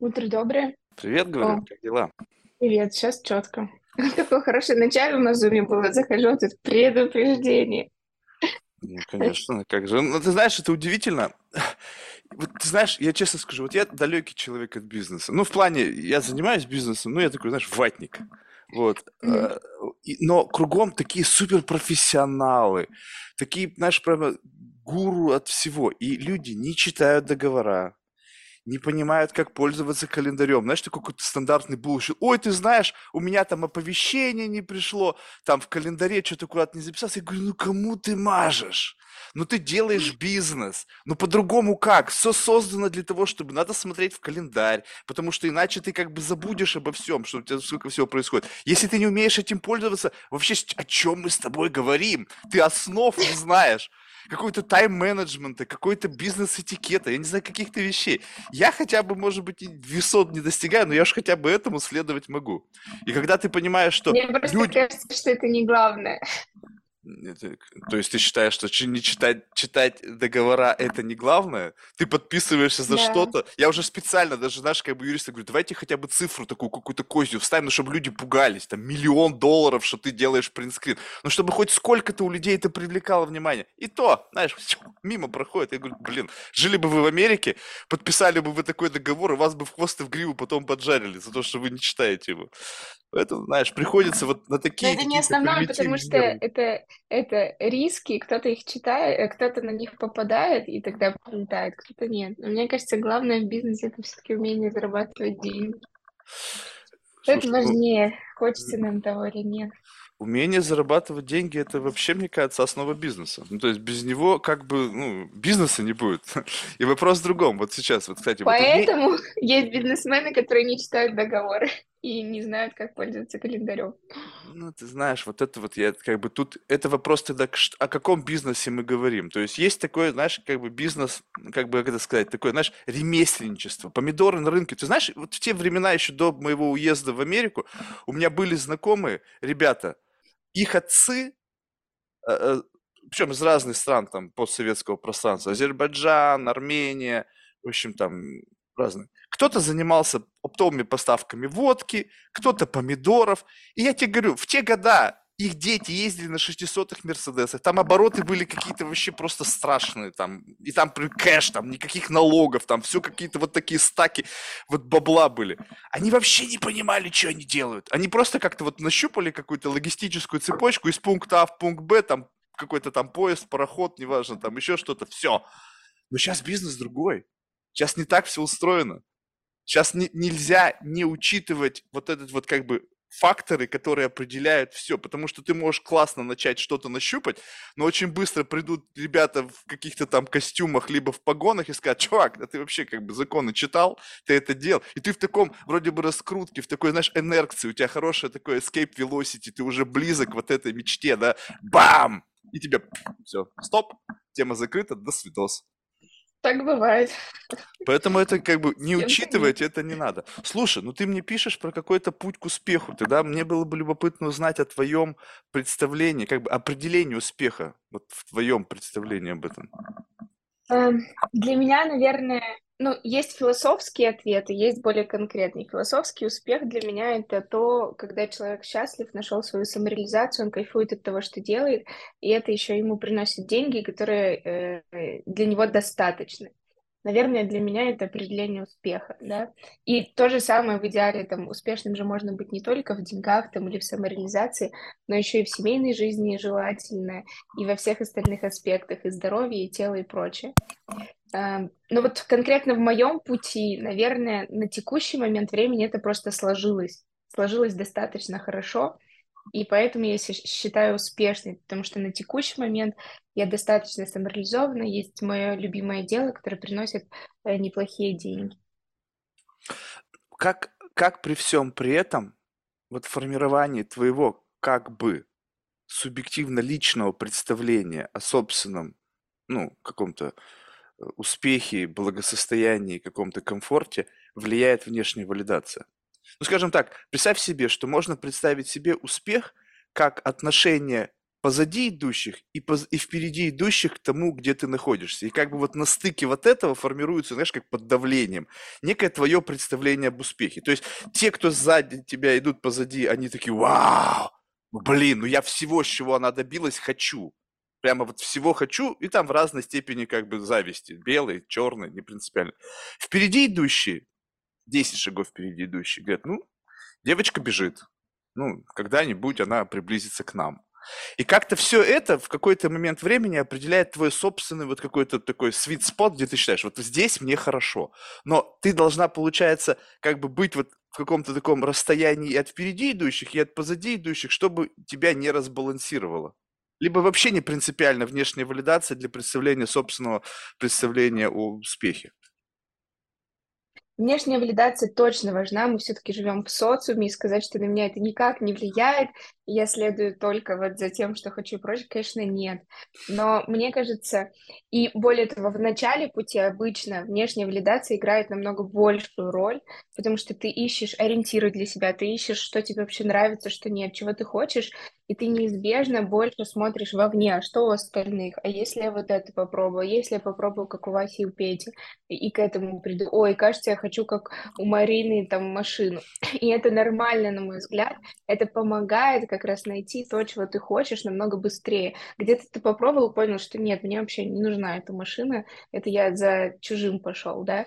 Утро доброе. Привет, О, говорю, как дела? привет, сейчас четко. Такое хорошее начало на зуме было. Захожу, тут предупреждение. Ну, конечно, как же. Ну, ты знаешь, это удивительно. Вот ты знаешь, я честно скажу, вот я далекий человек от бизнеса. Ну, в плане, я занимаюсь бизнесом, ну, я такой, знаешь, ватник. Вот. Э, Но кругом такие суперпрофессионалы, такие, знаешь, прямо гуру от всего. И люди не читают договора, не понимают, как пользоваться календарем. Знаешь, такой какой-то стандартный bullshit. Ой, ты знаешь, у меня там оповещение не пришло, там в календаре что-то куда-то не записался. Я говорю, ну кому ты мажешь? Ну ты делаешь бизнес. Ну по-другому как? Все создано для того, чтобы надо смотреть в календарь, потому что иначе ты как бы забудешь обо всем, что у тебя сколько всего происходит. Если ты не умеешь этим пользоваться, вообще о чем мы с тобой говорим? Ты основ не знаешь какой-то тайм-менеджмента, какой-то бизнес-этикета, я не знаю, каких-то вещей. Я хотя бы, может быть, и высот не достигаю, но я же хотя бы этому следовать могу. И когда ты понимаешь, что Мне просто люди... кажется, что это не главное. То есть ты считаешь, что не читать, читать договора это не главное? Ты подписываешься за Да. что-то. Я уже специально, даже, знаешь, как бы юристы говорю, давайте хотя бы цифру такую, какую-то козью вставим, ну, чтобы люди пугались. Там миллион долларов, что ты делаешь принтскрин. Ну, чтобы хоть сколько-то у людей это привлекало внимание. И то, знаешь, мимо проходит. Я говорю, блин, жили бы вы в Америке, подписали бы вы такой договор, и вас бы в хвост и в гриву потом поджарили за то, что вы не читаете его. Поэтому, знаешь, приходится вот на Но такие это не основное, потому что это, это риски, кто-то их читает, э, кто-то на них попадает и тогда прилетает, кто-то нет. Но мне кажется, главное в бизнесе это все-таки умение зарабатывать деньги. Это Слушай, ну, важнее, хочется нам того или нет. Умение зарабатывать деньги– это вообще, мне кажется, основа бизнеса. Ну, то есть без него как бы, ну, бизнеса не будет. И вопрос в другом. Вот сейчас, вот, кстати, вот уме- Поэтому есть бизнесмены, которые не читают договоры и не знают, как пользоваться календарем. Ну, ты знаешь, вот это вот я как бы тут, это вопрос тогда, о каком бизнесе мы говорим. То есть есть такой, знаешь, как бы бизнес, как бы, как это сказать, такое, знаешь, ремесленничество. Помидоры на рынке. Ты знаешь, вот в те времена еще до моего уезда в Америку у меня были знакомые ребята, их отцы причем из разных стран там постсоветского пространства, Азербайджан, Армения, в общем, там разные. Кто-то занимался оптовыми поставками водки, кто-то помидоров. И я тебе говорю, в те года их дети ездили на 600-х Мерседесах, там обороты были какие-то вообще просто страшные, там, и там кэш, там, никаких налогов, там, все какие-то вот такие стаки, вот бабла были. Они вообще не понимали, что они делают. Они просто как-то вот нащупали какую-то логистическую цепочку из пункта А в пункт Б, там, какой-то там поезд, пароход, неважно, там еще что-то, все. Но сейчас бизнес другой. Сейчас не так все устроено. Сейчас нельзя не учитывать вот этот вот как бы факторы, которые определяют все, потому что ты можешь классно начать что-то нащупать, но очень быстро придут ребята в каких-то там костюмах, либо в погонах и скажут, чувак, да ты вообще как бы законы читал, ты это делал, и ты в таком вроде бы раскрутке, в такой, знаешь, инерции, у тебя хорошая такой escape velocity, ты уже близок вот этой мечте, да, бам! И тебе все, стоп, тема закрыта, до свидос. Так бывает. Поэтому это как бы не учитывать, это не надо. Слушай, ну ты мне пишешь про какой-то путь к успеху. Тогда мне было бы любопытно узнать о твоем представлении, как бы определении успеха, вот в твоем представлении об этом. Эм, Для меня, наверное, ну, есть философские ответы, есть более конкретный. Философский успех для меня это то, когда человек счастлив, нашел свою самореализацию, он кайфует от того, что делает, и это еще ему приносит деньги, которые э, для него достаточны. Наверное, для меня это определение успеха, да. И то же самое в идеале, там, успешным же можно быть не только в деньгах, там, или в самореализации, но еще и в семейной жизни желательно, и во всех остальных аспектах, и здоровья, и тела, и прочее. Эм, Ну вот конкретно в моем пути, наверное, на текущий момент времени это просто сложилось. Сложилось достаточно хорошо, и поэтому я считаю успешной, потому что на текущий момент я достаточно самореализована, есть мое любимое дело, которое приносит э, неплохие деньги. Как, как при всем при этом, вот формирование твоего как бы субъективно личного представления о собственном, ну, каком-то э, успехе, благосостоянии, каком-то комфорте влияет внешняя валидация. Ну, скажем так, представь себе, что можно представить себе успех как отношение позади идущих и, поз, и впереди идущих к тому, где ты находишься. И как бы вот на стыке вот этого формируется, знаешь, как под давлением, некое твое представление об успехе. То есть те, кто сзади тебя идут позади, они такие, вау, блин, ну я всего, чего она добилась, хочу. Прямо вот всего хочу, и там в разной степени как бы зависти. Белый, черный, не принципиально. Впереди идущие, 10 шагов впереди идущие, говорят, ну, девочка бежит. Ну, когда-нибудь она приблизится к нам. И как-то все это в какой-то момент времени определяет твой собственный вот какой-то такой sweet spot, где ты считаешь, вот здесь мне хорошо. Но ты должна, получается, как бы быть вот в каком-то таком расстоянии от впереди идущих и от позади идущих, чтобы тебя не разбалансировало. Либо вообще не принципиально внешняя валидация для представления собственного представления о успехе. Внешняя валидация точно важна, мы все-таки живем в социуме, и сказать, что на меня это никак не влияет, я следую только вот за тем, что хочу и прочее, конечно, нет. Но мне кажется, и более того, в начале пути обычно внешняя валидация играет намного большую роль, потому что ты ищешь ориентиры для себя, ты ищешь, что тебе вообще нравится, что нет, чего ты хочешь, и ты неизбежно больше смотришь вовне, а что у остальных, а если я вот это попробую, если я попробую, как у Васи и у Пети, и к этому приду, ой, кажется, я хочу, как у Марины, там, машину. И это нормально, на мой взгляд, это помогает как раз найти то, чего ты хочешь, намного быстрее. Где-то ты попробовал, понял, что нет, мне вообще не нужна эта машина, это я за чужим пошел, да,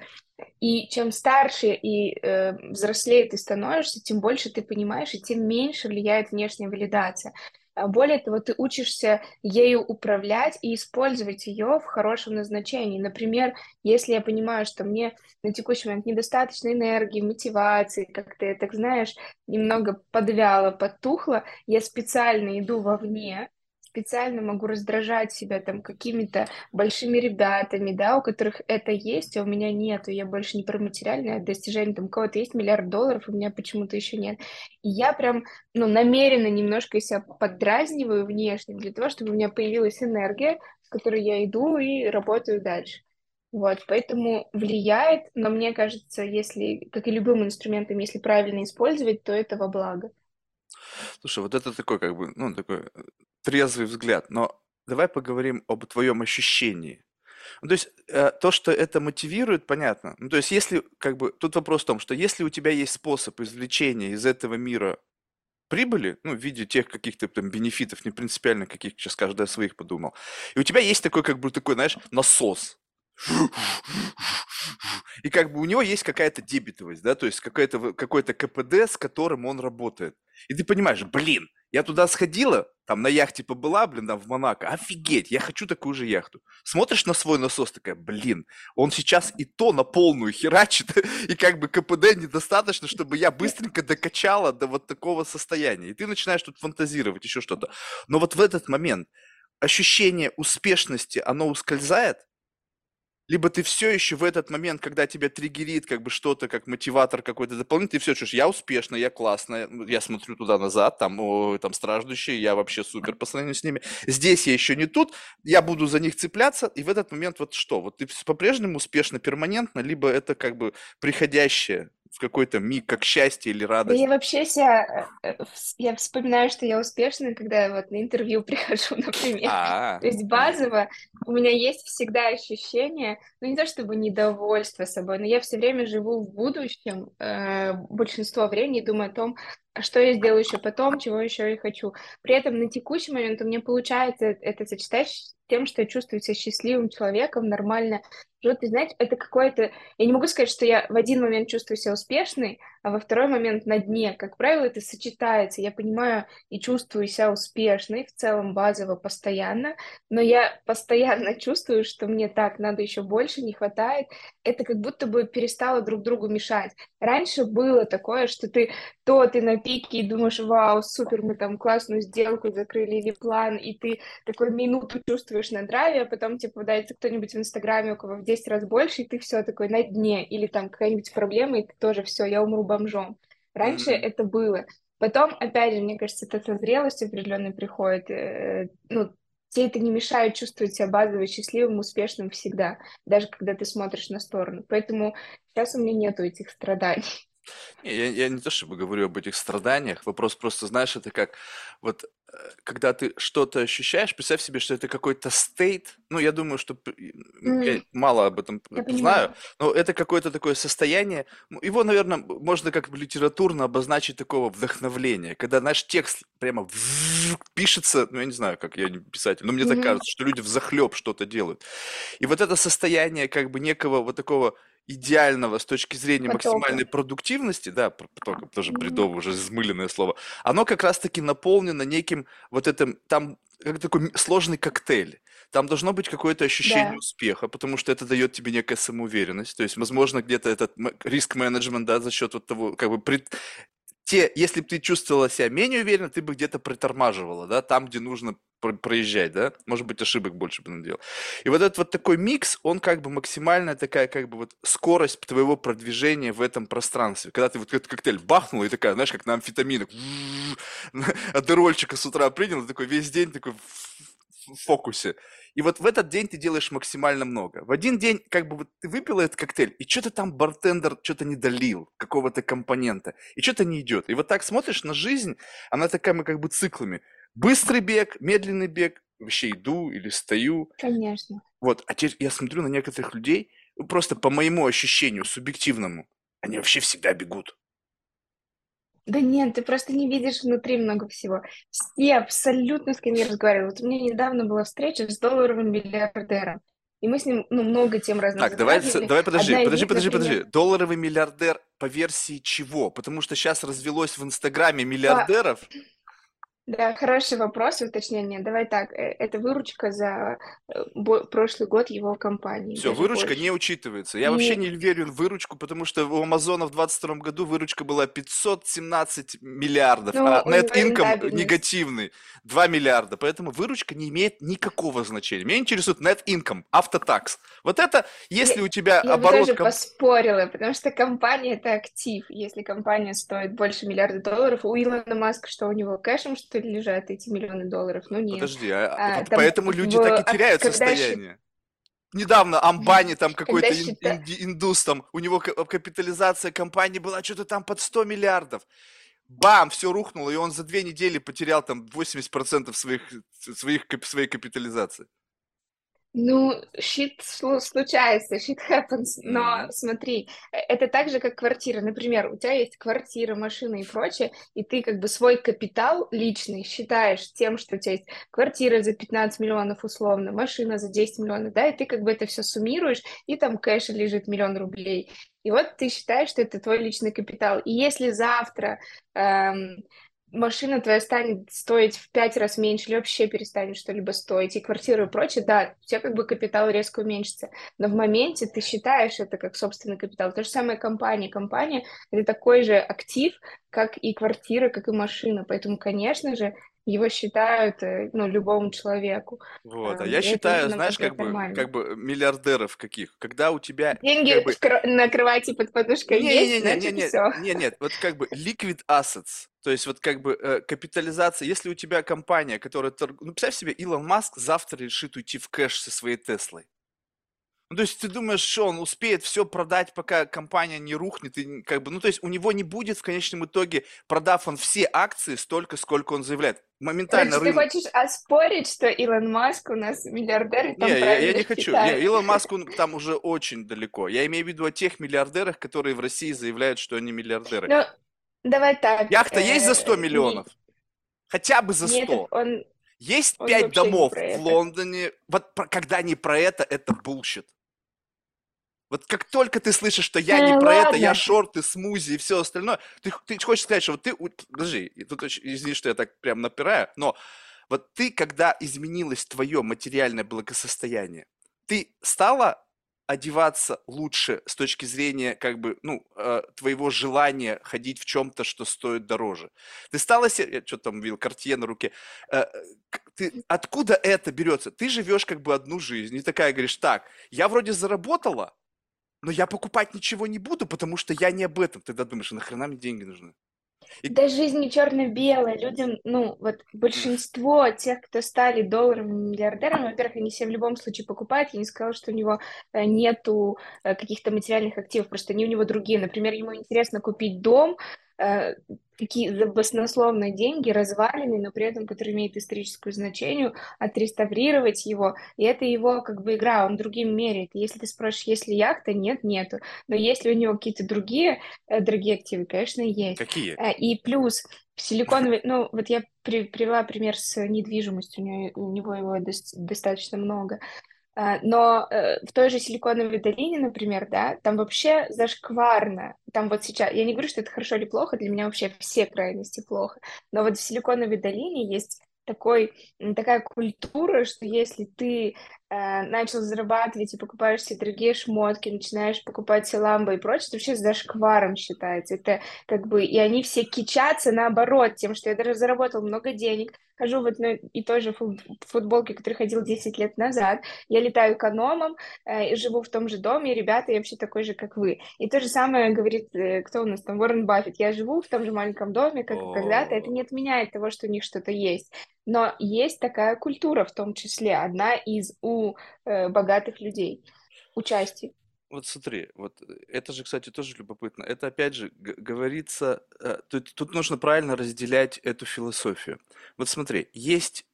и чем старше и э, взрослее ты становишься, тем больше ты понимаешь, и тем меньше влияет внешняя валидация. А более того, ты учишься ею управлять и использовать ее в хорошем назначении. Например, если я понимаю, что мне на текущий момент недостаточно энергии, мотивации, как ты так знаешь, немного подвяло, подтухло, я специально иду вовне, специально могу раздражать себя там какими-то большими ребятами, да, у которых это есть, а у меня нет, я больше не про материальное достижение, там у кого-то есть миллиард долларов, у меня почему-то еще нет. И я прям, ну, намеренно немножко себя поддразниваю внешне для того, чтобы у меня появилась энергия, с которой я иду и работаю дальше. Вот, поэтому влияет, но мне кажется, если, как и любым инструментом, если правильно использовать, то это во благо. Слушай, вот это такой, как бы, ну, такой э, трезвый взгляд, но давай поговорим об твоем ощущении. Ну, то есть э, то, что это мотивирует, понятно. Ну, то есть если, как бы, тут вопрос в том, что если у тебя есть способ извлечения из этого мира прибыли, ну, в виде тех каких-то там бенефитов, не принципиально каких, сейчас каждый о своих подумал, и у тебя есть такой, как бы, такой, знаешь, насос, и как бы у него есть какая-то дебетовость, да, то есть какой-то какой КПД, с которым он работает. И ты понимаешь, блин, я туда сходила, там на яхте побыла, блин, там в Монако, офигеть, я хочу такую же яхту. Смотришь на свой насос, такая, блин, он сейчас и то на полную херачит, и как бы КПД недостаточно, чтобы я быстренько докачала до вот такого состояния. И ты начинаешь тут фантазировать, еще что-то. Но вот в этот момент ощущение успешности, оно ускользает, либо ты все еще в этот момент, когда тебя триггерит как бы что-то, как мотиватор какой-то дополнительный, ты все чувствуешь, я успешно, я классно, я смотрю туда назад, там, о, там страждущие, я вообще супер по сравнению с ними. Здесь я еще не тут, я буду за них цепляться, и в этот момент вот что? Вот ты по-прежнему успешно, перманентно, либо это как бы приходящее в какой-то миг, как счастье или радость? Да я вообще себя, э, э, я вспоминаю, что я успешна, когда я вот на интервью прихожу, например. А-а-а. То есть базово у меня есть всегда ощущение, ну не то чтобы недовольство собой, но я все время живу в будущем, э, большинство времени думаю о том, а что я сделаю еще потом, чего еще я хочу. При этом на текущий момент у меня получается это сочетать тем, что я чувствую себя счастливым человеком, нормально живут. И знаете, это какое-то... Я не могу сказать, что я в один момент чувствую себя успешной, а во второй момент на дне. Как правило, это сочетается. Я понимаю и чувствую себя успешной в целом базово постоянно, но я постоянно чувствую, что мне так надо еще больше, не хватает. Это как будто бы перестало друг другу мешать. Раньше было такое, что ты то ты на пике и думаешь, вау, супер, мы там классную сделку закрыли или план, и ты такой минуту чувствуешь на драйве, а потом тебе попадается кто-нибудь в Инстаграме, у кого в 10 раз больше, и ты все такой на дне, или там какая-нибудь проблема, и ты тоже все, я умру бомжом. Раньше mm-hmm. это было. Потом, опять же, мне кажется, это созрелость определенная приходит. Э, ну, тебе это не мешает чувствовать себя базово счастливым, успешным всегда, даже когда ты смотришь на сторону. Поэтому сейчас у меня нету этих страданий. Не, я, я не то чтобы говорю об этих страданиях, вопрос просто, знаешь, это как вот э, когда ты что-то ощущаешь, представь себе, что это какой-то стейт, ну, я думаю, что п- я М, мало об этом Я знаю, понимаю. но это какое-то такое состояние, м, его, наверное, можно как бы литературно обозначить такого вдохновления, когда, знаешь, текст прямо пишется, ну, я не знаю, как я не писатель, но мне так Мгм. кажется, что люди взахлеб что-то делают. И вот это состояние как бы некого вот такого идеального с точки зрения Потока. максимальной продуктивности, да, только тоже бредовое, уже взмыленное слово, оно как раз-таки наполнено неким вот этим, там как такой сложный коктейль. Там должно быть какое-то ощущение Да, успеха, потому что это дает тебе некая самоуверенность. То есть, возможно, где-то этот риск-менеджмент, да, за счет вот того, как бы пред- те, если бы ты чувствовала себя менее уверенно, ты бы где-то притормаживала, да, там, где нужно про- проезжать, да, может быть, ошибок больше бы наделал. И вот этот вот такой микс, он как бы максимальная такая как бы вот скорость твоего продвижения в этом пространстве. Когда ты вот этот коктейль бахнула и такая, знаешь, как на амфетаминах, адерольчика с утра принял, такой весь день такой в фокусе. И вот в этот день ты делаешь максимально много. В один день как бы вот ты выпила этот коктейль, и что-то там бартендер что-то не долил, какого-то компонента, и что-то не идет. И вот так смотришь на жизнь, она такая как бы циклами. Быстрый бег, медленный бег, вообще иду или стою. конечно. Вот, а теперь я смотрю на некоторых людей, ну, просто по моему ощущению, субъективному, они вообще всегда бегут. Да нет, ты просто не видишь внутри много всего. Все абсолютно, с кем я разговаривала. Вот у меня недавно была встреча с долларовым миллиардером. И мы с ним, ну, много тем разных Так, давай, давай подожди, Одна подожди, них, подожди, например, подожди. Долларовый миллиардер по версии чего? Потому что сейчас развелось в Инстаграме миллиардеров. Да, хороший вопрос, уточнение. Давай так, э, это выручка за э, прошлый год его компании, Все, выручка не больше. учитывается. Я вообще И, не верю в выручку, потому что у Амазона в 2022 году выручка была 517 миллиардов, ну, а net income негативный 2 миллиарда. Поэтому выручка не имеет никакого значения. Меня интересует net income, автотакс. Вот это, Я, если у тебя я оборот даже ком- поспорила, потому что компания это актив. Если компания стоит больше миллиарда долларов, у Илона Маска, что у него кэшем, что ли, лежат эти миллионы долларов? Ну, нет. Подожди, а, а А, вот там поэтому люди в, так и теряют когда, щи- состояние. Недавно Амбани, там какой-то когда ин- счита... инди- индус, там, у него ка- капитализация компании была что-то там под 100 миллиардов. Бам, все рухнуло, и он за две недели потерял там 80% своих, своих, своей капитализации. Ну, shit слу- случается, shit happens, но смотри, э, это так же, как квартира. Например, у тебя есть квартира, машина и прочее, и ты как бы свой капитал личный считаешь тем, что у тебя есть квартира за 15 миллионов условно, машина за 10 миллионов, да, и ты как бы это все суммируешь, и там кэш лежит миллион рублей. И вот ты считаешь, что это твой личный капитал. И если завтра эм, машина твоя станет стоить в пять раз меньше или вообще перестанет что-либо стоить, и квартира и прочее, да, у тебя как бы капитал резко уменьшится. Но в моменте ты считаешь это как собственный капитал. То же самое компания. Компания– это такой же актив, как и квартира, как и машина. Поэтому, конечно же, его считают, э, ну, любому человеку. Вот, а Эм, я это, считаю, знаешь, как бы, как бы миллиардеров каких, когда у тебя как Деньги бы в кро- на кровати под подушкой есть, значит, Не-не-не-не-не, все. не, нет, вот как бы liquid assets, то есть вот как бы э, капитализация, если у тебя компания, которая торгует, ну, представь себе, Илон Маск завтра решит уйти в кэш со своей Теслой. Ну, то есть ты думаешь, что он успеет все продать, пока компания не рухнет, и как бы, ну, то есть у него не будет в конечном итоге, продав он все акции столько, сколько он заявляет. Моментально Короче, ты рынок хочешь оспорить, что Илон Маск у нас миллиардер, и Не, там я, я правильно не хочу. Не? Илон Маск, он там уже очень далеко. Я имею в виду о тех миллиардерах, которые в России заявляют, что они миллиардеры. Ну, давай так, Яхта есть за 100 э, не- миллионов? Хотя бы за нет, 100. он, Есть он 5 вообще не домов в. Лондоне. Вот когда не про это, это bullshit. Вот как только ты слышишь, что я не Э, про это, я шорты, смузи и все остальное, ты, ты хочешь сказать, что вот ты, подожди, тут извини, что я так прям напираю, но вот ты, когда изменилось твое материальное благосостояние, ты стала одеваться лучше с точки зрения как бы, ну, э, твоего желания ходить в чем-то, что стоит дороже. Ты стала, се- я что там видел, картье на руке, э, к- ты, откуда это берется? Ты живешь как бы одну жизнь и такая говоришь, так, я вроде заработала, но я покупать ничего не буду, потому что я не об этом. Тогда думаешь, а нахрена мне деньги нужны? И... Да жизнь не черно-белая. Людям, ну, вот большинство тех, кто стали долларовыми миллиардерами, во-первых, они себе в любом случае покупают. Я не сказала, что у него э, нету э, каких-то материальных активов, просто они у него другие. Например, ему интересно купить дом, Э, какие за баснословные деньги, развалины, но при этом, который имеет историческое значение, отреставрировать его, и это его как бы игра, он другим меряет. Если ты спросишь, есть ли яхта, нет, нету. Но есть ли у него какие-то другие э, дорогие активы, конечно, есть. Какие? Э, и плюс в силиконовой, ну вот я при, привела пример с недвижимостью, у него, у него его достаточно много. А, но э, в той же Силиконовой долине, например, да, там вообще зашкварно. Там вот сейчас, я не говорю, что это хорошо или плохо, для меня вообще все крайности плохо, но вот в Силиконовой долине есть такой, такая культура, что если ты э, начал зарабатывать и покупаешь себе дорогие шмотки, начинаешь покупать себе ламбы и прочее, это вообще зашкваром считается. Это как бы, и они все кичатся наоборот тем, что я даже заработал много денег, хожу вот на и той же футболке, который ходил 10 лет назад, я летаю экономом э, и живу в том же доме, и ребята, я вообще такой же, как вы. И то же самое говорит, э, кто у нас там, Уоррен Баффет, я живу в том же маленьком доме, как когда-то, это не отменяет того, что у них что-то есть. Но есть такая культура, в том числе, одна из у э, богатых людей, участие. Вот смотри, вот э, это же, кстати, тоже любопытно. Это опять же говорится, э, тут, тут нужно правильно разделять эту философию. Вот смотри, есть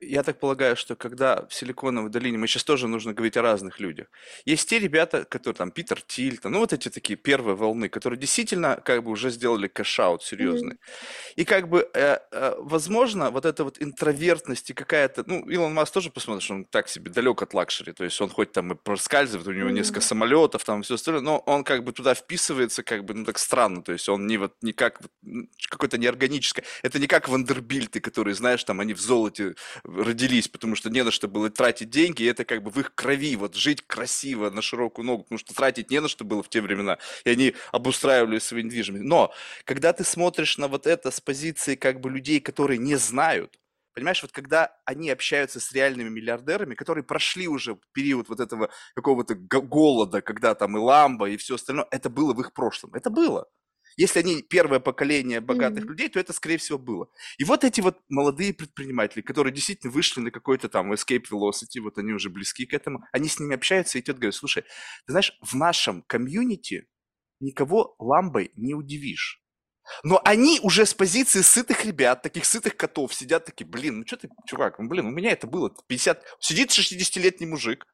я так полагаю, что когда в Силиконовой долине, мы сейчас тоже нужно говорить о разных людях, есть те ребята, которые там, Питер Тиль, там, ну вот эти такие первые волны, которые действительно как бы уже сделали cash-out серьезный. Mm-hmm. И как бы, э, э, возможно, вот эта вот интровертность и какая-то, ну, Илон Маск тоже посмотришь, он так себе далек от luxury, то есть он хоть там и проскальзывает, у него mm-hmm. несколько самолетов, там все остальное, но он как бы туда вписывается как бы, ну, так странно, то есть он не вот, не как, какое-то неорганическое, это не как Вандербильты, которые, знаешь, там они в золоте родились, потому что не на что было тратить деньги, и это как бы в их крови, вот жить красиво на широкую ногу, потому что тратить не на что было в те времена, и они обустраивали свои недвижимость. Но когда ты смотришь на вот это с позиции как бы людей, которые не знают, Понимаешь, вот когда они общаются с реальными миллиардерами, которые прошли уже период вот этого какого-то голода, когда там и ламба, и все остальное, это было в их прошлом. Это было. Если они первое поколение богатых mm-hmm. людей, то это, скорее всего, было. И вот эти вот молодые предприниматели, которые действительно вышли на какой-то там escape velocity, вот они уже близки к этому, они с ними общаются и идет, говорят, слушай, ты знаешь, в нашем комьюнити никого ламбой не удивишь. Но они уже с позиции сытых ребят, таких сытых котов, сидят такие, блин, ну что ты, чувак, ну блин, у меня это было 50... Сидит 60-летний мужик,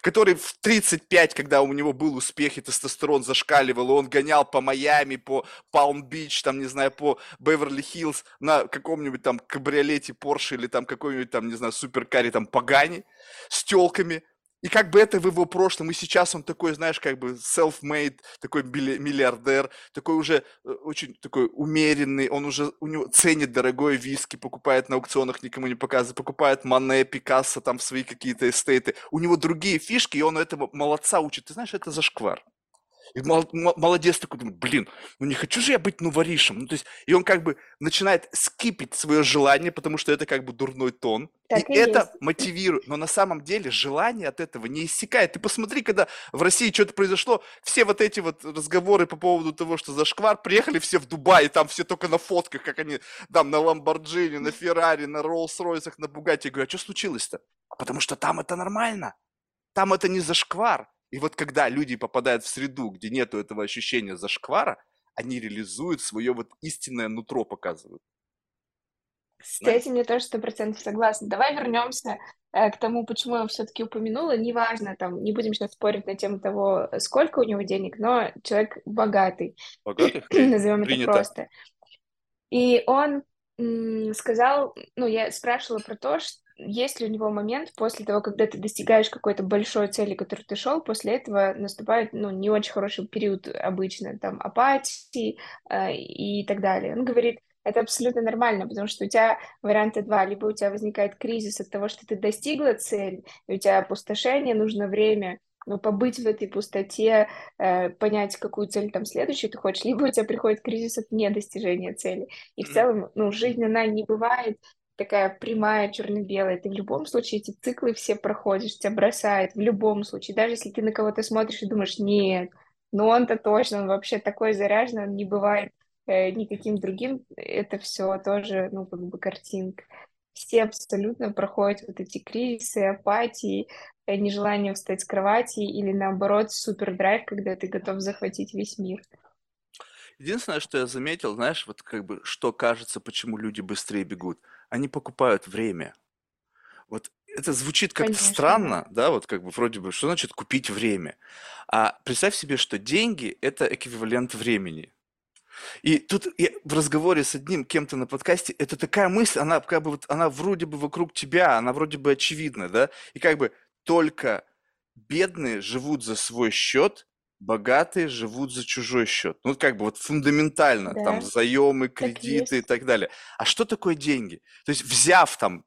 который в 35, когда у него был успех и тестостерон зашкаливал, и он гонял по Майами, по Палм-Бич, там, не знаю, по Беверли-Хиллз на каком-нибудь там кабриолете Порше или там какой-нибудь там, не знаю, суперкаре там Пагани с телками, и как бы это в его прошлом, и сейчас он такой, знаешь, как бы self-made, такой миллиардер, такой уже э, очень такой умеренный, он уже у него ценит дорогое виски, покупает на аукционах, никому не показывает, покупает Мане, Пикассо, там свои какие-то эстейты. У него другие фишки, и он этого молодца учит. Ты знаешь, это зашквар. И молодец такой, думает, блин, ну не хочу же я быть новоришем. Ну, то есть, и он как бы начинает скипить свое желание, потому что это как бы дурной тон. Так и, и это есть. мотивирует. Но на самом деле желание от этого не иссякает. Ты посмотри, когда в России что-то произошло, все вот эти вот разговоры по поводу того, что за шквар, приехали все в Дубай, и там все только на фотках, как они там на Ламборджини, на Феррари, на Роллс-Ройсах, на Бугатти. Я говорю, а что случилось-то? Потому что там это нормально. Там это не зашквар. И вот когда люди попадают в среду, где нету этого ощущения зашквара, они реализуют свое вот истинное нутро, показывают. С да? этим я тоже сто процентов согласна. Давай вернемся э, к тому, почему я все-таки упомянула. Неважно, там, не будем сейчас спорить на тему того, сколько у него денег, но человек богатый. Богатый? Назовем это просто. И он сказал, ну, я спрашивала про то, что есть ли у него момент после того, когда ты достигаешь какой-то большой цели, которую ты шел, после этого наступает, ну, не очень хороший период обычно, там, апатии э, и так далее. Он говорит, это абсолютно нормально, потому что у тебя варианты два. Либо у тебя возникает кризис от того, что ты достигла цель, и у тебя опустошение, нужно время ну, побыть в этой пустоте, э, понять, какую цель там следующую ты хочешь, либо у тебя приходит кризис от недостижения цели. И в целом, ну, жизнь, она не бывает такая прямая, черно-белая. Ты в любом случае эти циклы все проходишь, тебя бросает в любом случае. Даже если ты на кого-то смотришь и думаешь, нет, ну он-то точно, он вообще такой заряженный, он не бывает э, никаким другим. Это все тоже, ну, как бы картинка. Все абсолютно проходят вот эти кризисы, апатии, э, нежелание встать с кровати или наоборот супер драйв, когда ты готов захватить весь мир. Единственное, что я заметил, знаешь, вот как бы, что кажется, почему люди быстрее бегут. Они покупают время. Вот это звучит как-то Конечно, странно, да. вот как бы вроде бы, что значит купить время? А представь себе, что деньги– это эквивалент времени. И тут я в разговоре с одним кем-то на подкасте, это такая мысль, она как бы вот, она вроде бы вокруг тебя, она вроде бы очевидна, да, и как бы только бедные живут за свой счет, богатые живут за чужой счет. Ну, как бы вот фундаментально, там Да, заемы, так кредиты и есть. так далее. А что такое деньги? То есть взяв там,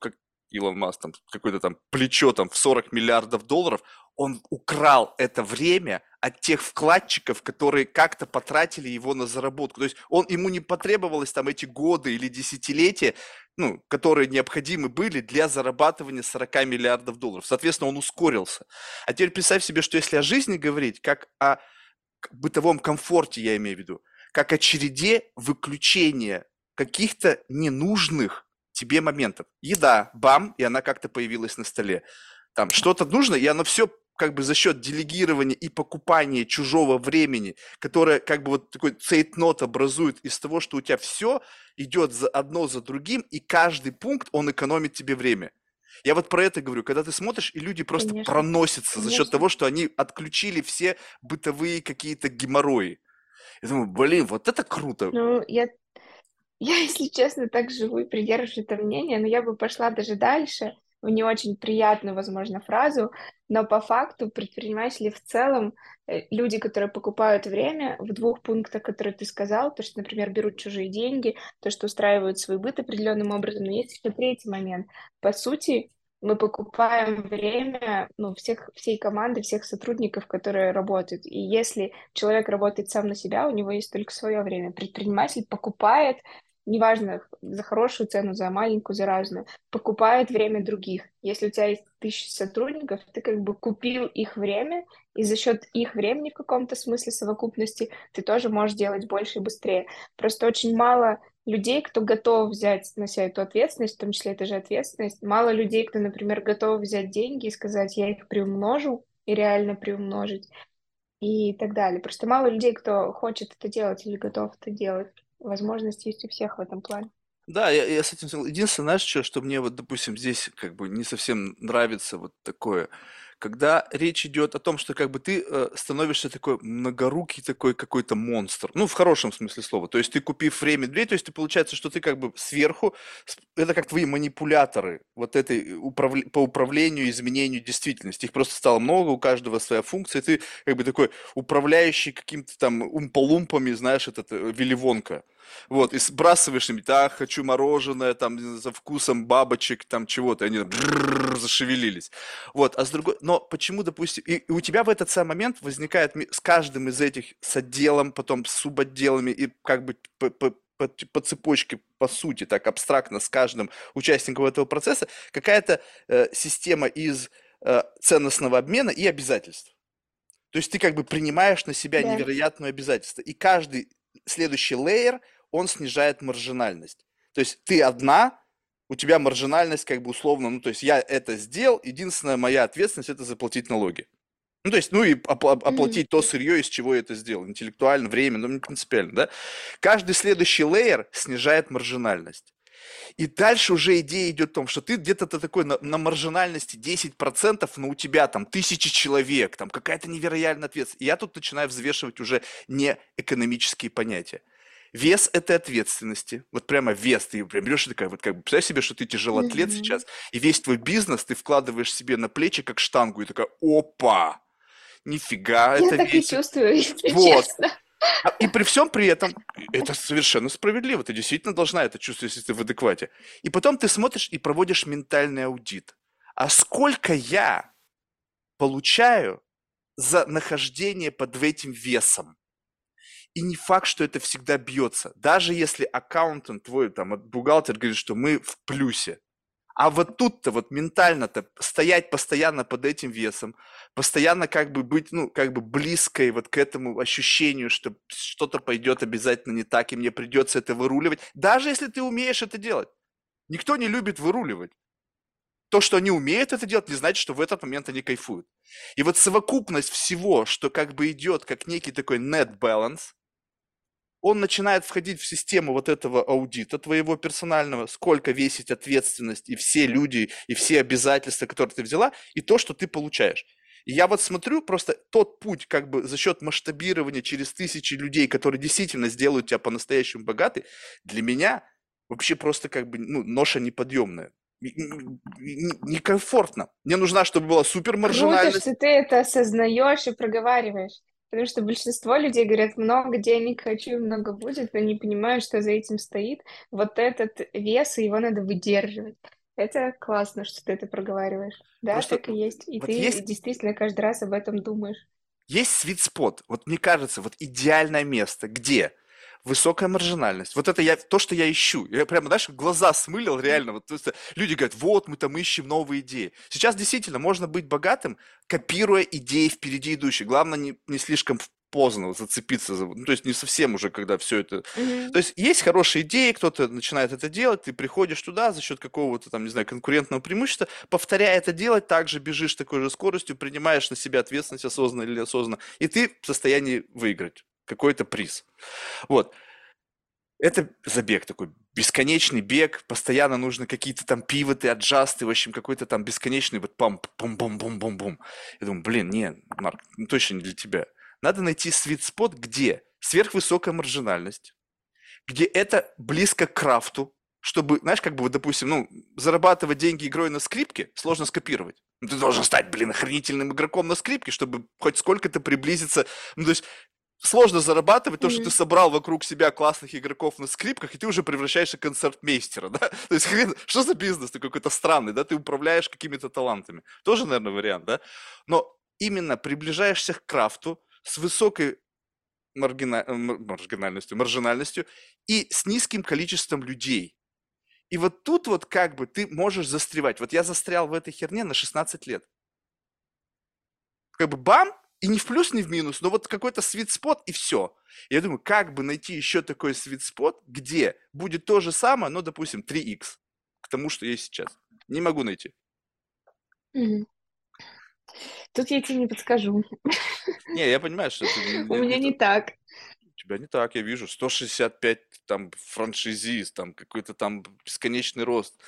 как Илон Маск, там, какое-то там плечо там в 40 миллиардов долларов, он украл это время от тех вкладчиков, которые как-то потратили его на заработку. То есть он, ему не потребовалось там эти годы или десятилетия, ну, которые необходимы были для зарабатывания 40 миллиардов долларов. Соответственно, он ускорился. А теперь представь себе, что если о жизни говорить, как о бытовом комфорте, я имею в виду, как о череде выключения каких-то ненужных тебе моментов. Еда, бам, и она как-то появилась на столе. Там что-то нужно, и оно все как бы за счет делегирования и покупания чужого времени, которое как бы вот такой цейтнот образует из того, что у тебя все идет за одно за другим, и каждый пункт, он экономит тебе время. Я вот про это говорю, когда ты смотришь, и люди просто Конечно, проносятся за счет конечно. того, что они отключили все бытовые какие-то геморрои. Я думаю, блин, вот это круто. Ну, я Я, если честно, так живу и придерживаюсь этого мнения, но я бы пошла даже дальше, в не очень приятную, возможно, фразу, но по факту предприниматели в целом, э, люди, которые покупают время, в двух пунктах, которые ты сказал, то, что, например, берут чужие деньги, то, что устраивают свой быт определенным образом, но есть еще третий момент. По сути, мы покупаем время, ну, всех, всей команды, всех сотрудников, которые работают. И если человек работает сам на себя, у него есть только свое время. Предприниматель покупает неважно, за хорошую цену, за маленькую, за разную, покупает время других. Если у тебя есть тысяча сотрудников, ты как бы купил их время, и за счет их времени в каком-то смысле совокупности ты тоже можешь делать больше и быстрее. Просто очень мало людей, кто готов взять на себя эту ответственность, в том числе это же ответственность. Мало людей, кто, например, готов взять деньги и сказать, я их приумножу, и реально приумножить, и так далее. Просто мало людей, кто хочет это делать или готов это делать. Возможность есть у всех в этом плане. Да, я, я с этим. Единственное, знаешь, что, что мне вот, допустим, здесь как бы не совсем нравится вот такое, когда речь идет о том, что как бы ты э, становишься такой многорукий такой какой-то монстр, ну, в хорошем смысле слова, то есть ты купив время людей, то есть ты получается, что ты как бы сверху, это как твои манипуляторы вот этой управля- по управлению, изменению действительности, их просто стало много, у каждого своя функция, ты как бы такой управляющий каким-то там умполумпами, знаешь, этот э, Вилли Вонка. Вот, и сбрасываешь им, да, хочу мороженое, там, со вкусом бабочек, там, чего-то, и они зашевелились. Вот, а с другой, но почему, допустим, и, и у тебя в этот самый момент возникает с каждым из этих, с отделом, потом с суботделами, и как бы по, по- по- по цепочке, по сути, так абстрактно с каждым участником этого процесса, какая-то э, система из э, ценностного обмена и обязательств. То есть ты как бы принимаешь на себя Да. невероятное обязательство. И каждый следующий лейер, он снижает маржинальность. То есть ты одна, у тебя маржинальность как бы условно, ну то есть я это сделал, единственная моя ответственность это заплатить налоги. Ну, то есть, ну и опла- оплатить то сырье, из чего я это сделал, интеллектуально, время, ну, не принципиально, да. Каждый следующий лейер снижает маржинальность. И дальше уже идея идет в том, что ты где-то ты такой на, на маржинальности 10%, но у тебя там тысячи человек, там какая-то невероятная ответственность. И я тут начинаю взвешивать уже не экономические понятия. Вес этой ответственности, вот прямо вес, ты прям берешь и такая, вот как бы, представь себе, что ты тяжелоатлет Мгм. сейчас, и весь твой бизнес ты вкладываешь себе на плечи как штангу, и такая, опа, нифига, Я это так и весит. чувствую, если Вот. честно. А- И при всем при этом, это совершенно справедливо, ты действительно должна это чувствовать, если ты в адеквате. И потом ты смотришь и проводишь ментальный аудит. А сколько я получаю за нахождение под этим весом? И не факт, что это всегда бьется. Даже если аккаунтант твой, там, бухгалтер говорит, что мы в плюсе. А вот тут-то вот ментально-то стоять постоянно под этим весом, постоянно как бы быть, ну, как бы близкой вот к этому ощущению, что что-то пойдет обязательно не так, и мне придется это выруливать, даже если ты умеешь это делать. Никто не любит выруливать. То, что они умеют это делать, не значит, что в этот момент они кайфуют. И вот совокупность всего, что как бы идет как некий такой net balance, он начинает входить в систему вот этого аудита твоего персонального, сколько весит ответственность и все люди, и все обязательства, которые ты взяла, и то, что ты получаешь. И я вот смотрю просто тот путь, как бы за счет масштабирования через тысячи людей, которые действительно сделают тебя по-настоящему богатой, для меня вообще просто как бы ну, ноша неподъемная. Некомфортно. Мне нужна, чтобы была супер маржинальность. Круто, что ты это осознаешь и проговариваешь. Потому что большинство людей говорят, много денег хочу, много будет, но не понимают, что за этим стоит. Вот этот вес, и его надо выдерживать. Это классно, что ты это проговариваешь. Да, Просто так и есть. И вот ты есть... действительно каждый раз об этом думаешь. Есть свит-спот. Вот мне кажется, вот идеальное место, где высокая маржинальность. Вот это я, то, что я ищу. Я прямо, знаешь, глаза смылил реально. Вот, есть, люди говорят, вот, мы там ищем новые идеи. Сейчас действительно можно быть богатым, копируя идеи впереди идущие. Главное, не, не слишком поздно зацепиться, ну, то есть не совсем уже, когда все это... Mm-hmm. То есть есть хорошие идеи, кто-то начинает это делать, ты приходишь туда за счет какого-то там, не знаю, конкурентного преимущества, повторяя это делать, также бежишь такой же скоростью, принимаешь на себя ответственность осознанно или осознанно, и ты в состоянии выиграть какой-то приз. Вот. Это забег такой, бесконечный бег, постоянно нужно какие-то там пивоты, аджасты, в общем, какой-то там бесконечный вот пам бум бум бум бум бум Я думаю, блин, не, Марк, ну, точно не для тебя. Надо найти свит-спот, где сверхвысокая маржинальность, где это близко к крафту, чтобы, знаешь, как бы, вот, допустим, ну, зарабатывать деньги игрой на скрипке сложно скопировать. Ну, ты должен стать, блин, охренительным игроком на скрипке, чтобы хоть сколько-то приблизиться. Ну, то есть сложно зарабатывать то, mm-hmm. что ты собрал вокруг себя классных игроков на скрипках, и ты уже превращаешься в концертмейстера, да? То есть, что за бизнес ты какой-то странный, да? Ты управляешь какими-то талантами. Тоже, наверное, вариант, да? Но именно приближаешься к крафту с высокой маргина... Э, маргинальностью, маржинальностью и с низким количеством людей. И вот тут вот как бы ты можешь застревать. Вот я застрял в этой херне на 16 лет. Как бы бам, и не в плюс, не в минус, но вот какой-то свит-спот и все. Я думаю, как бы найти еще такой свит-спот, где будет то же самое, но, допустим, 3х к тому, что есть сейчас. Не могу найти. Тут я тебе не подскажу. Не, я понимаю, что это У меня не так. У тебя не так, я вижу. 165 там франшизист, там какой-то там бесконечный рост.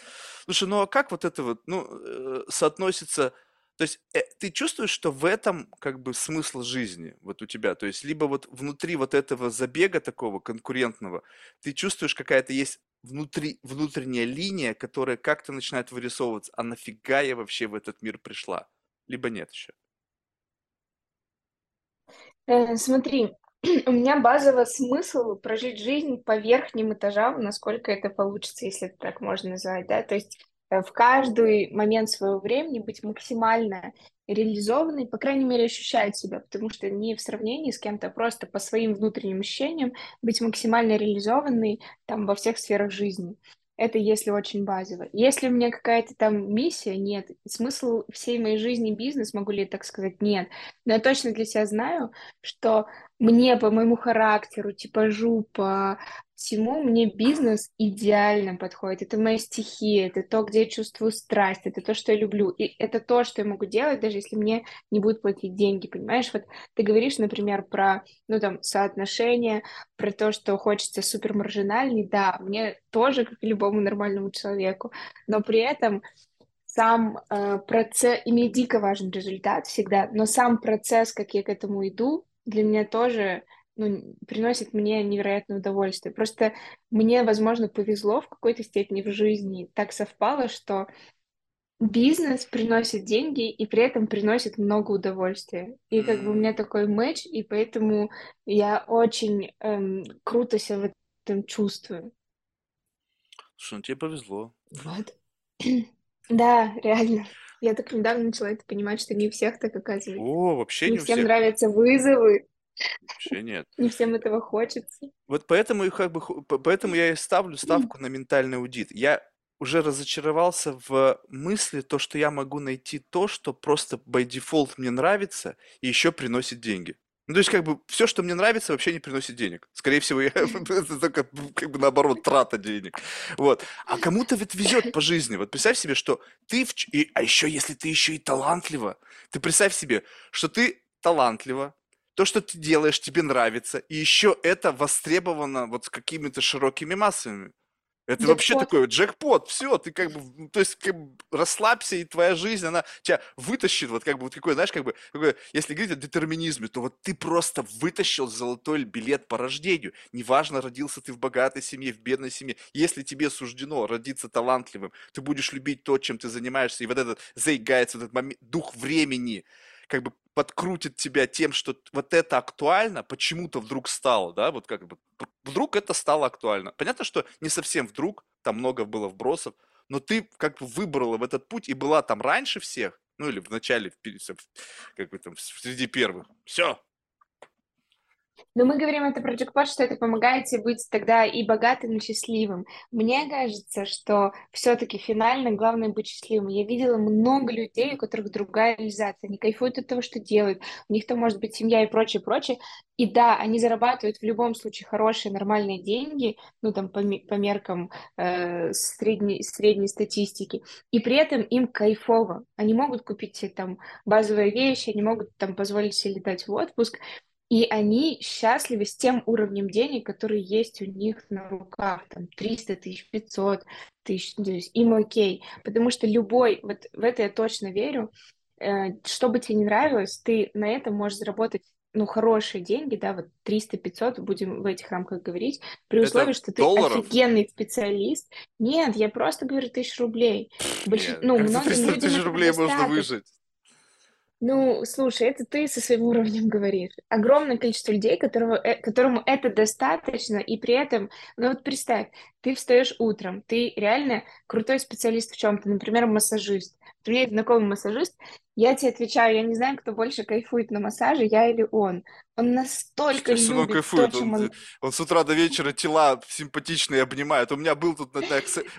Слушай, ну а как вот это вот, ну, э, соотносится то есть э, ты чувствуешь, что в этом как бы смысл жизни вот у тебя? То есть либо вот внутри вот этого забега такого конкурентного, ты чувствуешь какая-то есть внутри, внутренняя линия, которая как-то начинает вырисовываться, а нафига я вообще в этот мир пришла? Либо нет еще? Э, смотри, у меня базовый смысл прожить жизнь по верхним этажам, насколько это получится, если так можно назвать, да, то есть в каждый момент своего времени быть максимально реализованной, по крайней мере, ощущать себя, потому что не в сравнении с кем-то, а просто по своим внутренним ощущениям быть максимально реализованной там во всех сферах жизни. Это если очень базово. Если у меня какая-то там миссия, нет. Смысл всей моей жизни бизнес, могу ли я так сказать, нет. Но я точно для себя знаю, что мне по моему характеру, типажу, по всему мне бизнес идеально подходит. Это моя стихия, это то, где я чувствую страсть, это то, что я люблю. И это то, что я могу делать, даже если мне не будут платить деньги, понимаешь? Вот ты говоришь, например, про, ну, там, соотношение, про то, что хочется супер маржинальный. Да, мне тоже, как и любому нормальному человеку. Но при этом сам э, процесс, и мне дико важен результат всегда, но сам процесс, как я к этому иду, для меня тоже ну, приносит мне невероятное удовольствие. Просто мне, возможно, повезло в какой-то степени в жизни. Так совпало, что бизнес приносит деньги и при этом приносит много удовольствия. И как бы у меня такой матч, и поэтому я очень эм, круто себя в этом чувствую. Слушай, ну тебе повезло. Вот. Да, реально. Я так недавно начала это понимать, что не у всех так оказывается. О, вообще не, не всем всех. нравятся вызовы, Вообще нет. не всем этого хочется. Вот поэтому как бы поэтому я и ставлю ставку на ментальный аудит. Я уже разочаровался в мысли, то, что я могу найти то, что просто by default мне нравится и еще приносит деньги. Ну, то есть, как бы, все, что мне нравится, вообще не приносит денег. Скорее всего, я, это только, как бы, наоборот, трата денег. Вот. А кому-то ведь везет по жизни. Вот представь себе, что ты... В... И, а еще, если ты еще и талантлива, ты представь себе, что ты талантлива, то, что ты делаешь, тебе нравится, и еще это востребовано вот с какими-то широкими массами. Это вообще Джекпот. такой джекпот, все, ты как бы, то есть, как бы расслабься, и твоя жизнь, она тебя вытащит, вот как бы, вот какой, знаешь, как бы, какой, если говорить о детерминизме, то вот ты просто вытащил золотой билет по рождению. Неважно, родился ты в богатой семье, в бедной семье, если тебе суждено родиться талантливым, ты будешь любить то, чем ты занимаешься, и вот этот заигается, вот этот момент, дух времени, как бы подкрутит тебя тем, что вот это актуально, почему-то вдруг стало, да, вот как бы вдруг это стало актуально. Понятно, что не совсем вдруг, там много было вбросов, но ты как бы выбрала в этот путь и была там раньше всех, ну или в начале, как бы там, среди первых. Все, Но мы говорим это про джекпот, что это помогает тебе быть тогда и богатым, и счастливым. Мне кажется, что все-таки финально главное быть счастливым. Я видела много людей, у которых другая реализация. Они кайфуют от того, что делают. У них там может быть семья и прочее, прочее. И да, они зарабатывают в любом случае хорошие, нормальные деньги, ну там по, по меркам э, средней, средней статистики. И при этом им кайфово. Они могут купить себе там базовые вещи, они могут там позволить себе летать в отпуск. И они счастливы с тем уровнем денег, который есть у них на руках, там 300 тысяч, 500 тысяч, ну, то есть им окей, потому что любой, вот в это я точно верю, э, что бы тебе не нравилось, ты на этом можешь заработать ну, хорошие деньги, да, вот 300-500, будем в этих рамках говорить, при условии, это что ты долларов? офигенный специалист. Нет, я просто говорю тысяч рублей. Больш... Нет, Ну, как многим 300 людям тысяч рублей можно достаточно. выжить? Ну, слушай, это ты со своим уровнем говоришь. Огромное количество людей, которого, э, которому это достаточно, и при этом, ну вот представь, ты встаешь утром, ты реально крутой специалист в чем-то, например, массажист. У меня есть знакомый массажист, я тебе отвечаю, я не знаю, кто больше кайфует на массаже, я или он. Он настолько он любит то, кайфует. чем Он, он... он с утра до вечера тела симпатичные обнимает. У меня был тут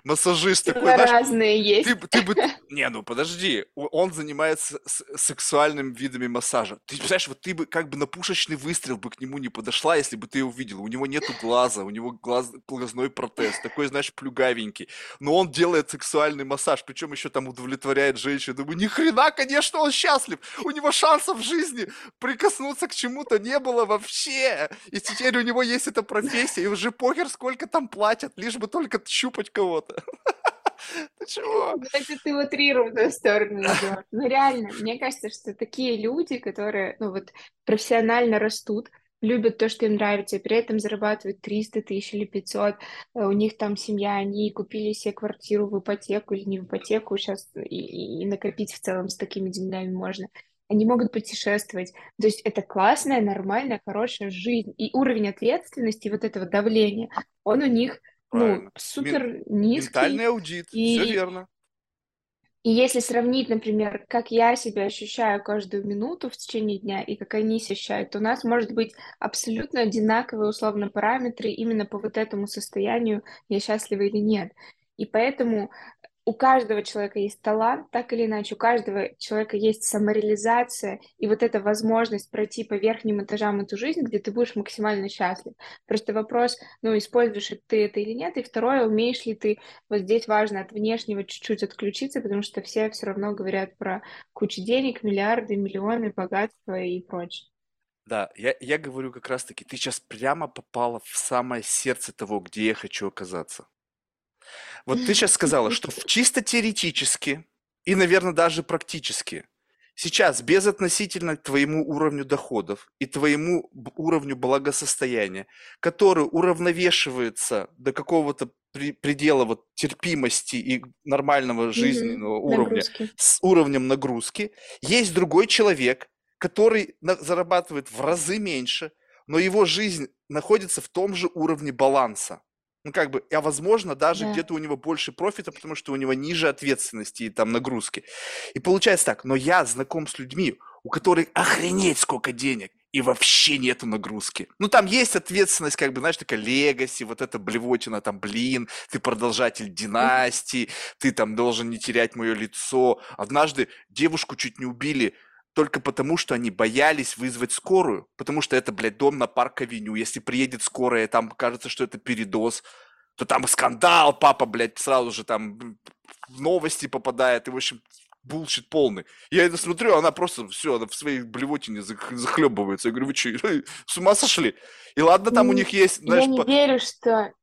массажист такой, знаешь, разные есть. ты, бы- ты бы... Не, ну подожди. Он занимается сексуальными видами массажа. Ты представляешь, вот ты бы как бы на пушечный выстрел бы к нему не подошла, если бы ты его увидела. У него нету глаза, у него глаз, глазной протез. Такой, знаешь, плюгавенький. Но он делает сексуальный массаж, причем еще там удовлетворяет женщину. Думаю, ни хрена, конечно, он счастлив. У него шансов в жизни прикоснуться к чему-то не было вообще. И теперь у него есть эта профессия, и уже похер, сколько там платят, лишь бы только щупать кого-то. Ты чего? Это ты в утрированную сторону идешь. Ну, реально, мне кажется, что такие люди, которые, ну, вот, профессионально растут, любят то, что им нравится, и при этом зарабатывают 300 тысяч или 500, э, у них там семья, они купили себе квартиру в ипотеку или не в ипотеку сейчас, и, и- накопить в целом с такими деньгами можно. Они могут путешествовать. То есть это классная, нормальная, хорошая жизнь. И уровень ответственности, вот этого давления, он у них, ну, Правильно. Супер низкий. ментальный аудит, все И верно. И если сравнить, например, как я себя ощущаю каждую минуту в течение дня и как они ощущают, то у нас может быть абсолютно одинаковые условно параметры именно по вот этому состоянию, я счастлива или нет. И поэтому у каждого человека есть талант, так или иначе, у каждого человека есть самореализация и вот эта возможность пройти по верхним этажам эту жизнь, где ты будешь максимально счастлив. Просто вопрос, ну, используешь ли ты это или нет, и второе, умеешь ли ты, вот здесь важно от внешнего чуть-чуть отключиться, потому что все все равно говорят про кучу денег, миллиарды, миллионы, богатство и прочее. Да, я, я говорю как раз-таки, ты сейчас прямо попала в самое сердце того, где я хочу оказаться. Вот ты сейчас сказала, что чисто теоретически и, наверное, даже практически сейчас без относительно твоему уровню доходов и твоему уровню благосостояния, который уравновешивается до какого-то при- предела вот терпимости и нормального жизненного уровня Нагрузки. с уровнем нагрузки, есть другой человек, который на- зарабатывает в разы меньше, но его жизнь находится в том же уровне баланса. Ну, как бы, а возможно, даже Да. где-то у него больше профита, потому что у него ниже ответственности и там нагрузки. И получается так, но я знаком с людьми, у которых охренеть сколько денег, и вообще нету нагрузки. Ну, там есть ответственность, как бы, знаешь, такая легаси, вот эта блевотина, там, блин, ты продолжатель династии, ты там должен не терять мое лицо. Однажды девушку чуть не убили только потому, что они боялись вызвать скорую, потому что это, блядь, дом на Парк-авеню. Если приедет скорая, там кажется, что это передоз, то там скандал, папа, блядь, сразу же там в новости попадает, и, в общем, bullshit полный. Я это смотрю, она просто все, она в своей блевотине захлебывается. Я говорю, вы что, с ума сошли? И ладно, там у них есть, знаешь... Я не по... верю, что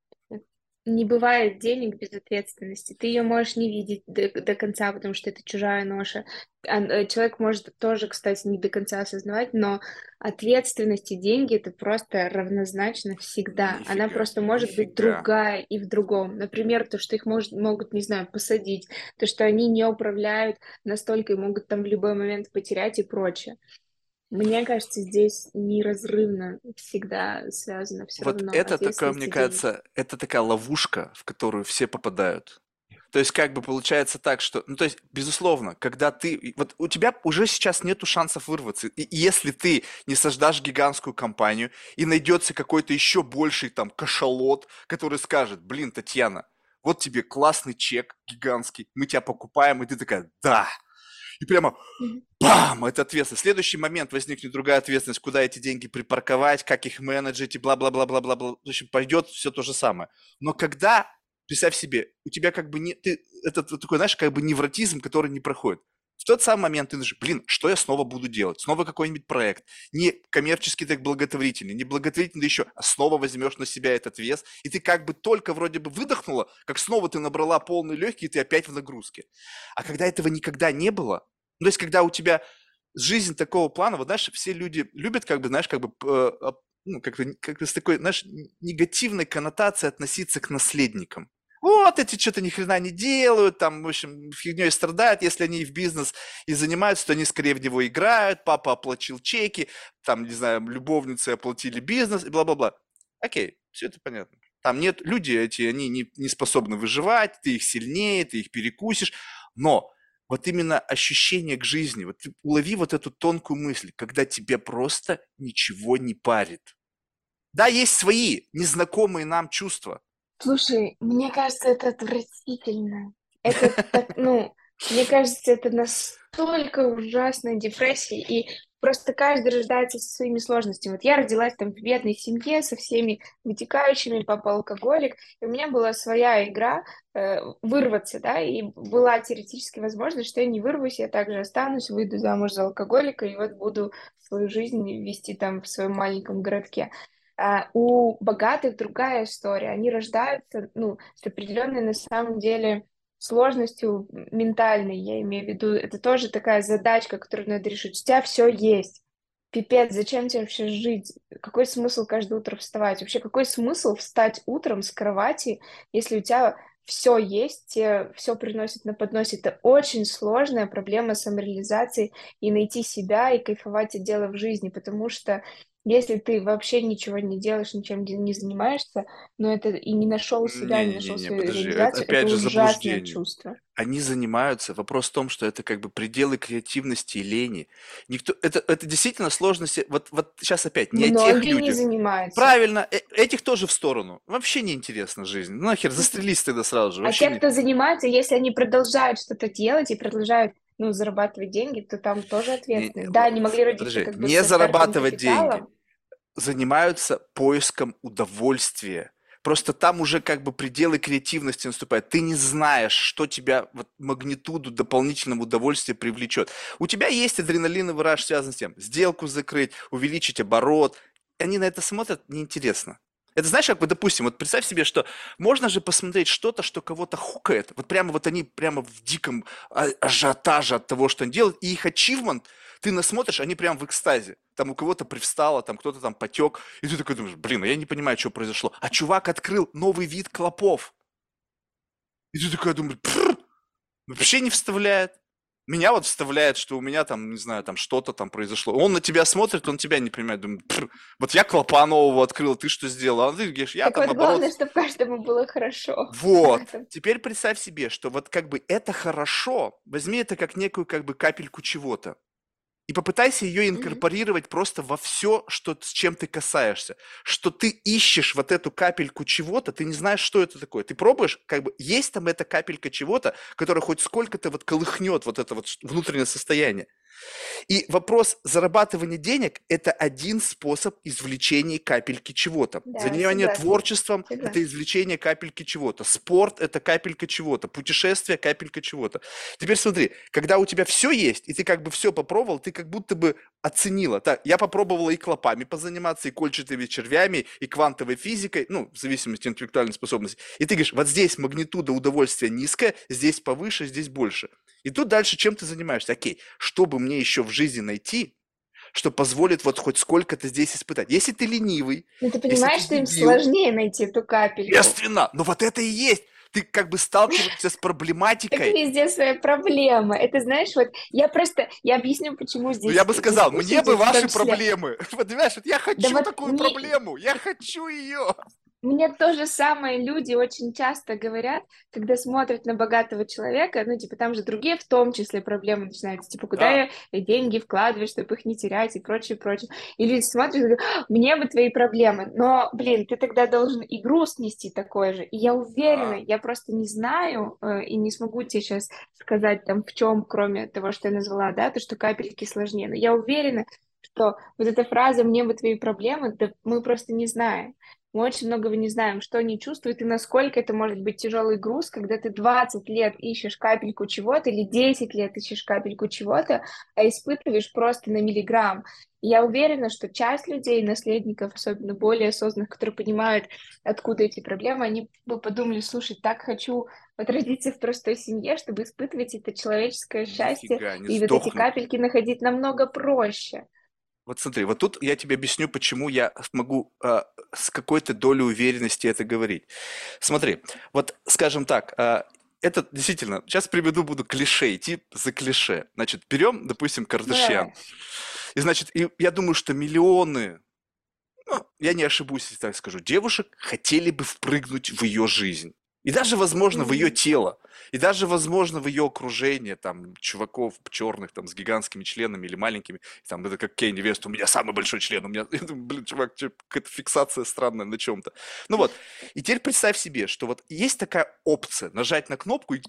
не бывает денег без ответственности. Ты ее можешь не видеть до, до конца, потому что это чужая ноша. А, э, человек может тоже, кстати, не до конца осознавать, но ответственность и деньги это просто равнозначно всегда. Нифига, Она просто может нифига. быть другая и в другом. Например, то, что их может, могут, не знаю, посадить, то, что они не управляют настолько и могут там в любой момент потерять и прочее. Мне кажется, здесь неразрывно всегда связано все вот равно. это такое, мне кажется, это такая ловушка, в которую все попадают. То есть как бы получается так, что, ну то есть безусловно, когда ты, вот у тебя уже сейчас нету шансов вырваться, и если ты не создашь гигантскую компанию и найдется какой-то еще больший там кашалот, который скажет, блин, Татьяна, вот тебе классный чек гигантский, мы тебя покупаем, и ты такая, да, и прямо бам, это ответственность. В следующий момент возникнет другая ответственность, куда эти деньги припарковать, как их менеджить и бла-бла-бла-бла-бла-бла. В общем, пойдет все то же самое. Но когда, представь себе, у тебя как бы не, ты, это такой, знаешь, как бы невротизм, который не проходит. В тот самый момент ты думаешь, блин, что я снова буду делать? Снова какой-нибудь проект. Не коммерческий, так благотворительный, не благотворительный еще, а снова возьмешь на себя этот вес, и ты как бы только вроде бы выдохнула, как снова ты набрала полные легкие, и ты опять в нагрузке. А когда этого никогда не было, ну, то есть, когда у тебя жизнь такого плана, вот, знаешь, все люди любят, как бы, знаешь, как бы, э, ну, как-то, как с такой, знаешь, негативной коннотацией относиться к наследникам. Вот эти что-то ни хрена не делают, там, в общем, фигней страдают, если они в бизнес и занимаются, то они скорее в него играют, папа оплатил чеки, там, не знаю, любовницы оплатили бизнес и бла-бла-бла. Окей, все это понятно. Там нет, люди эти, они не, не способны выживать, ты их сильнее, ты их перекусишь, но вот именно ощущение к жизни. Вот ты улови вот эту тонкую мысль, когда тебе просто ничего не парит. Да, есть свои незнакомые нам чувства. Слушай, мне кажется, это отвратительно. Это так, ну, мне кажется, это настолько ужасная депрессия. И Просто каждый рождается со своими сложностями. Вот я родилась там в бедной семье со всеми вытекающими, папа алкоголик, и у меня была своя игра э, вырваться, да, и была теоретически возможность, что я не вырвусь, я также останусь, выйду замуж за алкоголика, и вот буду свою жизнь вести там в своем маленьком городке. А у богатых другая история. Они рождаются, ну, с определенной на самом деле сложностью ментальной, я имею в виду, это тоже такая задачка, которую надо решить. У тебя все есть. Пипец, зачем тебе вообще жить? Какой смысл каждое утро вставать? Вообще, какой смысл встать утром с кровати, если у тебя все есть, тебе все приносит на подносе. Это очень сложная проблема самореализации и найти себя и кайфовать от дела в жизни, потому что если ты вообще ничего не делаешь, ничем не занимаешься, но это и не нашел себя, не, не нашел не, свою подожди, реализацию, опять это же ужасное чувство. Они занимаются. Вопрос в том, что это как бы пределы креативности и лени. Никто, это, это действительно сложности. Вот, вот сейчас опять не Многие о тех людях. не занимаются. Правильно, э, этих тоже в сторону. Вообще неинтересна жизнь. Ну нахер, застрелись тогда сразу же. А те, не... кто занимается, если они продолжают что-то делать и продолжают ну, зарабатывать деньги, то там тоже ответственность. Не, да, они могли родиться подожди, как бы Не зарабатывать деньги, занимаются поиском удовольствия. Просто там уже как бы пределы креативности наступают. Ты не знаешь, что тебя вот магнитуду дополнительного удовольствия привлечет. У тебя есть адреналиновый раш, связан с тем, сделку закрыть, увеличить оборот. Они на это смотрят неинтересно. Это знаешь, как бы, допустим, вот представь себе, что можно же посмотреть что-то, что кого-то хукает. Вот прямо вот они прямо в диком а, ажиотаже от того, что они делают, и их ачивмент, ты насмотришь, они прям в экстазе. Там у кого-то привстало, там кто-то там потек, и ты такой думаешь, блин, а я не понимаю, что произошло. А чувак открыл новый вид клопов. И ты такой думаешь, вообще не вставляет. Меня вот вставляет, что у меня там, не знаю, там что-то там произошло. Он на тебя смотрит, он тебя не понимает. Думает, вот я клопа нового открыл, ты что сделал? А ты говоришь, я так там вот наоборот... главное, чтобы каждому было хорошо. Вот. Теперь представь себе, что вот как бы это хорошо, возьми это как некую как бы капельку чего-то. И попытайся ее инкорпорировать просто во все, что, с чем ты касаешься. Что ты ищешь вот эту капельку чего-то, ты не знаешь, что это такое. Ты пробуешь, как бы, есть там эта капелька чего-то, которая хоть сколько-то вот колыхнет вот это вот внутреннее состояние. И вопрос зарабатывания денег – это один способ извлечения капельки чего-то. Да, Занимание согласна. творчеством – это извлечение капельки чего-то. Спорт – это капелька чего-то. Путешествие – капелька чего-то. Теперь смотри, когда у тебя все есть, и ты как бы все попробовал, ты как будто бы оценила. Так, я попробовала и клопами позаниматься, и кольчатыми червями, и квантовой физикой, ну, в зависимости от интеллектуальной способности. И ты говоришь, вот здесь магнитуда удовольствия низкая, здесь повыше, здесь больше. И тут дальше чем ты занимаешься? Окей, что бы мне еще в жизни найти, что позволит вот хоть сколько-то здесь испытать. Если ты ленивый... Ну, ты понимаешь, что им сложнее найти эту капельку. Естественно, но вот это и есть ты как бы сталкиваешься с проблематикой. Это везде своя проблема. Это знаешь, вот я просто, я объясню, почему здесь... Ну, я бы сказал, мне бы ваши проблемы. Понимаешь, вот я хочу да такую вот проблему, я хочу ее. Мне то же самое люди очень часто говорят, когда смотрят на богатого человека, ну, типа, там же другие в том числе проблемы начинаются, типа, куда да. я деньги вкладываю, чтобы их не терять и прочее, прочее. И люди смотрят и говорят, мне бы твои проблемы, но, блин, ты тогда должен и груз нести такой же. И я уверена, да. я просто не знаю э, и не смогу тебе сейчас сказать, там, в чем, кроме того, что я назвала, да, то, что капельки сложнее, но я уверена, что вот эта фраза «мне бы твои проблемы», да мы просто не знаем. Мы очень многого не знаем, что они чувствуют и насколько это может быть тяжелый груз, когда ты 20 лет ищешь капельку чего-то или 10 лет ищешь капельку чего-то, а испытываешь просто на миллиграмм. И я уверена, что часть людей, наследников, особенно более осознанных, которые понимают, откуда эти проблемы, они бы подумали, слушай, так хочу вот родиться в простой семье, чтобы испытывать это человеческое счастье, Нифига, и сдохнут. вот эти капельки находить намного проще. Вот смотри, вот тут я тебе объясню, почему я могу э, с какой-то долей уверенности это говорить. Смотри, вот скажем так, э, это действительно, сейчас приведу, буду клише, идти за клише. Значит, берем, допустим, Кардашьян. Да. И, значит, и я думаю, что миллионы, ну, я не ошибусь, если так скажу, девушек хотели бы впрыгнуть в ее жизнь. И даже, возможно, в ее тело. И даже, возможно, в ее окружение, там, чуваков черных, там, с гигантскими членами или маленькими. Там, это как Кенни Вест, у меня самый большой член, у меня, блин, чувак, какая-то фиксация странная на чем-то. Ну вот, и теперь представь себе, что вот есть такая опция, нажать на кнопку и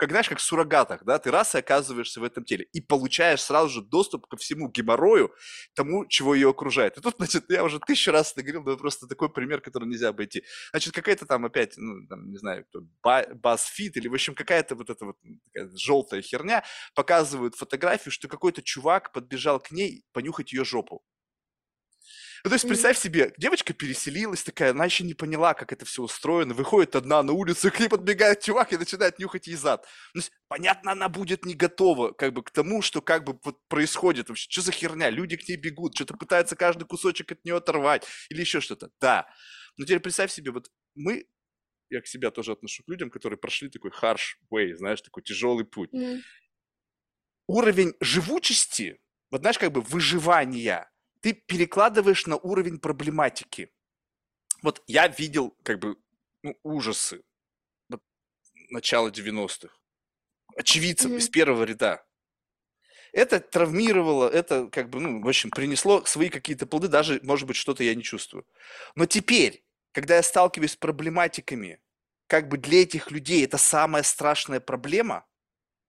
как, знаешь, как в суррогатах, да, ты раз и оказываешься в этом теле, и получаешь сразу же доступ ко всему геморрою, тому, чего ее окружает. И тут, значит, я уже тысячу раз это говорил, но просто такой пример, который нельзя обойти. Значит, какая-то там опять, ну, там, не знаю, кто, BuzzFeed или, в общем, какая-то вот эта вот желтая херня показывают фотографию, что какой-то чувак подбежал к ней понюхать ее жопу. Ну, то есть, представь себе, девочка переселилась такая, она еще не поняла, как это все устроено, выходит одна на улицу, к ней подбегает чувак и начинает нюхать ей зад. Ну, есть, понятно, она будет не готова как бы к тому, что как бы вот происходит вообще. Что за херня? Люди к ней бегут, что-то пытаются каждый кусочек от нее оторвать или еще что-то. Да. Но теперь представь себе, вот мы, я к себя тоже отношу к людям, которые прошли такой harsh way, знаешь, такой тяжелый путь. Mm. Уровень живучести, вот знаешь, как бы выживания – ты перекладываешь на уровень проблематики. Вот я видел как бы ну, ужасы начала 90-х. Очевидцев mm-hmm. из первого ряда. Это травмировало, это как бы, ну, в общем, принесло свои какие-то плоды, даже, может быть, что-то я не чувствую. Но теперь, когда я сталкиваюсь с проблематиками, как бы для этих людей это самая страшная проблема,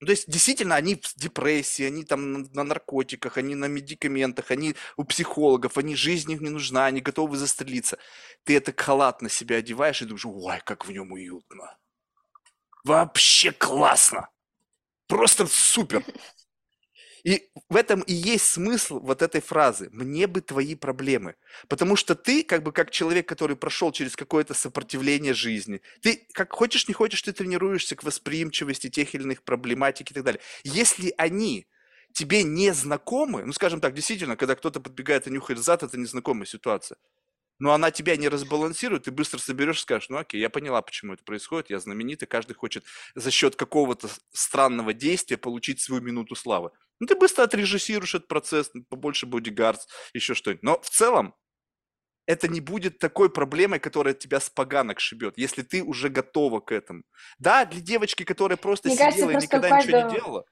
ну, то есть, действительно, они в депрессии, они там на, на наркотиках, они на медикаментах, они у психологов, они жизнь их не нужна, они готовы застрелиться. Ты это халат на себя одеваешь и думаешь, ой, как в нем уютно. Вообще классно. Просто супер. И в этом и есть смысл вот этой фразы. Мне бы твои проблемы. Потому что ты, как бы как человек, который прошел через какое-то сопротивление жизни, ты, как хочешь, не хочешь, ты тренируешься к восприимчивости тех или иных проблематик и так далее. Если они тебе не знакомы, ну, скажем так, действительно, когда кто-то подбегает и нюхает зад, это незнакомая ситуация но она тебя не разбалансирует, ты быстро соберешь и скажешь, ну окей, я поняла, почему это происходит, я знаменитый, каждый хочет за счет какого-то странного действия получить свою минуту славы. Ну ты быстро отрежиссируешь этот процесс, побольше бодигардс, еще что-нибудь. Но в целом это не будет такой проблемой, которая тебя с поганок шибет, если ты уже готова к этому. Да, для девочки, которая просто Мне сидела кажется, и никогда ничего не делала,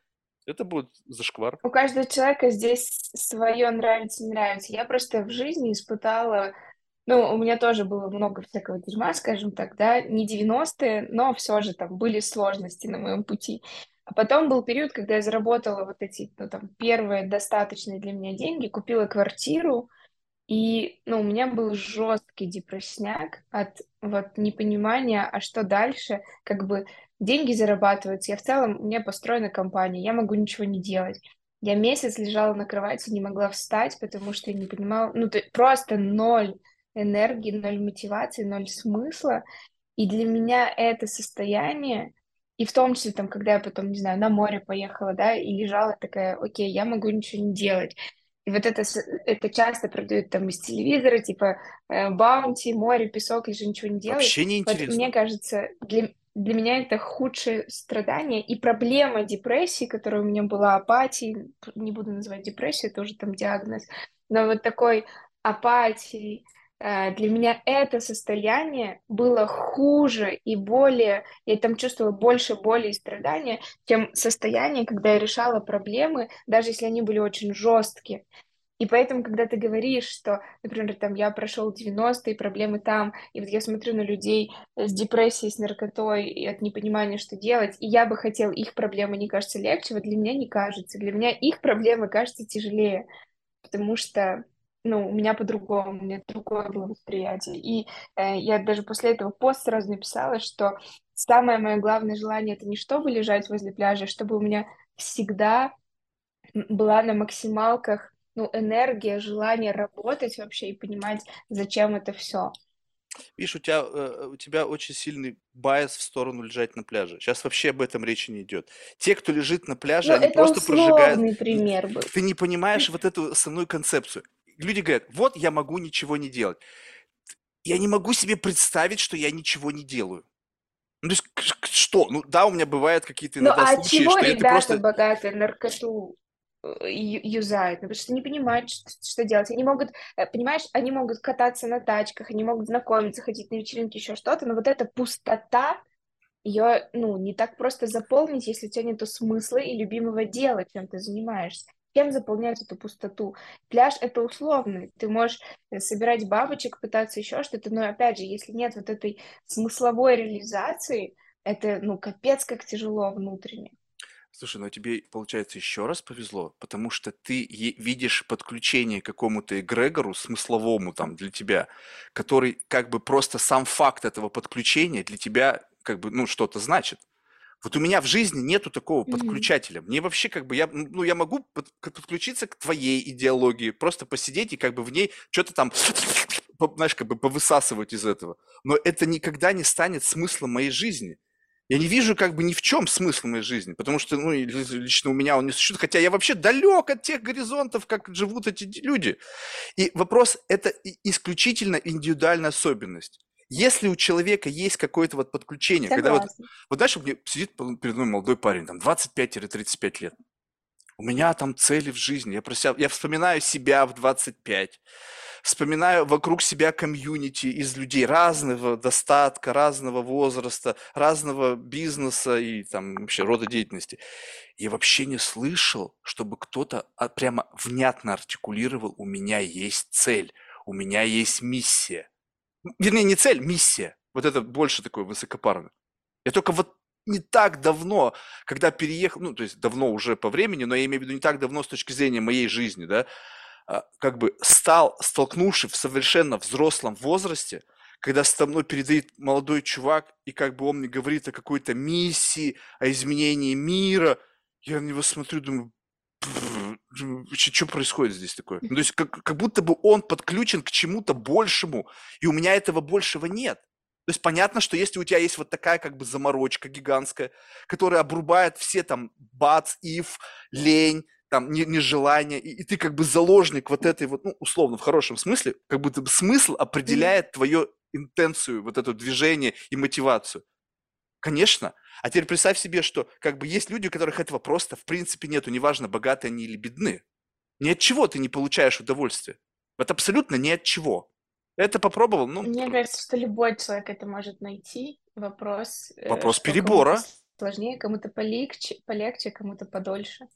Это будет зашквар. У каждого человека здесь свое нравится, не нравится. Я просто в жизни испытала ну, у меня тоже было много всякого дерьма, скажем так, да, не 90-е, но все же там были сложности на моем пути. А потом был период, когда я заработала вот эти, ну, там, первые достаточные для меня деньги, купила квартиру, и, ну, у меня был жесткий депрессняк от вот непонимания, а что дальше, как бы деньги зарабатываются, я в целом, у меня построена компания, я могу ничего не делать. Я месяц лежала на кровати, не могла встать, потому что я не понимала, ну, ты просто ноль энергии, ноль мотивации, ноль смысла. И для меня это состояние, и в том числе, там, когда я потом, не знаю, на море поехала, да, и лежала такая, окей, я могу ничего не делать. И вот это, это часто продают там из телевизора, типа э, баунти, море, песок, лежи, ничего не делай. Вообще не интересно. Вот, мне кажется, для, для меня это худшее страдание и проблема депрессии, которая у меня была, апатии, не буду называть депрессию, это уже там диагноз, но вот такой апатии, для меня это состояние было хуже и более, я там чувствовала больше боли и страдания, чем состояние, когда я решала проблемы, даже если они были очень жесткие. И поэтому, когда ты говоришь, что, например, там я прошел 90-е, проблемы там, и вот я смотрю на людей с депрессией, с наркотой и от непонимания, что делать, и я бы хотел их проблемы, не кажется, легче, вот для меня не кажется. Для меня их проблемы кажутся тяжелее, потому что ну, у меня по-другому, у меня другое было восприятие. И э, я даже после этого пост сразу написала, что самое мое главное желание это не чтобы лежать возле пляжа, а чтобы у меня всегда была на максималках ну, энергия, желание работать вообще и понимать, зачем это все. Видишь, у тебя, э, у тебя очень сильный байс в сторону лежать на пляже. Сейчас вообще об этом речи не идет. Те, кто лежит на пляже, ну, они это просто прожигают. пример был. Ты не понимаешь вот эту основную концепцию люди говорят, вот я могу ничего не делать. Я не могу себе представить, что я ничего не делаю. Ну, то есть, что? Ну, да, у меня бывают какие-то иногда ну, а случаи, чего что ребята это просто... богатые наркоту э, юзают, ну, потому что не понимают, что, что делать. Они могут, э, понимаешь, они могут кататься на тачках, они могут знакомиться, ходить на вечеринки, еще что-то, но вот эта пустота, ее, ну, не так просто заполнить, если у тебя нет смысла и любимого дела, чем ты занимаешься чем заполнять эту пустоту. Пляж — это условный. Ты можешь э, собирать бабочек, пытаться еще что-то, но, опять же, если нет вот этой смысловой реализации, это, ну, капец, как тяжело внутренне. Слушай, ну тебе, получается, еще раз повезло, потому что ты видишь подключение к какому-то эгрегору смысловому там для тебя, который как бы просто сам факт этого подключения для тебя как бы, ну, что-то значит. Вот у меня в жизни нету такого mm-hmm. подключателя. Мне вообще как бы, я, ну, я могу под, подключиться к твоей идеологии, просто посидеть и как бы в ней что-то там, знаешь, как бы повысасывать из этого. Но это никогда не станет смыслом моей жизни. Я не вижу как бы ни в чем смысла моей жизни, потому что, ну, лично у меня он не существует, хотя я вообще далек от тех горизонтов, как живут эти люди. И вопрос – это исключительно индивидуальная особенность. Если у человека есть какое-то вот подключение, Согласна. когда вот, вот знаешь, мне сидит перед мной молодой парень, там 25-35 лет, у меня там цели в жизни, я, про себя, я вспоминаю себя в 25, вспоминаю вокруг себя комьюнити из людей разного достатка, разного возраста, разного бизнеса и там вообще рода деятельности. Я вообще не слышал, чтобы кто-то а, прямо внятно артикулировал, у меня есть цель, у меня есть миссия вернее, не цель, миссия. Вот это больше такое высокопарное. Я только вот не так давно, когда переехал, ну, то есть давно уже по времени, но я имею в виду не так давно с точки зрения моей жизни, да, а, как бы стал, столкнувшись в совершенно взрослом возрасте, когда со мной передает молодой чувак, и как бы он мне говорит о какой-то миссии, о изменении мира, я на него смотрю, думаю, что происходит здесь такое? Ну, то есть как, как будто бы он подключен к чему-то большему, и у меня этого большего нет. То есть понятно, что если у тебя есть вот такая как бы заморочка гигантская, которая обрубает все там бац, ив, лень, там не, нежелание, и, и ты как бы заложник вот этой вот, ну, условно, в хорошем смысле, как будто бы смысл определяет твою интенцию, вот это движение и мотивацию. Конечно. А теперь представь себе, что как бы есть люди, у которых этого просто в принципе нету, неважно, богатые они или бедны. Ни от чего ты не получаешь удовольствие. Вот абсолютно ни от чего. Это попробовал, ну... Мне кажется, что любой человек это может найти. Вопрос... Э, Вопрос перебора. сложнее, кому-то полегче, полегче, кому-то подольше.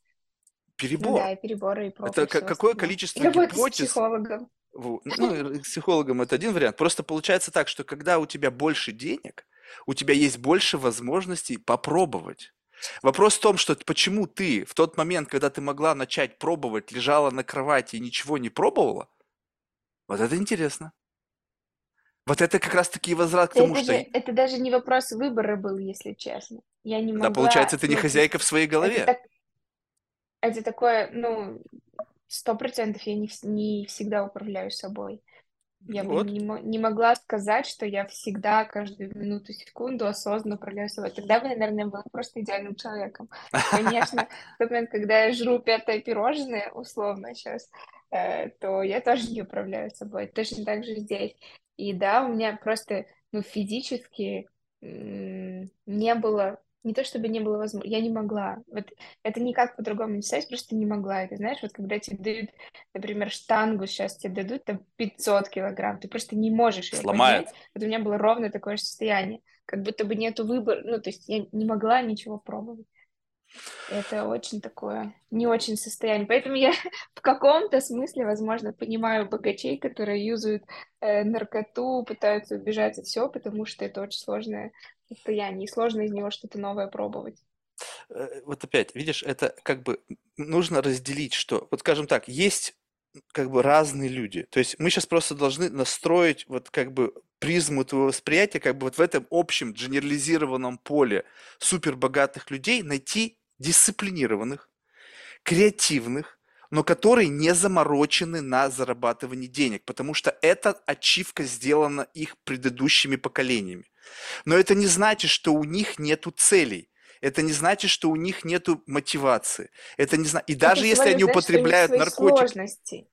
Перебор. Ну да, и переборы, и проб, Это какое количество И работа с гипотез? психологом. Ну, с психологом это один вариант. Просто получается так, что когда у тебя больше денег, у тебя есть больше возможностей попробовать. Вопрос в том, что почему ты в тот момент, когда ты могла начать пробовать, лежала на кровати и ничего не пробовала, вот это интересно. Вот это как раз-таки возврат к Да тому, это что... же, это даже не вопрос выбора был, если честно. Я не Да, могла, получается, ты не ну, хозяйка в своей это голове. так, это такое, ну, сто процентов я не, не всегда управляю собой. Я бы Вот. не, мо- не могла сказать, что я всегда, каждую минуту, секунду осознанно управляю собой. Тогда бы я, наверное, была просто идеальным человеком. Конечно, в тот момент, когда я жру пятое пирожное, условно сейчас, то я тоже не управляю собой. Точно так же здесь. И да, у меня просто, ну, физически не было, не то чтобы не было возможности, я не могла. Вот это никак по-другому не сказать, просто не могла. Это знаешь, вот когда тебе дают, например, штангу, сейчас тебе дадут там 500 килограмм, ты просто не можешь ее Сломает. поднять. Вот у меня было ровно такое же состояние. Как будто бы нету выбора, ну, то есть я не могла ничего пробовать. Это очень такое, не очень состояние. Поэтому я в каком-то смысле, возможно, понимаю богачей, которые юзают э, наркоту, пытаются убежать от всего, потому что это очень сложное состояние, и сложно из него что-то новое пробовать. Э, Вот опять, видишь, это как бы нужно разделить, что, вот скажем так, есть как бы разные люди. То есть мы сейчас просто должны настроить вот как бы призму твоего восприятия, как бы вот в этом общем генерализированном поле супербогатых людей найти дисциплинированных, креативных, но которые не заморочены на зарабатывании денег, потому что эта ачивка сделана их предыдущими поколениями. Но это не значит, что у них нету целей. Это не значит, что у них нету мотивации. Это не зна... И даже Это если они них употребляют наркотики, сложности,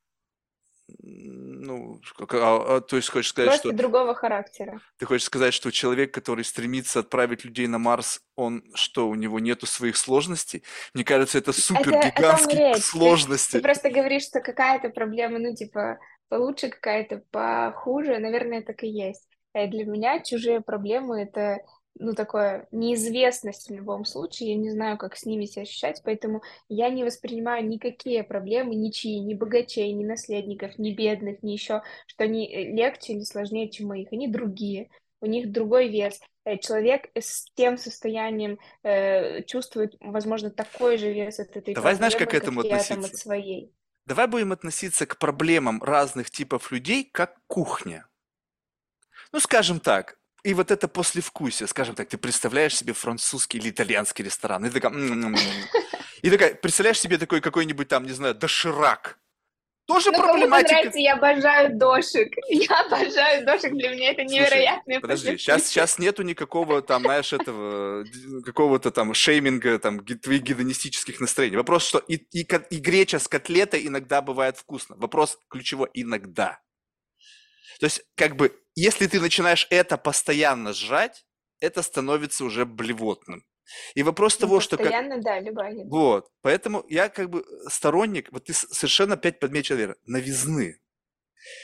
ну, как- а- а, то есть хочешь сказать, просто что другого характера. ты хочешь сказать, что человек, который стремится отправить людей на Марс, он что, у него нету своих сложностей? Мне кажется, это супер Это гигантские речь. Ты, ты сложности. просто говоришь, что какая-то проблема, ну, типа, получше, какая-то похуже. Наверное, так и есть. Э, Для меня чужие проблемы — это, ну, такое неизвестность в любом случае. Я не знаю, как с ними себя ощущать, поэтому я не воспринимаю никакие проблемы, ничьи, ни богачей, ни наследников, ни бедных, ни еще, что они э, легче или сложнее, чем моих. Они другие. У них другой вес. Э, Человек с тем состоянием э, чувствует, возможно, такой же вес от этой Давай знаешь, как к проблемы, этому я там от относиться? своей. Давай будем относиться к проблемам разных типов людей как кухня. Ну, скажем так, и вот это послевкусие, скажем так, ты представляешь себе французский или итальянский ресторан, и такая, и такая, представляешь себе такой какой-нибудь там, не знаю, доширак. Тоже Ну, кому-то проблематика. нравится, я обожаю дошик. Я обожаю дошик, для меня это Слушай, невероятное подожди, сейчас, сейчас нету никакого там, знаешь, этого, какого-то там шейминга, там, твоих гедонистических настроений. Вопрос, что и, и, и греча с котлетой иногда бывает вкусно. Вопрос ключевой – иногда. То есть, как бы, если ты начинаешь это постоянно сжать, это становится уже блевотным. И вопрос Ну, того, что как, постоянно, да, любая еда. вот, поэтому я как бы сторонник, вот ты совершенно опять подметил, Вера, новизны.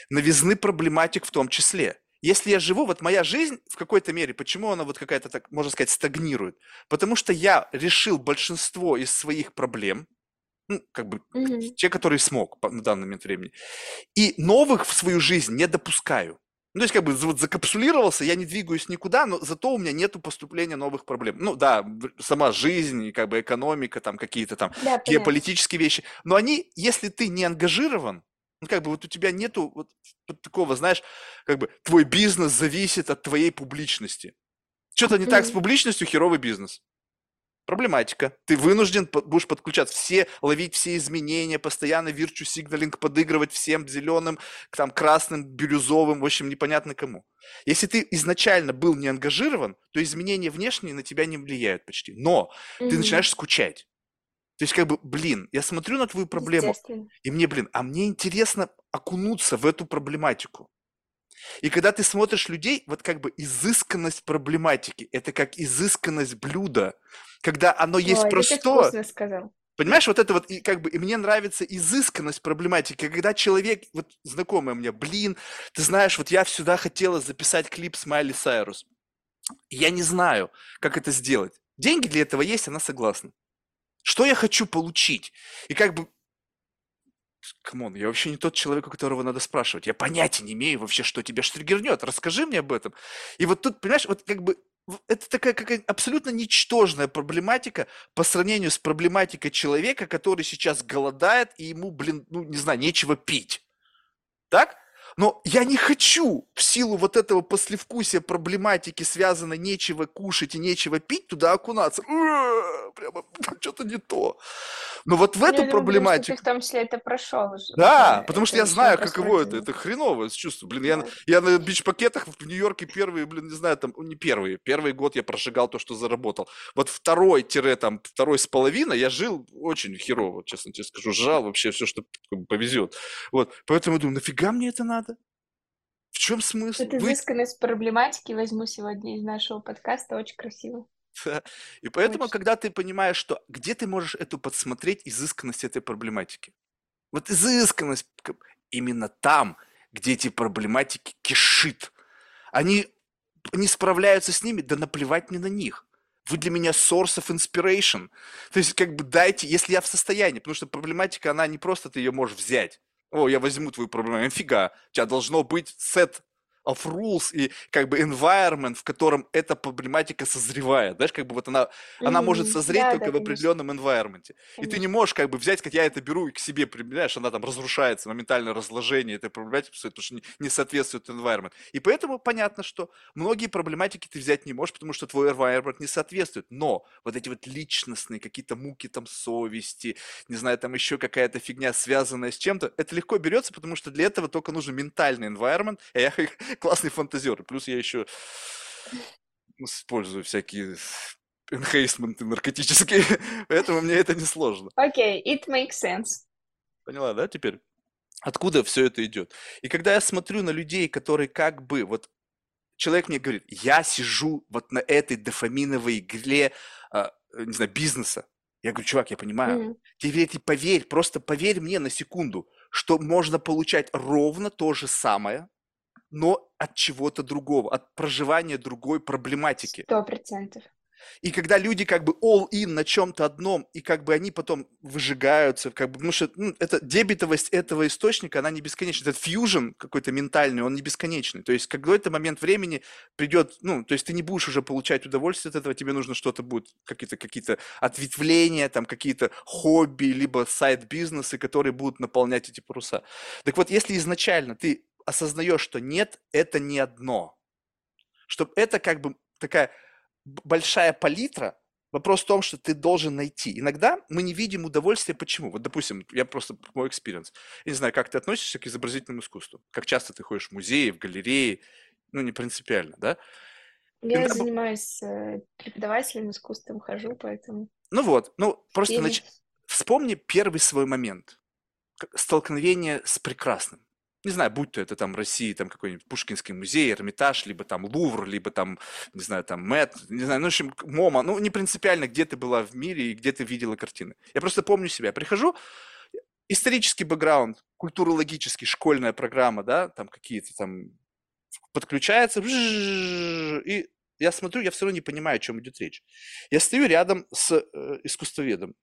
Новизны проблематик в том числе. Если я живу, вот моя жизнь в какой-то мере, почему она вот какая-то, так, можно сказать, стагнирует? Потому что я решил большинство из своих проблем, ну, как бы Мгм. те, которые смог на данный момент времени, и новых в свою жизнь не допускаю. Ну, то есть, как бы, вот закапсулировался, я не двигаюсь никуда, но зато у меня нету поступления новых проблем. Ну, да, сама жизнь, как бы экономика, там, какие-то там Да, понятно. геополитические вещи. Но они, если ты не ангажирован, ну, как бы, вот у тебя нету вот вот такого, знаешь, как бы, твой бизнес зависит от твоей публичности. Что-то не так с публичностью, херовый бизнес. Проблематика. Ты вынужден будешь подключаться, все, ловить все изменения, постоянно virtue signaling, подыгрывать всем зеленым, там, красным, бирюзовым, в общем, непонятно кому. Если ты изначально был не ангажирован, то изменения внешние на тебя не влияют почти. Но ты Мгм. начинаешь скучать. То есть, как бы, блин, я смотрю на твою проблему, и мне, блин, а мне интересно окунуться в эту проблематику. И когда ты смотришь людей, вот как бы изысканность проблематики, это как изысканность блюда, когда оно есть Ой, простое, вкусно сказал. Понимаешь, вот это вот, и как бы, и мне нравится изысканность проблематики, когда человек, вот знакомый мне, блин, ты знаешь, вот я всегда хотела записать клип с Майли Сайрус. Я не знаю, как это сделать. Деньги для этого есть, она согласна. Что я хочу получить? И как бы come on, я вообще не тот человек, у которого надо спрашивать. Я понятия не имею вообще, что тебя стригернет. Расскажи мне об этом. И вот тут, понимаешь, вот как бы это такая какая абсолютно ничтожная проблематика по сравнению с проблематикой человека, который сейчас голодает, и ему, блин, ну, не знаю, нечего пить. Так? Но я не хочу в силу вот этого послевкусия проблематики, связанной нечего кушать и нечего пить, туда окунаться. Прямо что-то не то. Но вот в эту я проблематику... Ты в том числе это прошел уже. Да, потому что я знаю, каково это. Это хреновое чувство. Блин, я, я на бич-пакетах в Нью-Йорке первые, блин, не знаю, там, не первые. Первый год я прожигал то, что заработал. Вот второй, тире, там, второй с половиной я жил очень херово, честно тебе скажу. Жал вообще все, что повезет. Вот. Поэтому я думаю, нафига мне это надо? В чем смысл? Это изысканность Вы... проблематики возьму сегодня из нашего подкаста. Очень красиво. И поэтому, Очень. когда ты понимаешь, что где ты можешь эту подсмотреть изысканность этой проблематики? Вот изысканность именно там, где эти проблематики кишит. Они не справляются с ними, да наплевать мне на них. Вы для меня source of inspiration. То есть, как бы дайте, если я в состоянии, потому что проблематика, она не просто ты ее можешь взять. О, я возьму твою проблему. Нифига. У тебя должно быть сет of rules и как бы environment, в котором эта проблематика созревает. Знаешь, как бы вот она, mm-hmm. она может созреть да, только да, в определенном environment. И ты не можешь как бы взять, как я это беру и к себе применяешь, она там разрушается, моментальное разложение этой проблематики, потому что не, не соответствует environment. И поэтому понятно, что многие проблематики ты взять не можешь, потому что твой environment не соответствует. Но вот эти вот личностные какие-то муки там совести, не знаю, там еще какая-то фигня, связанная с чем-то, это легко берется, потому что для этого только нужен ментальный environment, а я классный фантазер. Плюс я еще использую всякие энхейсменты наркотические, поэтому мне это не сложно. Окей, okay, it makes sense. Поняла, да, теперь? Откуда все это идет? И когда я смотрю на людей, которые как бы, вот человек мне говорит, я сижу вот на этой дофаминовой игле, а, не знаю, бизнеса. Я говорю, чувак, я понимаю. Mm-hmm. Теперь ты поверь, просто поверь мне на секунду, что можно получать ровно то же самое, но от чего-то другого, от проживания другой проблематики. Сто процентов. И когда люди как бы all in на чем-то одном, и как бы они потом выжигаются, как бы, потому что ну, это дебетовость этого источника, она не бесконечна. Этот фьюжн какой-то ментальный, он не бесконечный. То есть какой-то момент времени придет, ну, то есть ты не будешь уже получать удовольствие от этого, тебе нужно что-то будет, какие-то какие-то ответвления, там какие-то хобби, либо side-бизнесы, которые будут наполнять эти паруса. Так вот, если изначально ты осознаешь, что нет, это не одно. Чтобы это как бы такая большая палитра, Вопрос в том, что ты должен найти. Иногда мы не видим удовольствия. Почему? Вот, допустим, я просто мой experience. Я не знаю, как ты относишься к изобразительному искусству. Как часто ты ходишь в музеи, в галереи. Ну, не принципиально, да? Я Иногда... занимаюсь э, преподавателем искусством, хожу, поэтому... Ну вот, ну просто нач... вспомни первый свой момент. Столкновение с прекрасным не знаю, будь то это там России, там какой-нибудь Пушкинский музей, Эрмитаж, либо там Лувр, либо там, не знаю, там Мэт, не знаю, ну, в общем, МОМА, ну, не принципиально, где ты была в мире и где ты видела картины. Я просто помню себя. Прихожу, исторический бэкграунд, культурологический, школьная программа, да, там какие-то там подключается, и я смотрю, я все равно не понимаю, о чем идет речь. Я стою рядом с искусствоведом,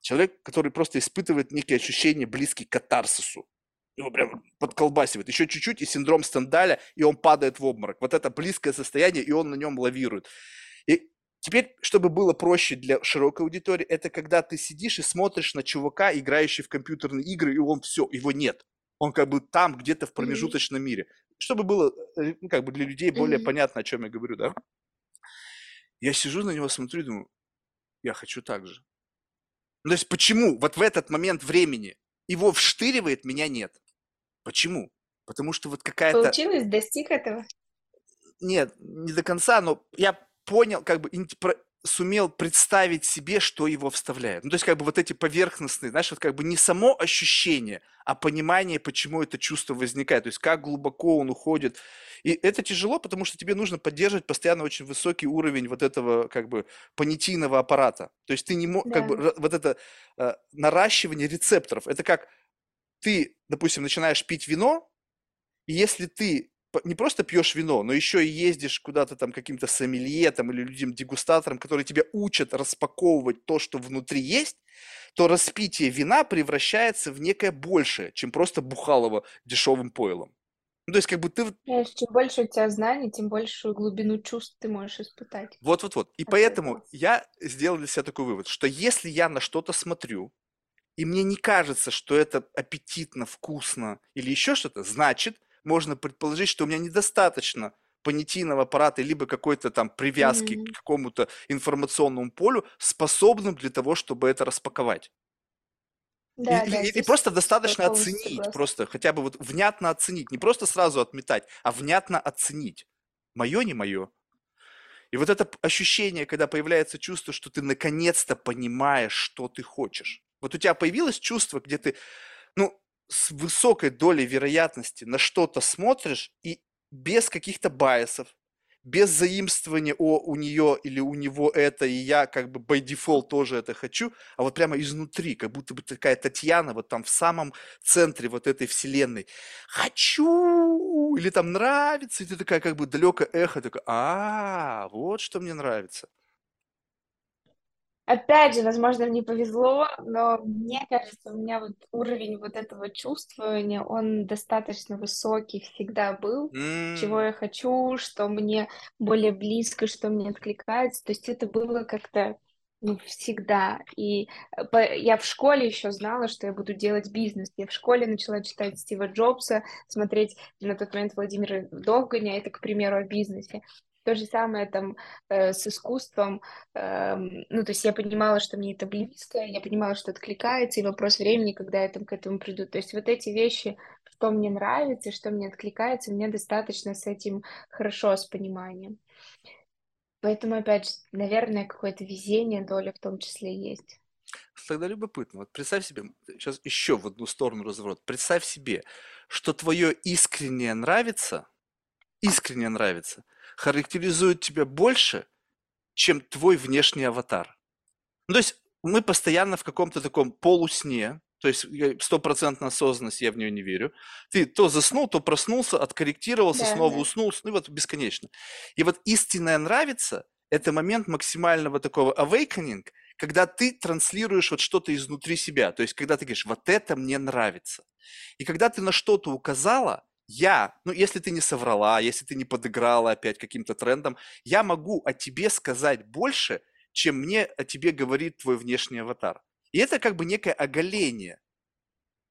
человек, который просто испытывает некие ощущения, близкие к катарсису его прям подколбасивает. Еще чуть-чуть, и синдром Стендаля, и он падает в обморок. Вот это близкое состояние, и он на нем лавирует. И теперь, чтобы было проще для широкой аудитории, это когда ты сидишь и смотришь на чувака, играющий в компьютерные игры, и он все, его нет. Он как бы там, где-то в промежуточном mm-hmm. мире. Чтобы было, э, ну, как бы для людей более mm-hmm. понятно, о чем я говорю, да? Я сижу на него, смотрю и думаю, я хочу так же. Ну, то есть почему вот в этот момент времени его вштыривает, меня нет? Почему? Потому что вот какая-то... Получилось, достиг этого? Нет, не до конца, но я понял, как бы сумел представить себе, что его вставляет. Ну, то есть, как бы вот эти поверхностные, знаешь, вот как бы не само ощущение, а понимание, почему это чувство возникает, то есть, как глубоко он уходит. И это тяжело, потому что тебе нужно поддерживать постоянно очень высокий уровень вот этого, как бы, понятийного аппарата. То есть, ты не можешь, да. как бы, вот это э, наращивание рецепторов, это как ты, допустим, начинаешь пить вино, и если ты не просто пьешь вино, но еще и ездишь куда-то там каким-то сомелье там, или людям-дегустаторам, которые тебя учат распаковывать то, что внутри есть, то распитие вина превращается в некое большее, чем просто бухалово дешевым пойлом. Ну, то есть, как бы ты... Знаешь, чем больше у тебя знаний, тем большую глубину чувств ты можешь испытать. Вот-вот-вот. И поэтому этого. я сделал для себя такой вывод, что если я на что-то смотрю, и мне не кажется, что это аппетитно, вкусно или еще что-то, значит, можно предположить, что у меня недостаточно понятийного аппарата, либо какой-то там привязки mm-hmm. к какому-то информационному полю, способным для того, чтобы это распаковать. Да, и, да, и, и просто достаточно оценить, согласна. просто хотя бы вот внятно оценить, не просто сразу отметать, а внятно оценить. Мое, не мое. И вот это ощущение, когда появляется чувство, что ты наконец-то понимаешь, что ты хочешь. Вот у тебя появилось чувство, где ты, ну, с высокой долей вероятности на что-то смотришь и без каких-то байсов, без заимствования о у нее или у него это, и я как бы by default тоже это хочу, а вот прямо изнутри, как будто бы такая Татьяна вот там в самом центре вот этой вселенной. Хочу! Или там нравится, и ты такая как бы далекое эхо, такая, а, вот что мне нравится. Опять же, возможно, мне повезло, но мне кажется, у меня вот уровень вот этого чувствования, он достаточно высокий всегда был, чего я хочу, что мне более близко, что мне откликается. То есть это было как-то ну, всегда. И э, по, я в школе еще знала, что я буду делать бизнес. Я в школе начала читать Стива Джобса, смотреть на тот момент Владимира Довганя, это, к примеру, о бизнесе. То же самое там э, с искусством. Э, ну, то есть я понимала, что мне это близко, я понимала, что откликается, и вопрос времени, когда я там к этому приду. То есть вот эти вещи, что мне нравится, что мне откликается, мне достаточно с этим хорошо, с пониманием. Поэтому, опять же, наверное, какое-то везение, доля в том числе есть. Тогда любопытно. Вот представь себе, сейчас еще в одну сторону разворот. Представь себе, что твое искреннее нравится, искренне нравится, характеризует тебя больше, чем твой внешний аватар. Ну, то есть мы постоянно в каком-то таком полусне, то есть стопроцентная осознанность, я в нее не верю. Ты то заснул, то проснулся, откорректировался, да, снова да. уснул, ну и вот бесконечно. И вот истинное нравится – это момент максимального такого awakening, когда ты транслируешь вот что-то изнутри себя. То есть когда ты говоришь, вот это мне нравится. И когда ты на что-то указала, я, ну, если ты не соврала, если ты не подыграла опять каким-то трендом, я могу о тебе сказать больше, чем мне о тебе говорит твой внешний аватар. И это как бы некое оголение.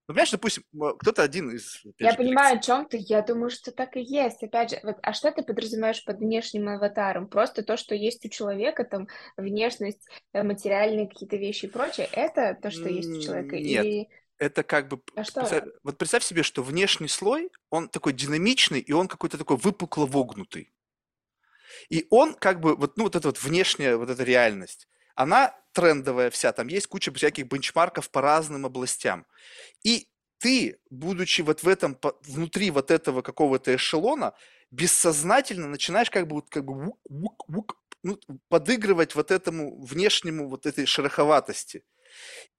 Ну, понимаешь, допустим, кто-то один из... Я же, понимаю, о чем ты. Я думаю, что так и есть. Опять же, вот, а что ты подразумеваешь под внешним аватаром? Просто то, что есть у человека, там, внешность, э, материальные какие-то вещи и прочее, это то, что есть у человека? Нет. Или это как бы... А что? Представь, вот представь себе, что внешний слой, он такой динамичный, и он какой-то такой выпукло вогнутый. И он как бы, вот, ну, вот эта вот внешняя, вот эта реальность, она трендовая вся, там есть куча всяких бенчмарков по разным областям. И ты, будучи вот в этом, внутри вот этого какого-то эшелона, бессознательно начинаешь как бы, как бы вук, вук, вук, ну, подыгрывать вот этому внешнему, вот этой шероховатости.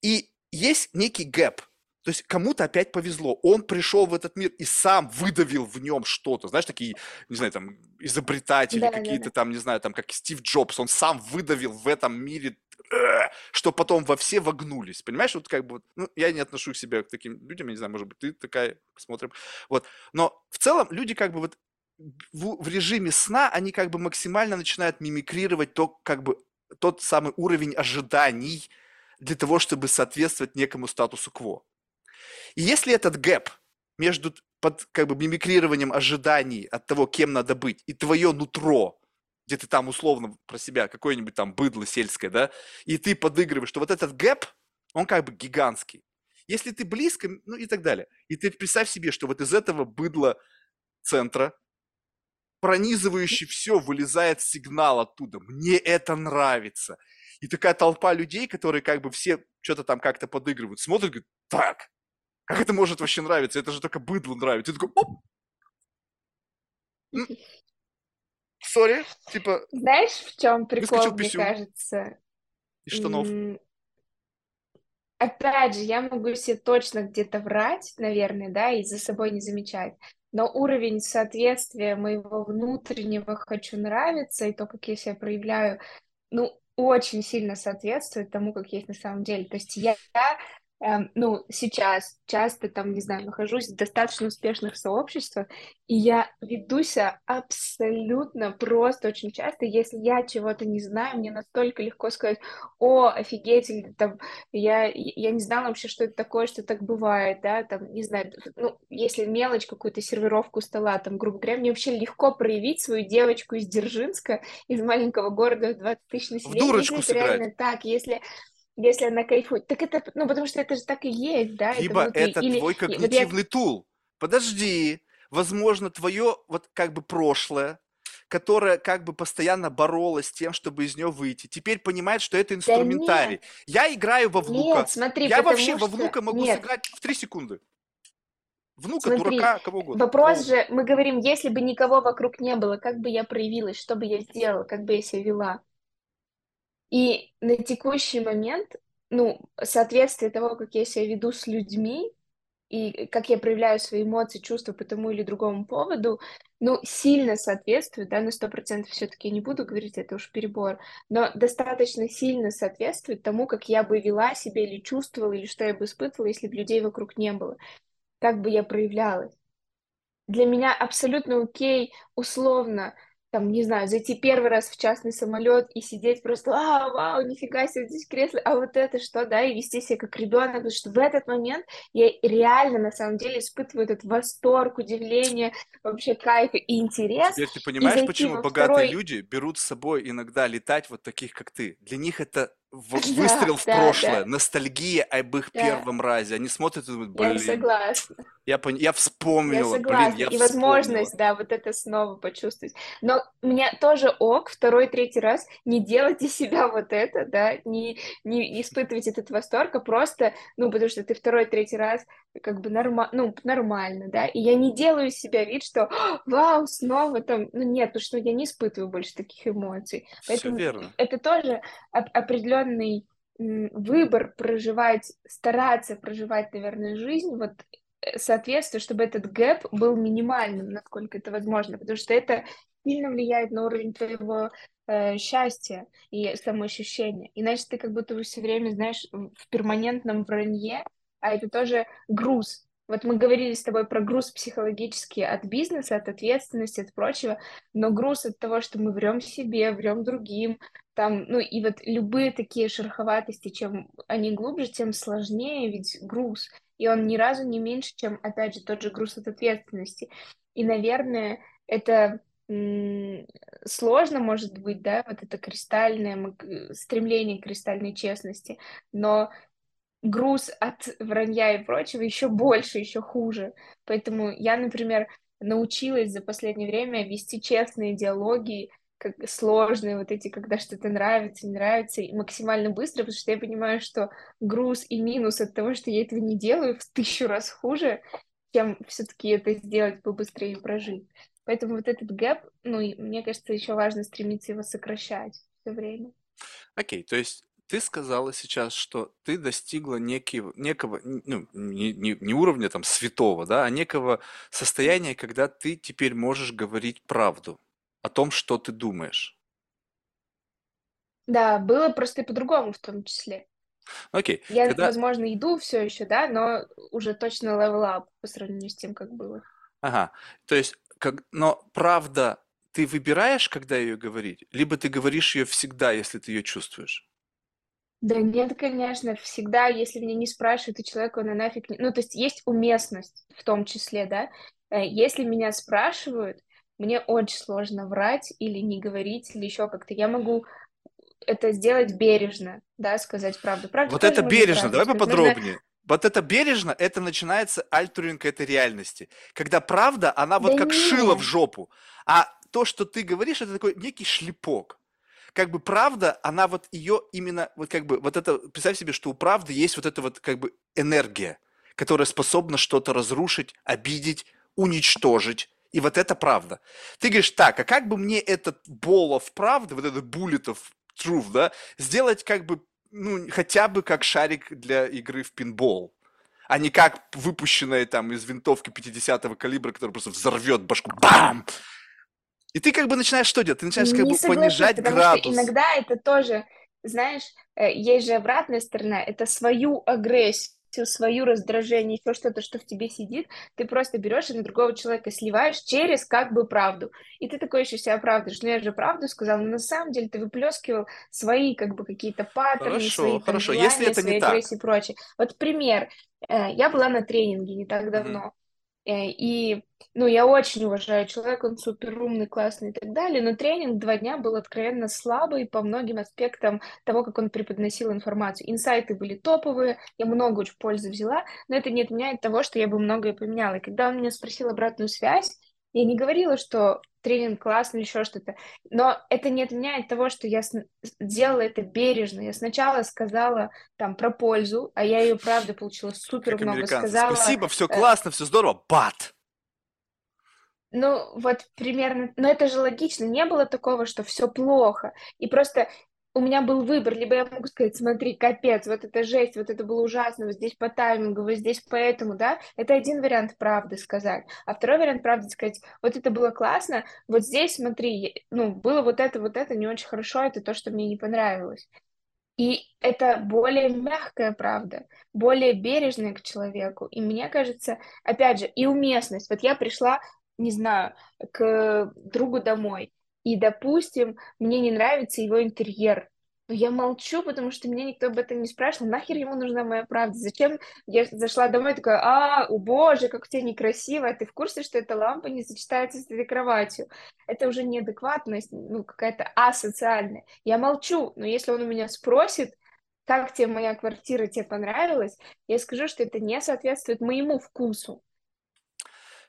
И есть некий гэп, то есть кому-то опять повезло. Он пришел в этот мир и сам выдавил в нем что-то. Знаешь, такие, не знаю, там, изобретатели да, какие-то да, да. там, не знаю, там, как Стив Джобс, он сам выдавил в этом мире, э, что потом во все вогнулись. Понимаешь, вот как бы, ну, я не отношу себя к таким людям, я не знаю, может быть, ты такая, посмотрим. Вот. Но в целом люди как бы вот в, в режиме сна, они как бы максимально начинают мимикрировать то, как бы, тот самый уровень ожиданий для того, чтобы соответствовать некому статусу кво. И если этот гэп между под как бы мимикрированием ожиданий от того, кем надо быть, и твое нутро, где ты там условно про себя, какое-нибудь там быдло сельское, да, и ты подыгрываешь, что вот этот гэп, он как бы гигантский. Если ты близко, ну и так далее. И ты представь себе, что вот из этого быдла центра, пронизывающий все, вылезает сигнал оттуда. Мне это нравится. И такая толпа людей, которые как бы все что-то там как-то подыгрывают, смотрят, говорят, так, как это может вообще нравиться? Это же только быдло нравится. И такой, оп! Сори, типа... Знаешь, в чем прикол, мне кажется? Из штанов. Опять же, я могу себе точно где-то врать, наверное, да, и за собой не замечать. но уровень соответствия моего внутреннего «хочу нравиться» и то, как я себя проявляю, ну, очень сильно соответствует тому, как есть на самом деле. То есть я эм, ну, сейчас часто там, не знаю, нахожусь в достаточно успешных сообществах, и я ведусь абсолютно просто очень часто, если я чего-то не знаю, мне настолько легко сказать, о, офигеть, или там, я, я не знала вообще, что это такое, что так бывает, да, там, не знаю, ну, если мелочь, какую-то сервировку стола, там, грубо говоря, мне вообще легко проявить свою девочку из Дзержинска, из маленького города в 20 тысяч населения. В дурочку если это реально так, если если она кайфует. Так это, ну, потому что это же так и есть, да? Либо это, это Или, твой когнитивный вот я... тул. Подожди, возможно, твое вот как бы прошлое, которая как бы постоянно боролась с тем, чтобы из нее выйти, теперь понимает, что это инструментарий. Да я играю во внука. Нет, смотри, я вообще что... во внука могу нет. сыграть в три секунды. Внука, смотри, дурака, кого угодно. Вопрос же, мы говорим, если бы никого вокруг не было, как бы я проявилась, что бы я сделала, как бы я себя вела. И на текущий момент, ну, соответствие того, как я себя веду с людьми, и как я проявляю свои эмоции, чувства по тому или другому поводу, ну, сильно соответствует, да, на сто процентов все-таки не буду говорить, это уж перебор, но достаточно сильно соответствует тому, как я бы вела себя или чувствовала, или что я бы испытывала, если бы людей вокруг не было, как бы я проявлялась. Для меня абсолютно окей, условно, там, не знаю, зайти первый раз в частный самолет и сидеть просто, а, вау, нифига себе, здесь кресло, а вот это что, да, и вести себя как ребенок, потому что в этот момент я реально, на самом деле, испытываю этот восторг, удивление, вообще кайф и интерес. Теперь ты понимаешь, почему богатые второй... люди берут с собой иногда летать вот таких, как ты? Для них это выстрел да, в прошлое, да. ностальгия об их да. первом разе. Они смотрят и думают, блин. Я согласна. Я, пон... я вспомнил, я согласна. блин, я И возможность, да, вот это снова почувствовать. Но мне тоже ок второй, третий раз не делать из себя вот это, да, не, не испытывать этот восторг, а просто, ну, потому что ты второй, третий раз как бы норма... ну, нормально, да, и я не делаю себя вид, что вау, снова там, ну, нет, потому что я не испытываю больше таких эмоций. Поэтому Все верно. это тоже определенно определенный выбор проживать, стараться проживать, наверное, жизнь, вот э, соответствие, чтобы этот гэп был минимальным, насколько это возможно, потому что это сильно влияет на уровень твоего э, счастья и самоощущения. Иначе ты как будто все время, знаешь, в перманентном вранье, а это тоже груз. Вот мы говорили с тобой про груз психологический от бизнеса, от ответственности, от прочего, но груз от того, что мы врем себе, врем другим, там, ну и вот любые такие шероховатости, чем они глубже, тем сложнее ведь груз, и он ни разу не меньше, чем, опять же, тот же груз от ответственности. И, наверное, это сложно, может быть, да, вот это кристальное стремление к кристальной честности, но груз от вранья и прочего еще больше, еще хуже. Поэтому я, например, научилась за последнее время вести честные диалоги как сложные вот эти, когда что-то нравится, не нравится, и максимально быстро, потому что я понимаю, что груз и минус от того, что я этого не делаю, в тысячу раз хуже, чем все-таки это сделать побыстрее и прожить. Поэтому вот этот гэп, ну, и мне кажется, еще важно стремиться его сокращать все время. Окей, okay, то есть ты сказала сейчас, что ты достигла некого, некого ну, не, не, не уровня там святого, да, а некого состояния, когда ты теперь можешь говорить правду о том, что ты думаешь. Да, было просто и по-другому в том числе. Окей. Я, когда... возможно, иду все еще, да, но уже точно level up по сравнению с тем, как было. Ага. То есть, как... но правда, ты выбираешь, когда ее говорить, либо ты говоришь ее всегда, если ты ее чувствуешь? Да нет, конечно, всегда, если меня не спрашивают, и человеку она нафиг не... Ну, то есть есть уместность в том числе, да. Э, если меня спрашивают, мне очень сложно врать или не говорить, или еще как-то. Я могу это сделать бережно, да, сказать правду. правду вот это бережно, давай поподробнее. Вот это бережно, это начинается альтуринг этой реальности. Когда правда, она вот да как нет. шила в жопу. А то, что ты говоришь, это такой некий шлепок. Как бы правда, она вот ее именно, вот как бы, вот это, представь себе, что у правды есть вот эта вот как бы энергия, которая способна что-то разрушить, обидеть, уничтожить. И вот это правда. Ты говоришь, так, а как бы мне этот болов правды, вот этот bullet of truth, да, сделать как бы, ну, хотя бы как шарик для игры в пинбол? а не как выпущенная там из винтовки 50-го калибра, которая просто взорвет башку. Бам! И ты как бы начинаешь что делать? Ты начинаешь как Не бы понижать потому градус. что иногда это тоже, знаешь, э, есть же обратная сторона, это свою агрессию, свою раздражение, еще что-то, что в тебе сидит, ты просто берешь и на другого человека сливаешь через как бы правду. И ты такой еще себя оправдываешь. Ну, я же правду сказал, но на самом деле ты выплескивал свои как бы какие-то паттерны, Хорошо, свои там хорошо. желания, Если это свои не так, агрессии и прочее. Вот пример. Э, Я была на тренинге не так давно. Э, И, ну, я очень уважаю человека, он супер умный, классный и так далее, но тренинг два дня был откровенно слабый по многим аспектам того, как он преподносил информацию. Инсайты были топовые, я много очень пользы взяла, но это не отменяет того, что я бы многое поменяла. И когда он меня спросил обратную связь, я не говорила, что тренинг классный или еще что-то, но это не отменяет того, что я сн- делала это бережно. Я сначала сказала там про пользу, а я ее правда получила супер как много. Сказала Спасибо, все э, классно, все здорово, бат! Ну, вот примерно, но это же логично, не было такого, что все плохо, и просто у меня был выбор, либо я могу сказать, смотри, капец, вот это жесть, вот это было ужасно, вот здесь по таймингу, вот здесь поэтому, да, это один вариант правды сказать, а второй вариант правды сказать, вот это было классно, вот здесь, смотри, ну, было вот это, вот это не очень хорошо, это то, что мне не понравилось. И это более мягкая правда, более бережная к человеку. И мне кажется, опять же, и уместность. Вот я пришла, не знаю, к другу домой, и, допустим, мне не нравится его интерьер. Но я молчу, потому что меня никто об этом не спрашивал. Нахер ему нужна моя правда? Зачем я зашла домой такая, а, о боже, как у тебя некрасиво, а ты в курсе, что эта лампа не сочетается с этой кроватью? Это уже неадекватность, ну, какая-то асоциальная. Я молчу, но если он у меня спросит, как тебе моя квартира, тебе понравилась, я скажу, что это не соответствует моему вкусу.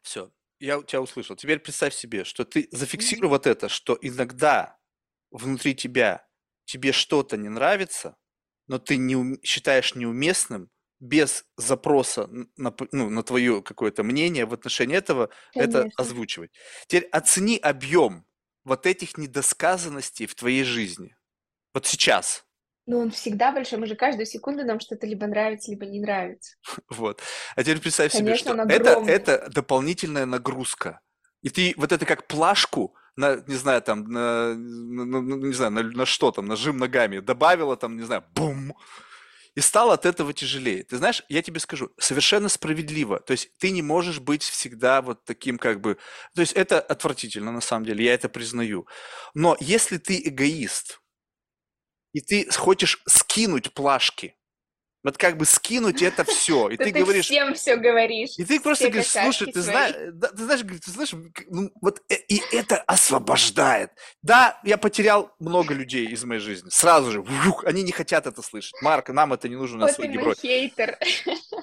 Все, я тебя услышал. Теперь представь себе, что ты зафиксируй вот это, что иногда внутри тебя тебе что-то не нравится, но ты не считаешь неуместным без запроса на, ну, на твое какое-то мнение в отношении этого, это Конечно. озвучивать. Теперь оцени объем вот этих недосказанностей в твоей жизни. Вот сейчас. Но он всегда большой, мы же каждую секунду нам что-то либо нравится, либо не нравится. Вот. А теперь представь себе, Конечно, что он это, это дополнительная нагрузка. И ты вот это как плашку на, не знаю, там, на, на- на- ну, не знаю, на, на что там, нажим ногами добавила там, не знаю, бум, и стало от этого тяжелее. Ты знаешь, я тебе скажу, совершенно справедливо. То есть ты не можешь быть всегда вот таким как бы... То есть это отвратительно на самом деле, я это признаю. Но если ты эгоист, и ты хочешь скинуть плашки, вот как бы скинуть это все, и ты ты говоришь, всем все говоришь. и ты просто говоришь, слушай, ты знаешь, ты знаешь, ты знаешь, ну, вот э- и это освобождает. Да, я потерял много людей из моей жизни. Сразу же, вжух, они не хотят это слышать. Марк, нам это не нужно, у нас Вот хейтер.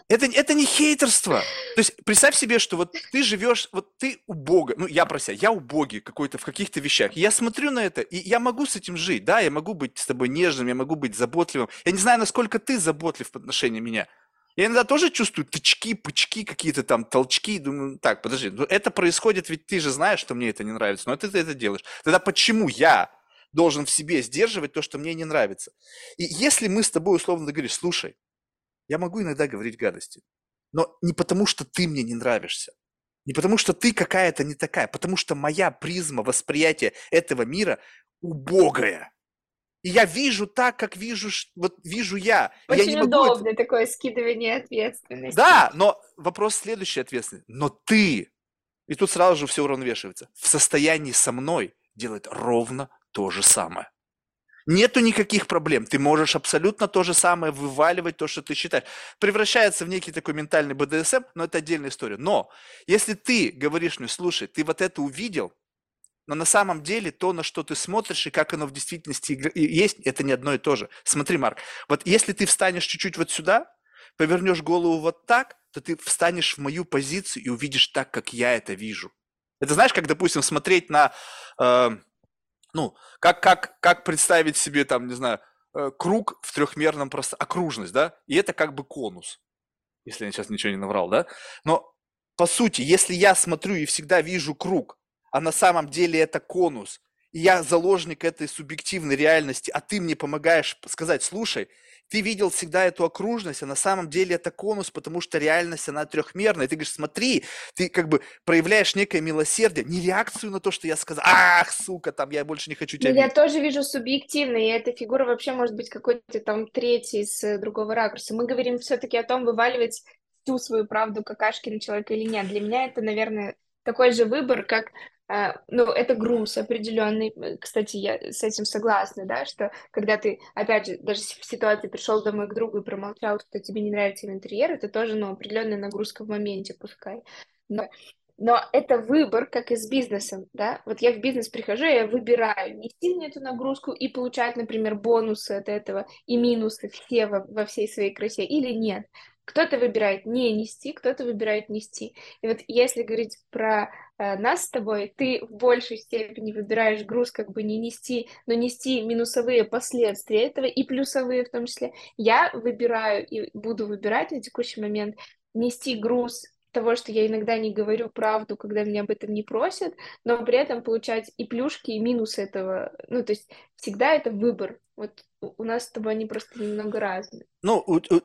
Это, это не хейтерство. То есть представь себе, что вот ты живешь, вот ты у Бога, ну я про себя, я убогий какой-то в каких-то вещах. Я смотрю на это, и я могу с этим жить, да, я могу быть с тобой нежным, я могу быть заботливым. Я не знаю, насколько ты заботлив в отношении меня. Я иногда тоже чувствую тычки, пычки, какие-то там толчки. Думаю, так, подожди, ну это происходит, ведь ты же знаешь, что мне это не нравится, но ты это делаешь. Тогда почему я должен в себе сдерживать то, что мне не нравится? И если мы с тобой условно договорились, слушай, я могу иногда говорить гадости, но не потому, что ты мне не нравишься, не потому, что ты какая-то не такая, потому что моя призма восприятия этого мира убогая. И я вижу так, как вижу, вот вижу я. И я Очень не могу это- удобно такое скидывание ответственности. Да, но вопрос следующий ответственный. Но ты, и тут сразу же все уравновешивается, в состоянии со мной делать ровно то же самое. Нету никаких проблем. Ты можешь абсолютно то же самое вываливать, то, что ты считаешь. Превращается в некий такой ментальный БДСМ, но это отдельная история. Но если ты говоришь мне, слушай, ты вот это увидел, но на самом деле то, на что ты смотришь и как оно в действительности есть, это не одно и то же. Смотри, Марк, вот если ты встанешь чуть-чуть вот сюда, повернешь голову вот так, то ты встанешь в мою позицию и увидишь так, как я это вижу. Это знаешь, как, допустим, смотреть на, э, ну, как, как, как представить себе там, не знаю, э, круг в трехмерном просто, окружность, да, и это как бы конус, если я сейчас ничего не наврал, да, но по сути, если я смотрю и всегда вижу круг, а на самом деле это конус, я заложник этой субъективной реальности, а ты мне помогаешь сказать, слушай, ты видел всегда эту окружность, а на самом деле это конус, потому что реальность, она трехмерная. И ты говоришь, смотри, ты как бы проявляешь некое милосердие, не реакцию на то, что я сказал, ах, сука, там, я больше не хочу тебя Я тоже вижу субъективно, и эта фигура вообще может быть какой-то там третий с э, другого ракурса. Мы говорим все-таки о том, вываливать всю свою правду какашки на человека или нет. Для меня это, наверное, такой же выбор, как ну, это груз определенный. Кстати, я с этим согласна, да, что когда ты, опять же, даже в ситуации пришел домой к другу и промолчал, что тебе не нравится интерьер, это тоже, ну, определенная нагрузка в моменте, пускай. Но, но это выбор, как и с бизнесом, да. Вот я в бизнес прихожу, я выбираю, нести мне эту нагрузку и получать, например, бонусы от этого и минусы все во, во всей своей красе или нет. Кто-то выбирает не нести, кто-то выбирает нести. И вот если говорить про нас с тобой, ты в большей степени выбираешь груз как бы не нести, но нести минусовые последствия этого и плюсовые в том числе. Я выбираю и буду выбирать на текущий момент нести груз того, что я иногда не говорю правду, когда меня об этом не просят, но при этом получать и плюшки, и минусы этого. Ну, то есть всегда это выбор. Вот у нас с тобой они просто немного разные. Ну,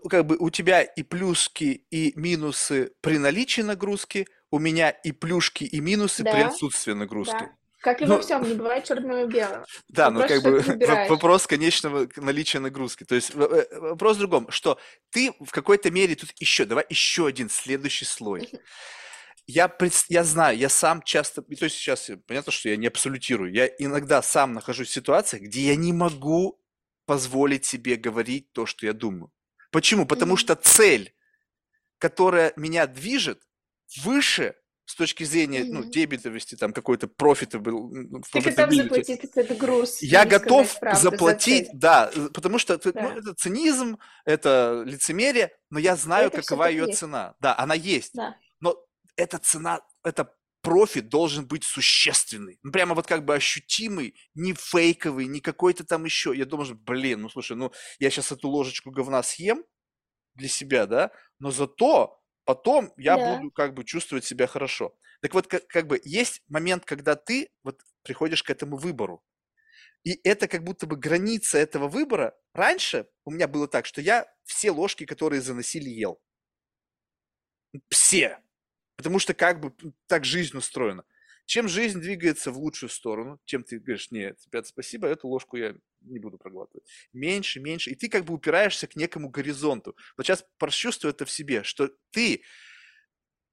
как бы у тебя и плюшки, и минусы при наличии нагрузки, у меня и плюшки, и минусы да, при отсутствии нагрузки. Да. Как и ну, во всем, не бывает черного и белого. Да, ну как бы вопрос конечного наличия нагрузки. То есть э, вопрос в другом, что ты в какой-то мере тут еще, давай еще один следующий слой. Я, я знаю, я сам часто, то есть сейчас понятно, что я не абсолютирую, я иногда сам нахожусь в ситуациях, где я не могу позволить себе говорить то, что я думаю. Почему? Потому mm-hmm. что цель, которая меня движет, выше с точки зрения mm-hmm. ну, дебетовости, там какой-то профита был. Ты готов заплатить этот груз. Я готов заплатить, за да, потому что да. Ну, это цинизм, это лицемерие, но я знаю, это какова ее есть. цена. Да, она есть. Да. Но эта цена, это профит должен быть существенный. Ну, прямо вот как бы ощутимый, не фейковый, не какой-то там еще. Я думаю, блин, ну слушай, ну я сейчас эту ложечку говна съем для себя, да, но зато потом я да. буду как бы чувствовать себя хорошо. Так вот, как, как бы есть момент, когда ты вот приходишь к этому выбору. И это как будто бы граница этого выбора. Раньше у меня было так, что я все ложки, которые заносили, ел. Все. Потому что как бы так жизнь устроена. Чем жизнь двигается в лучшую сторону, тем ты говоришь, нет, ребят, спасибо, эту ложку я не буду проглатывать. Меньше, меньше. И ты как бы упираешься к некому горизонту. Вот сейчас прочувствуй это в себе, что ты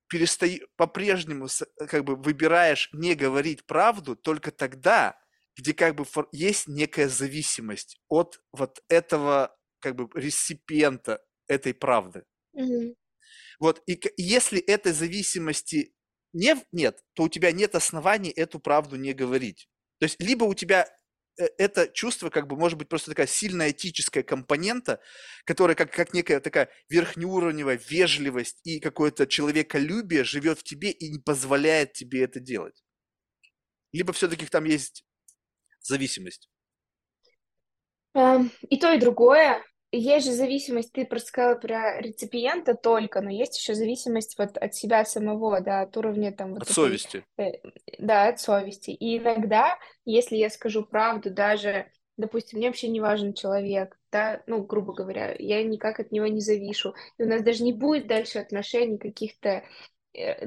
перестаешь, по-прежнему как бы выбираешь не говорить правду только тогда, где как бы есть некая зависимость от вот этого как бы реципиента этой правды. Mm-hmm. Вот, и если этой зависимости не, нет, то у тебя нет оснований эту правду не говорить. То есть либо у тебя это чувство, как бы, может быть, просто такая сильная этическая компонента, которая как, как некая такая верхнеуровневая вежливость и какое-то человеколюбие живет в тебе и не позволяет тебе это делать. Либо все-таки там есть зависимость. Эм, и то, и другое. Есть же зависимость, ты просто сказала про реципиента только, но есть еще зависимость вот от себя самого, да, от уровня там... Вот от такой, совести. Э, да, от совести. И иногда, если я скажу правду, даже, допустим, мне вообще не важен человек, да, ну, грубо говоря, я никак от него не завишу, и у нас даже не будет дальше отношений каких-то... Э,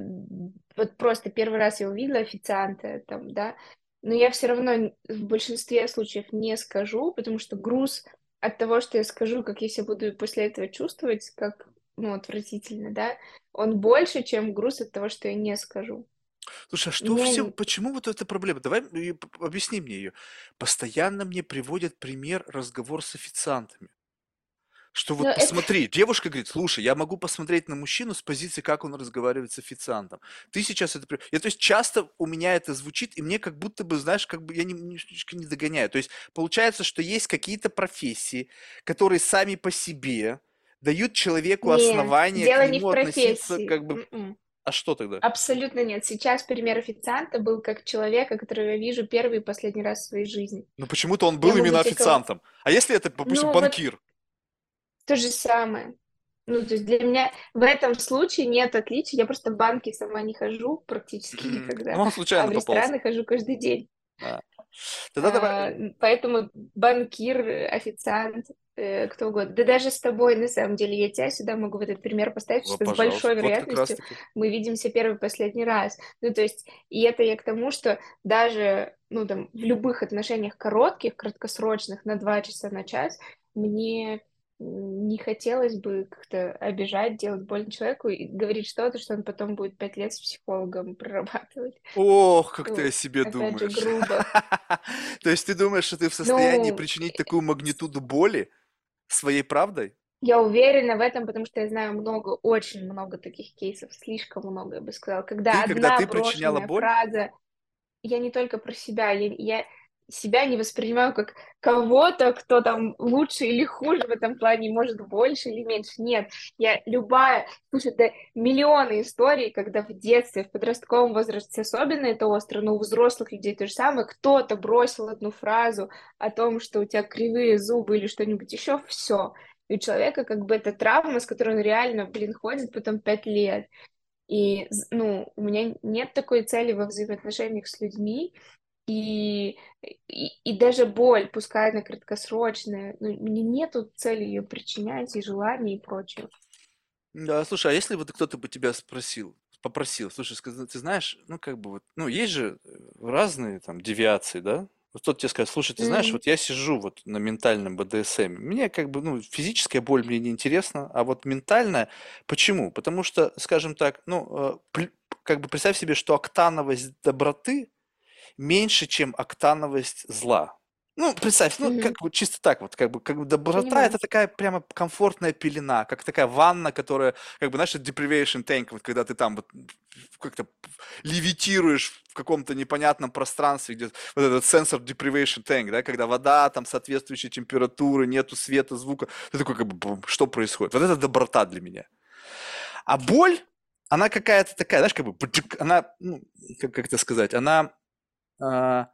вот просто первый раз я увидела официанта там, да, но я все равно в большинстве случаев не скажу, потому что груз от того, что я скажу, как я себя буду после этого чувствовать, как, ну, отвратительно, да, он больше, чем груз от того, что я не скажу. Слушай, а что Мне... все, почему вот эта проблема? Давай объясни мне ее. Постоянно мне приводят пример разговор с официантами. Что вот Но посмотри, это... девушка говорит, слушай, я могу посмотреть на мужчину с позиции, как он разговаривает с официантом. Ты сейчас это... Я, то есть часто у меня это звучит, и мне как будто бы, знаешь, как бы я немножечко не догоняю. То есть получается, что есть какие-то профессии, которые сами по себе дают человеку нет, основания дело к нему не в относиться как бы... Mm-mm. А что тогда? Абсолютно нет. Сейчас пример официанта был как человека, которого я вижу первый и последний раз в своей жизни. Ну почему-то он был я именно официантом. Кого... А если это, допустим, ну, банкир? Вот то же самое. Ну, то есть для меня в этом случае нет отличий. Я просто в банки сама не хожу практически никогда. Ну, случайно а в рестораны хожу каждый день. А. Тогда давай. А, поэтому банкир, официант, э, кто угодно. Да даже с тобой, на самом деле, я тебя сюда могу в этот пример поставить, Ну, что с большой. Вот вероятностью мы видимся первый и последний раз. Ну, то есть, и это я к тому, что даже, ну, там, в любых отношениях коротких, краткосрочных, на два часа, на час, мне не хотелось бы как-то обижать, делать больно человеку и говорить что-то, что он потом будет пять лет с психологом прорабатывать. Ох, как ты о Ну, себе опять же, думаешь. грубо. То есть ты думаешь, что ты в состоянии Ну, причинить такую магнитуду боли своей правдой? Я уверена в этом, потому что я знаю много, очень много таких кейсов, слишком много, я бы сказала, когда Ты, когда одна ты причиняла боль? фраза, я не только про себя, я, я себя не воспринимаю как кого-то, кто там лучше или хуже в этом плане, может больше или меньше. Нет, я любая, слушай, да миллионы историй, когда в детстве, в подростковом возрасте особенно это остро, но у взрослых людей то же самое, кто-то бросил одну фразу о том, что у тебя кривые зубы или что-нибудь еще, все. И у человека как бы это травма, с которой он реально, блин, ходит потом пять лет. И, ну, у меня нет такой цели во взаимоотношениях с людми, и, и, и даже боль, пускай она краткосрочная, ну, мне нету цели ее причинять, и желаний, и прочее. Да, слушай, а если вот кто-то бы тебя спросил, попросил, слушай, ты знаешь, ну как бы вот, ну есть же э, разные там девиации, да? Вот кто-то тебе скажет, слушай, ты знаешь, М, вот я сижу вот на ментальном БДСМ, мне как бы, ну, физическая боль мне не интересна, а вот ментальная, почему? Потому что, скажем так, ну, э, как бы представь себе, что октановость доброты меньше, чем октановость зла. Ну, представь, ну, мгм, как вот чисто так вот, как бы, как бы доброта это понимаю. такая прямо комфортная пелена, как такая ванна, которая, как бы, знаешь, это deprivation tank, вот когда ты там вот как-то левитируешь в каком-то непонятном пространстве, где вот этот сенсор deprivation tank, да, когда вода там соответствующей температуры, нету света, звука, ты такой, как бы, «Бум, что происходит? Вот это доброта для меня. А боль, она какая-то такая, знаешь, как бы, она, ну, как, как это сказать, она а,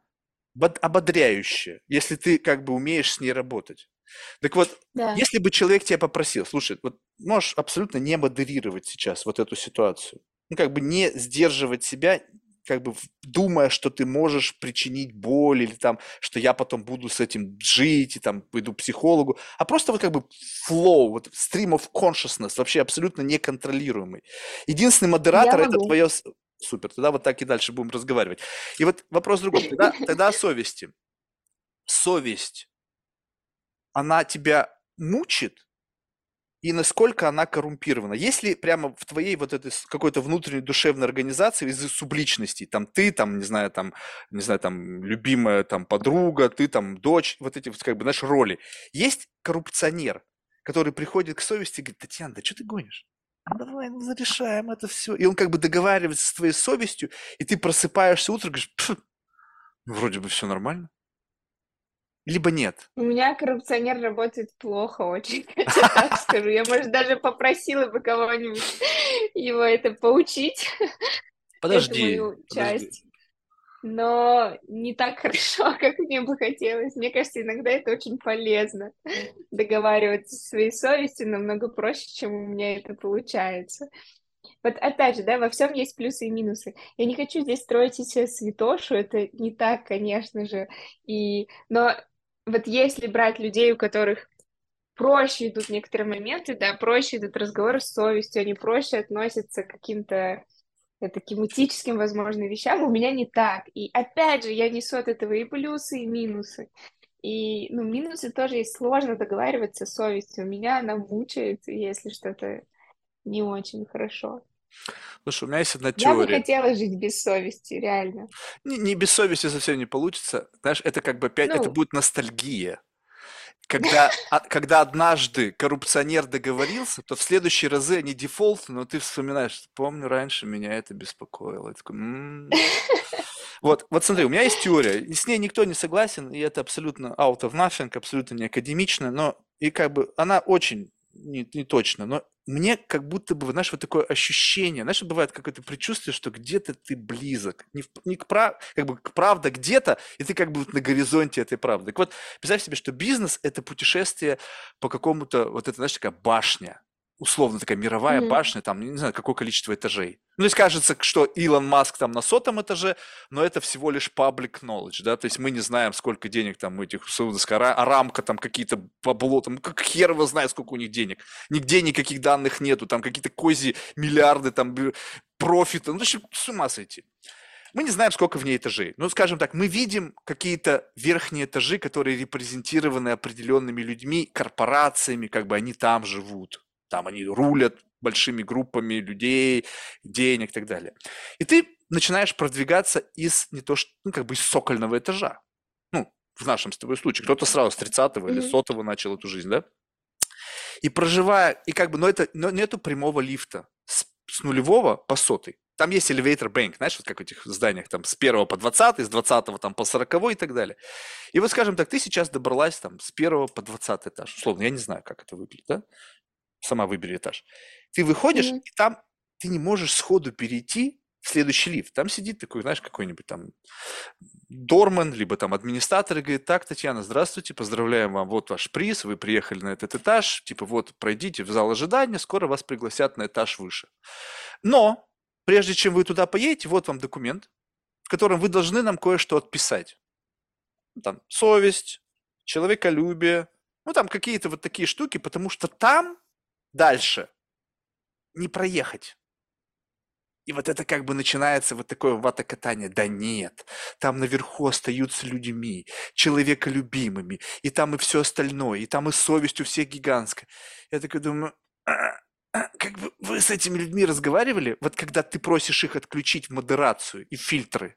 бод- ободряющая, если ты как бы умеешь с ней работать. Так вот, Да, если бы человек тебя попросил, слушай, вот можешь абсолютно не модерировать сейчас вот эту ситуацию, ну как бы не сдерживать себя, как бы думая, что ты можешь причинить боль или там, что я потом буду с этим жить и там пойду к психологу, а просто вот как бы flow, вот stream of consciousness, вообще абсолютно неконтролируемый. Единственный модератор это твое... Супер, тогда вот так и дальше будем разговаривать. И вот вопрос в другом. Тогда, тогда о совести. Совесть, она тебя мучит и насколько она коррумпирована? Если прямо в твоей вот этой какой-то внутренней душевной организации из субличностей, там ты, там, не знаю, там, не знаю, там, любимая там подруга, ты там дочь, вот эти как бы, знаешь, роли. Есть коррупционер, который приходит к совести и говорит, Татьяна, да что ты гонишь? Ну, давай, ну, зарешаем это все. И он как бы договаривается с твоей совестью, и ты просыпаешься утром и говоришь, «Пф, вроде бы все нормально. Либо нет. У меня коррупционер работает плохо очень, я так скажу. Я, может, даже попросила бы кого-нибудь его это поучить, Подожди, подожди. Но не так хорошо, как мне бы хотелось. Мне кажется, иногда это очень полезно. Договариваться со своей совестью намного проще, чем у меня это получается. Вот опять же, да, во всем есть плюсы и минусы. Я не хочу здесь строить из себя святошу, это не так, конечно же. И... Но вот если брать людей, у которых проще идут некоторые моменты, да, проще идут разговоры с совестью, они проще относятся к каким-то таким этическим, возможно, вещам, у меня не так. И опять же, я несу от этого и плюсы, и минусы. И, ну, минусы тоже есть сложно договариваться с совестью. Меня она мучает, если что-то не очень хорошо. Слушай, у меня есть одна Я бы теория. хотела жить без совести, реально. Не, не без совести совсем не получится. Знаешь, это как бы опять, это Ну, будет ностальгия. Когда, а- когда однажды коррупционер договорился, то в следующие разы они дефолтны, но ты вспоминаешь, помню, раньше меня это беспокоило. Такой, «М». Вот, вот смотри, у меня есть теория, и с ней никто не согласен, и это абсолютно out of nothing, абсолютно не академично, но и как бы она очень не, не точно, но мне как будто бы, знаешь, вот такое ощущение, знаешь, бывает какое-то предчувствие, что где-то ты близок, не, в- не к, прав, как бы к правда где-то, и ты как бы на горизонте этой правды. Так вот, представь себе, что бизнес– это путешествие по какому-то, вот это, знаешь, такая башня, условно такая мировая mm-hmm. башня, там, не знаю, какое количество этажей. Ну, то есть кажется, что Илон Маск там на сотом этаже, но это всего лишь public knowledge, да, то есть мы не знаем, сколько денег там у этих а рамка там какие-то бабло, там, как хер его знает, сколько у них денег. Нигде никаких данных нету, там какие-то кози, миллиарды, там, профита, ну, то есть с ума сойти. Мы не знаем, сколько в ней этажей. Ну, скажем так, мы видим какие-то верхние этажи, которые репрезентированы определенными людьми, корпорациями, как бы они там живут там они рулят большими группами людей, денег и так далее. И ты начинаешь продвигаться из не то что, ну, как бы из сокольного этажа. Ну, в нашем с тобой случае. Кто-то сразу с 30-го mm-hmm. или 100 начал эту жизнь, да? И проживая, и как бы, но это, но нету прямого лифта с, с нулевого по сотый. Там есть elevator bank, знаешь, вот как в этих зданиях, там с первого по 20, с 20 там по 40 и так далее. И вот, скажем так, ты сейчас добралась там с первого по 20 этаж. Условно, я не знаю, как это выглядит, да? Сама выбери этаж. Ты выходишь, mm-hmm. и там ты не можешь сходу перейти в следующий лифт. Там сидит такой, знаешь, какой-нибудь там дорман, либо там администратор и говорит, так, Татьяна, здравствуйте, поздравляем вам, вот ваш приз, вы приехали на этот этаж, типа вот пройдите в зал ожидания, скоро вас пригласят на этаж выше. Но прежде чем вы туда поедете, вот вам документ, в котором вы должны нам кое-что отписать. Там совесть, человеколюбие, ну там какие-то вот такие штуки, потому что там дальше не проехать. И вот это как бы начинается вот такое ватокатание. Да нет, там наверху остаются людьми, человеколюбимыми, и там и все остальное, и там и совесть у всех гигантская. Я такой думаю, «А, как бы вы с этими людьми разговаривали, вот когда ты просишь их отключить модерацию и фильтры,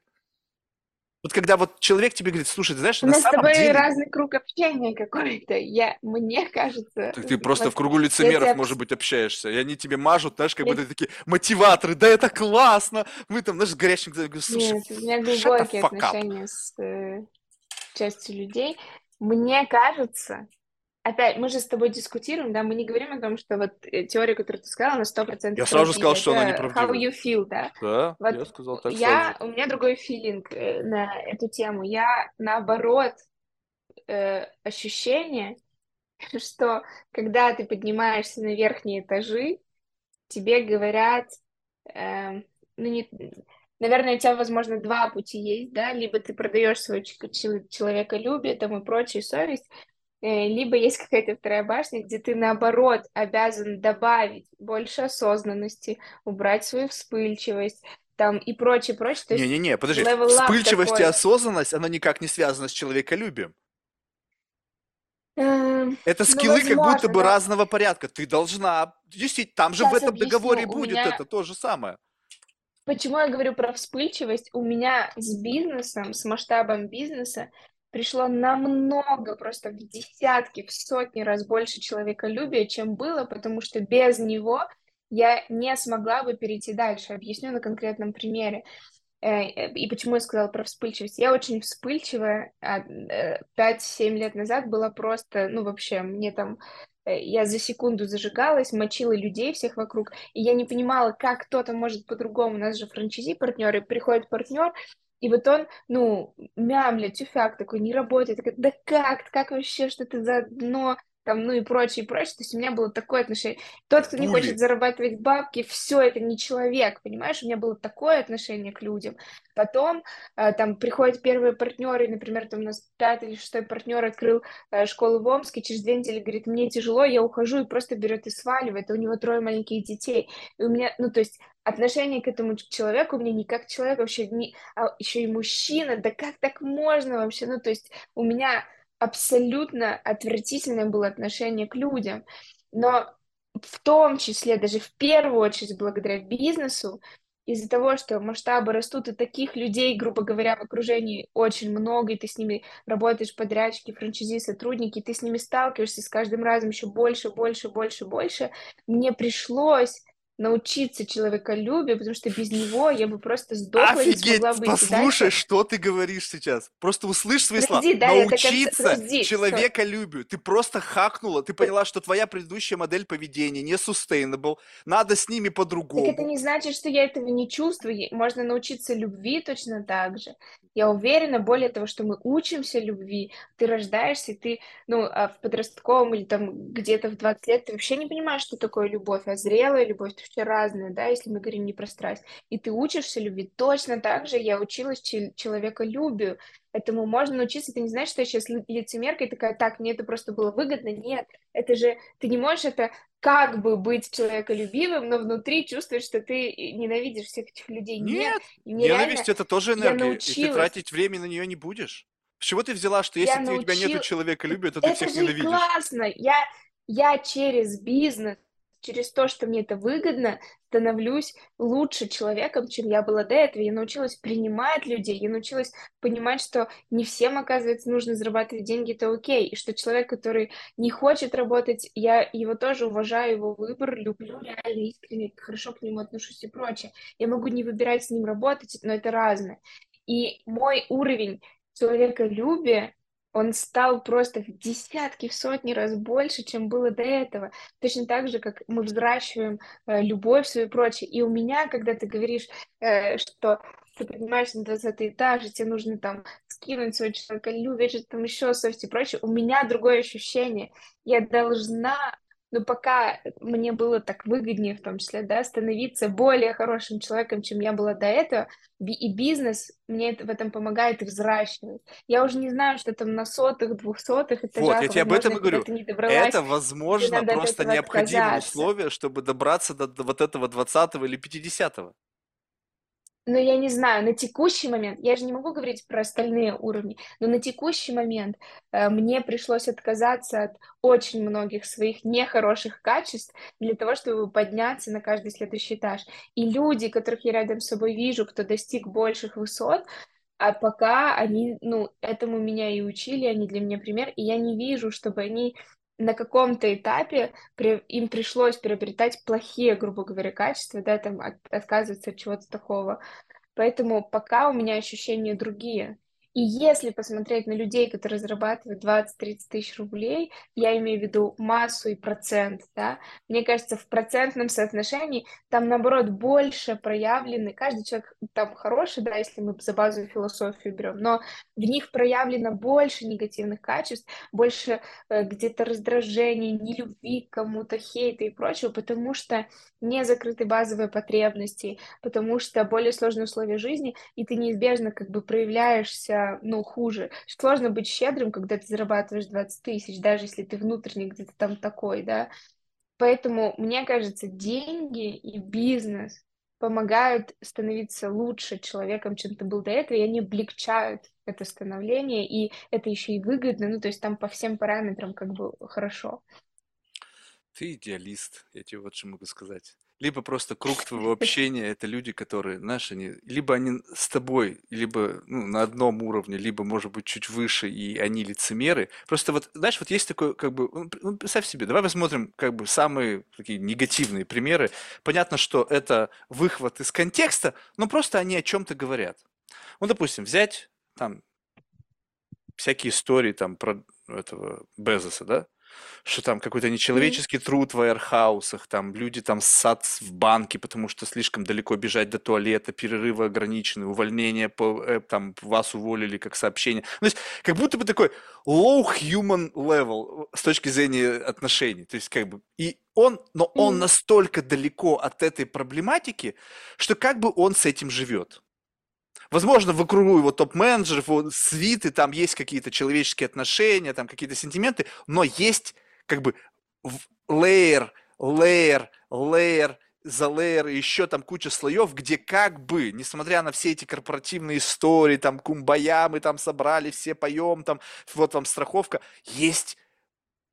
вот когда вот человек тебе говорит, слушай, ты знаешь, У на нас самом с тобой деле... разный круг общения какой-то. Я, мне кажется... Так ты просто вот, в кругу лицемеров, тебя... может быть, общаешься, и они тебе мажут, знаешь, как я... будто такие мотиваторы, да это классно, мы там, знаешь, с горящим... Слушай, Нет, у меня глубокие отношения с э, частью людей. Мне кажется, опять, мы же с тобой дискутируем, да, мы не говорим о том, что вот э, теория, которую ты сказала, на 100% Я сразу же сказал, что она неправдива. How you feel, да? Да, вот я сказал так я, сразу. У меня другой филинг э, на эту тему. Я, наоборот, э, ощущение, что когда ты поднимаешься на верхние этажи, тебе говорят, э, ну, не, наверное, у тебя, возможно, два пути есть, да, либо ты продаешь свое человеколюбие там и прочую совесть, либо есть какая-то вторая башня, где ты, наоборот, обязан добавить больше осознанности, убрать свою вспыльчивость, там и прочее, прочее. Не-не-не, подожди, вспыльчивость такой. и осознанность, она никак не связана с человеколюбием. Эм, это ну, скиллы ну, возможно, как будто бы да. разного порядка. Ты должна... Действительно, там же Сейчас в этом объясню. договоре будет меня... это то же самое. Почему я говорю про вспыльчивость? У меня с бизнесом, с масштабом бизнеса пришло намного, просто в десятки, в сотни раз больше человеколюбия, чем было, потому что без него я не смогла бы перейти дальше. Объясню на конкретном примере. Э, и почему я сказала про вспыльчивость? Я очень вспыльчивая. 5-7 э, лет назад была просто, ну вообще, мне там э, я за секунду зажигалась, мочила людей всех вокруг, и я не понимала, как кто-то может по-другому. У нас же франчайзи партнеры, приходит партнер, и вот он, ну, мямля, тюфяк такой, не работает. Такой, да как, как вообще, что ты за дно, там, ну и прочее, и прочее. То есть у меня было такое отношение. Тот, кто не хочет зарабатывать бабки, все это не человек, понимаешь? У меня было такое отношение к людям. Потом э, там приходят первые партнеры, например, там у нас пятый или шестой партнер открыл э, школу в Омске, через две недели говорит, мне тяжело, я ухожу, и просто берет и сваливает. И у него трое маленьких детей. И у меня, ну то есть отношение к этому человеку у меня не как человек, вообще не, а еще и мужчина, да как так можно вообще? Ну то есть у меня абсолютно отвратительное было отношение к людям. Но в том числе, даже в первую очередь благодаря бизнесу, из-за того, что масштабы растут, и таких людей, грубо говоря, в окружении очень много, и ты с ними работаешь, подрядчики, франчайзи, сотрудники, ты с ними сталкиваешься с каждым разом еще больше, больше, больше, больше, мне пришлось научиться человеколюбию, потому что без него я бы просто сдохла и не смогла быть послушай, дальше. что ты говоришь сейчас. Просто услышь свои слова. Подожди, да, до конца... Научиться Подожди, всё. человеколюбию. Ты просто хакнула, ты поняла, что твоя предыдущая модель поведения не sustainable, надо с ними Так это по-другому. не значит, что я этого не чувствую. Можно научиться любви точно так же. Я уверена, более того, что мы учимся любви. Ты рождаешься, и ты, ну, а в подростковом или там где-то в 20 лет ты вообще не понимаешь, что такое любовь, а зрелая любовь, это вообще разное, да, если мы говорим не про страсть. И ты учишься любви. Точно так же я училась чел- человеколюбию. Этому можно научиться. Это не значит, что я сейчас ли- лицемерка и такая, так, мне это просто было выгодно. Нет, это же, ты не можешь это как бы быть человеколюбивым, но внутри чувствуешь, что ты ненавидишь всех этих людей. Нет, Нет, ненависть это тоже я энергия, и ты тратить время на нее не будешь. С чего ты взяла, что я если ты, у тебя нету научил... человеколюбия, то ты Это всех же ненавидишь? классно. Я, я через бизнес, через то, что мне это выгодно, становлюсь лучше человеком, чем я была до этого. Я научилась принимать людей, я научилась понимать, что не всем, оказывается, нужно зарабатывать деньги, это окей, и что человек, который не хочет работать, я его тоже уважаю, его выбор, люблю реально искренне, хорошо к нему отношусь и прочее. Я могу не выбирать с ним работать, но это разное. И мой уровень человеколюбия, он стал просто в десятки, в сотни раз больше, чем было до этого. Точно так же, как мы взращиваем э, любовь свою и прочее. И у меня, когда ты говоришь, э, что ты поднимаешься на 20 этаж, и тебе нужно там скинуть свое человеколюбие, что-то там еще совесть и прочее, у меня другое ощущение. Я должна но пока мне было так выгоднее, в том числе, да, становиться более хорошим человеком, чем я была до этого, и бизнес мне это- в этом помогает и взращивает. Я уже не знаю, что там на сотых, двухсотых Вот, этажах, я тебе об этом и говорю. Это, возможно, просто необходимое условие, чтобы добраться до, вот этого 20 или 50 Но я не знаю, на текущий момент, я же не могу говорить про остальные уровни, но на текущий момент э, мне пришлось отказаться от очень многих своих нехороших качеств для того, чтобы подняться на каждый следующий этаж. И люди, которых я рядом с собой вижу, кто достиг больших высот, а пока они, ну, этому меня и учили, они для меня пример, и я не вижу, чтобы они на каком-то этапе при- им пришлось приобретать плохие, грубо говоря, качества, да, там от- отказываться от чего-то такого. Поэтому пока у меня ощущения другие. И если посмотреть на людей, которые зарабатывают 20-30 тысяч рублей, я имею в виду массу и процент, да, мне кажется, в процентном соотношении там, наоборот, больше проявлены, каждый человек там хороший, да, если мы за базовую философию берем, но в них проявлено больше негативных качеств, больше э, где-то раздражения, нелюбви к кому-то, хейта и прочего, потому что не закрыты базовые потребности, потому что более сложные условия жизни, и ты неизбежно как бы проявляешься, ну, хуже. Сложно быть щедрым, когда ты зарабатываешь 20 тысяч, даже если ты внутренне где-то там такой, да. Поэтому, мне кажется, деньги и бизнес помогают становиться лучше человеком, чем ты был до этого, и они облегчают это становление, и это еще и выгодно, ну, то есть там по всем параметрам как бы хорошо. Ты идеалист, я тебе вот что могу сказать. Либо просто круг твоего общения это люди, которые, знаешь, они, либо они с тобой, либо ну, на одном уровне, либо, может быть, чуть выше, и они лицемеры. Просто вот, знаешь, вот есть такой, как бы, ну, ну, представь себе, давай посмотрим, как бы, самые такие негативные примеры. Понятно, что это выхват из контекста, но просто они о чем-то говорят. Ну, допустим, взять там всякие истории там про этого Безоса, да? Что там какой-то нечеловеческий труд в аэрхаусах, там люди там ссат в банке, потому что слишком далеко бежать до туалета, перерывы ограничены, увольнение, по, э, там вас уволили как сообщение. Ну, то есть как будто бы такой low human level с точки зрения отношений. То есть как бы и он, но он Мгм. настолько далеко от этой проблематики, что как бы он с этим живет. Возможно, вокруг его топ-менеджеров, свиты, там есть какие-то человеческие отношения, там какие-то сентименты, но есть как бы в- лейер, лейер, лейер за лейер, еще там куча слоев, где как бы, несмотря на все эти корпоративные истории, там кумбая, мы там собрали, все поем, там вот вам страховка, есть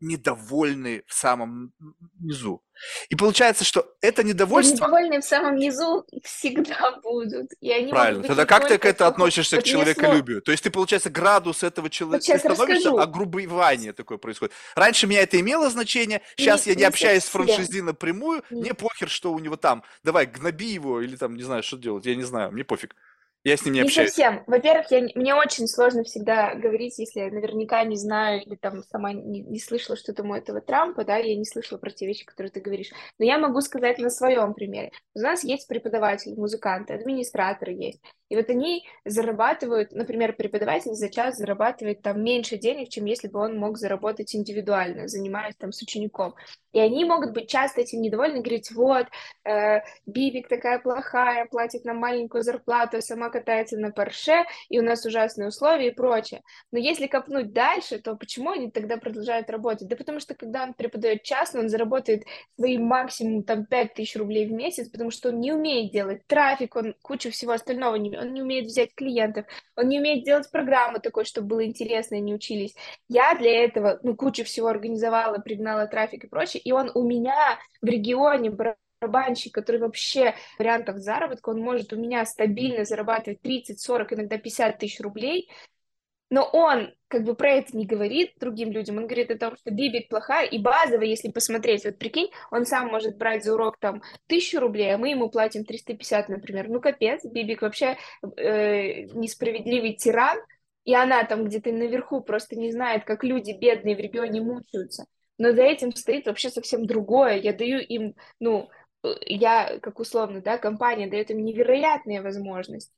недовольные в самом низу. И получается, что это недовольство... недовольные в самом низу всегда будут. И они Правильно. Тогда как ты к этому относишься к Вот сно... человеколюбию? То есть ты, получается, градус этого человека, ты становишься, а расскажу. грубование такое происходит. Раньше меня это имело значение, сейчас Не, я не общаюсь с франшизи напрямую, Не- мне похер, что у него там. Давай, гноби его или там, не знаю, что делать, я не знаю, мне пофиг. Я с ним не Не общаюсь. совсем. Во-первых, я, не- мне очень сложно всегда говорить, если я наверняка не знаю или там сама не, не слышала что-то у этого Трампа, да, я не слышала про те вещи, которые ты говоришь. Но я могу сказать на своем примере. У нас есть преподаватели, музыканты, администраторы есть. И вот они зарабатывают, например, преподаватель за час зарабатывает там меньше денег, чем если бы он мог заработать индивидуально, занимаясь там с учеником. И они могут быть часто этим недовольны, говорить, вот, э, Бибик такая плохая, платит нам маленькую зарплату, сама катается на Порше, и у нас ужасные условия и прочее. Но если копнуть дальше, то почему они тогда продолжают работать? Да потому что когда он преподает частно, он заработает свои максимум там 5000 рублей в месяц, потому что он не умеет делать трафик, он кучу всего остального не он не умеет взять клиентов, он не умеет делать программу такой, чтобы было интересно, и они учились. Я для этого, ну, кучу всего организовала, пригнала трафик и прочее, и он у меня в регионе барабанщик, который вообще вариантов заработка, он может у меня стабильно зарабатывать 30, 40, иногда 50 тысяч рублей, но он как бы про это не говорит другим людям, он говорит о том, что Бибик плохая, и базово, если посмотреть, вот прикинь, он сам может брать за урок там тысячу рублей, а мы ему платим 350, например, ну капец, Бибик вообще э, несправедливый тиран, и она там где-то наверху просто не знает, как люди бедные в регионе мучаются, но за этим стоит вообще совсем другое, я даю им, ну, я, как условно, да, компания дает им невероятные возможности.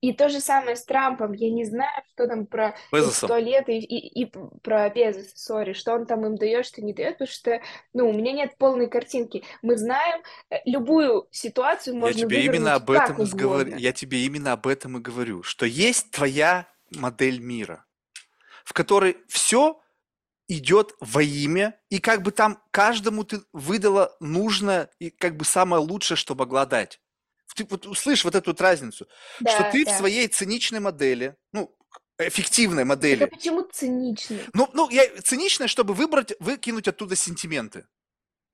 И то же самое с Трампом. Я не знаю, что там про туалеты и, и, и про Безоса, сори, что он там им дает, что не дает, потому что, ну, у меня нет полной картинки. Мы знаем, э, любую ситуацию Я можно тебе именно об этом сговор-. Я тебе именно об этом и говорю, что есть твоя модель мира, в которой все идет во имя, и как бы там каждому ты выдала нужное и как бы самое лучшее, что могла дать. Ты вот услышь вот эту вот разницу, что Да, ты в да. своей циничной модели, ну, эффективной Это модели, почему циничный? ну, ну я циничная, чтобы выбрать, выкинуть оттуда сентименты.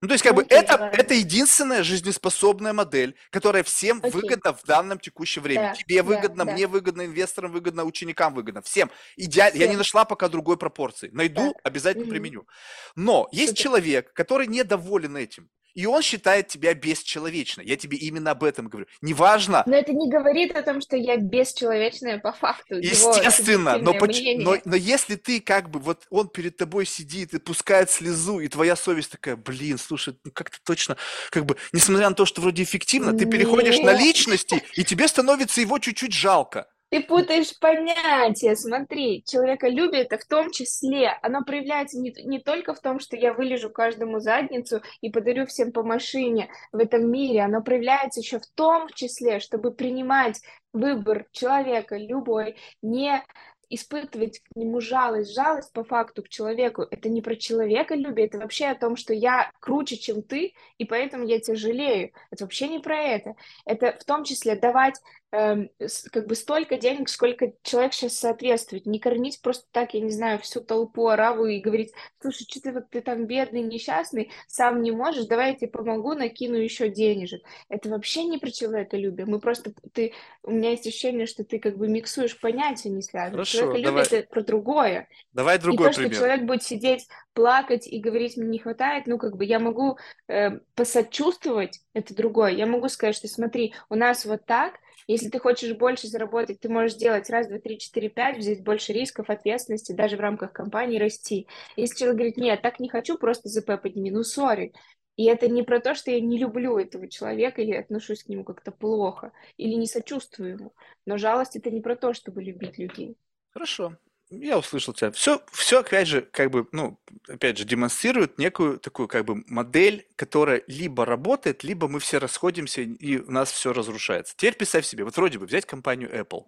Ну, то есть, как Ну, бы, это, это единственная жизнеспособная модель, которая всем Окей. выгодна в данном текущем времени. Да, Тебе выгодно, да. мне выгодно, инвесторам выгодно, ученикам выгодно. Всем. Идеально. Я не Всем. нашла пока другой пропорции. Найду, Так. обязательно Мгм. применю. Но есть Супер. человек, который недоволен этим. И он считает тебя бесчеловечной. Я тебе именно об этом говорю. Неважно, Но это не говорит о том, что я бесчеловечная по факту. Естественно, но, поч- но, но если ты как бы, вот он перед тобой сидит и пускает слезу, и твоя совесть такая, блин, слушай, ну как-то точно, как бы, несмотря на то, что вроде эффективно, ты переходишь на Нет. личности, и тебе становится его чуть-чуть жалко. Ты путаешь понятия, смотри, человеколюбие это в том числе, оно проявляется не, не только в том, что я вылежу каждому задницу и подарю всем по машине в этом мире, оно проявляется еще в том числе, чтобы принимать выбор человека любой, не испытывать к нему жалость. Жалость по факту к человеку, это не про человеколюбие, это вообще о том, что я круче, чем ты, и поэтому я тебя жалею. Это вообще не про это. Это в том числе давать как бы столько денег, сколько человек сейчас соответствует. Не кормить просто так, я не знаю, всю толпу араву и говорить, слушай, что ты вот ты там бедный, несчастный, сам не можешь, давай я тебе помогу, накину еще денежек. Это вообще не про человеколюбие. Мы просто, ты, у меня есть ощущение, что ты как бы миксуешь понятия не связаны. Хорошо, Человеколюбие давай. это про другое. Давай И другой то, что пример. человек будет сидеть, плакать и говорить, мне не хватает, ну, как бы я могу э, посочувствовать, это другое. Я могу сказать, что смотри, у нас вот так, если ты хочешь больше заработать, ты можешь делать раз, два, три, четыре, пять, взять больше рисков, ответственности, даже в рамках компании расти. Если человек говорит, нет, так не хочу, просто ЗП подними, ну, сори. И это не про то, что я не люблю этого человека или отношусь к нему как-то плохо, или не сочувствую ему. Но жалость это не про то, чтобы любить людей. Хорошо. Я услышал тебя. Все, все, опять же, как бы, ну, опять же, демонстрирует некую такую, как бы, модель, которая либо работает, либо мы все расходимся, и у нас все разрушается. Теперь представь себе, вот вроде бы взять компанию Apple.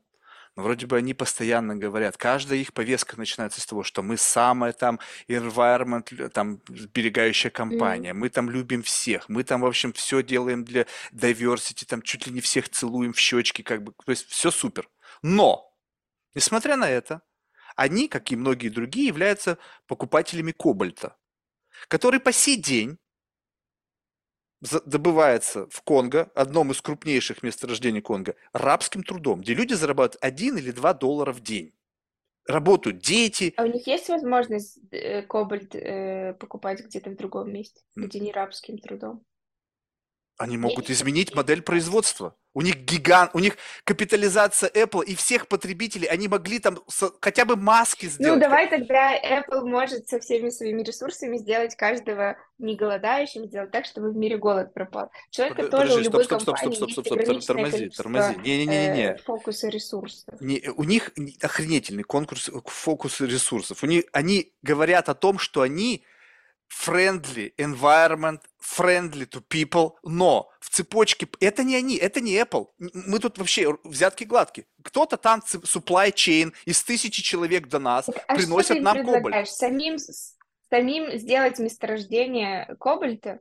Но вроде бы они постоянно говорят, каждая их повестка начинается с того, что мы самая там environment, там, сберегающая компания, мы там любим всех, мы там, в общем, все делаем для diversity, там чуть ли не всех целуем в щечки, как бы, то есть все супер. Но, несмотря на это, они, как и многие другие, являются покупателями кобальта. который по сей день добывается в Конго, одном из крупнейших месторождений Конго, рабским трудом, где люди зарабатывают 1 или 2 доллара в день. Работают дети. А у них есть возможность э, кобальт э, покупать где-то в другом месте, где не рабским трудом? Они могут изменить модель производства. У них гигант, у них капитализация Apple и всех потребителей, они могли там со, хотя бы маски ну, сделать. Ну, давай тогда Apple может со всеми своими ресурсами сделать каждого не голодающим, сделать так, чтобы в мире голод пропал. Человека Под, тоже подожди, у любой стоп, стоп, компании стоп, стоп, стоп, стоп, стоп, тормози, тормози. Не-не-не. Э, фокусы ресурсов. Не, у них охренительный конкурс фокусы ресурсов. У них, они говорят о том, что они friendly environment, friendly to people, но в цепочке, это не они, это не Apple. Мы тут вообще взятки гладкие. Кто-то там supply chain из тысячи человек до нас а приносят нам кобальт. Самим, самим сделать месторождение кобальта?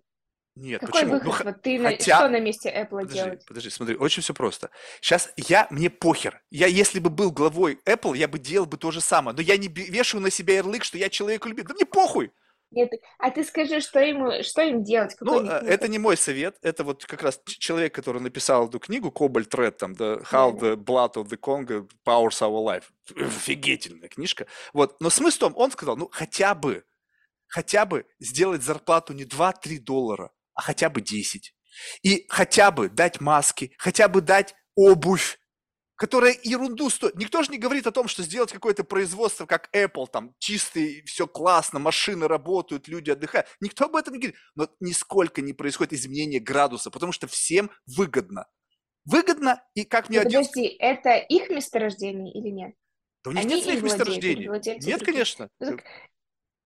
Нет, Какой почему? выход? Ну, вот ты хотя... на... что на месте Apple подожди, делать? Подожди, смотри, очень все просто. Сейчас я, мне похер. Я, если бы был главой Apple, я бы делал бы то же самое. Но я не вешаю на себя ярлык, что я человек любит. Да мне похуй. Нет, а ты скажи, что им, что им делать? Какой ну, это не мой совет, это вот как раз человек, который написал эту книгу Cobalt Red, там, the, How the Blood of the Congo Powers Our Life. Офигительная книжка. Вот, но смысл в том, он сказал, ну, хотя бы, хотя бы сделать зарплату не 2-3 доллара, а хотя бы 10. И хотя бы дать маски, хотя бы дать обувь, которая ерунду стоит. Никто же не говорит о том, что сделать какое-то производство, как Apple, там чистый, все классно, машины работают, люди отдыхают. Никто об этом не говорит. Но нисколько не происходит изменения градуса, потому что всем выгодно. Выгодно, и как мне... один... Подожди, это их месторождение или нет? Да у них Они нет своих месторождений. Нет, других. конечно. Ну, так,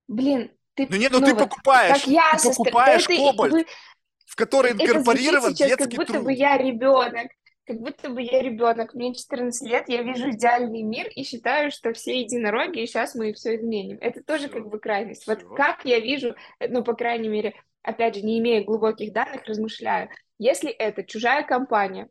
блин, ты... Ну нет, ну, ну ты вот, покупаешь, как я ты покупаешь да кобальт, это, в который инкорпорирован детский как будто труд. бы я ребенок как будто бы я ребенок, мне 14 лет, я вижу идеальный мир и считаю, что все единороги, и сейчас мы все изменим. Это тоже всё. как бы крайность. Всё. Вот как я вижу, э, ну, по крайней мере, опять же, не имея глубоких данных, размышляю. Если это чужая компания,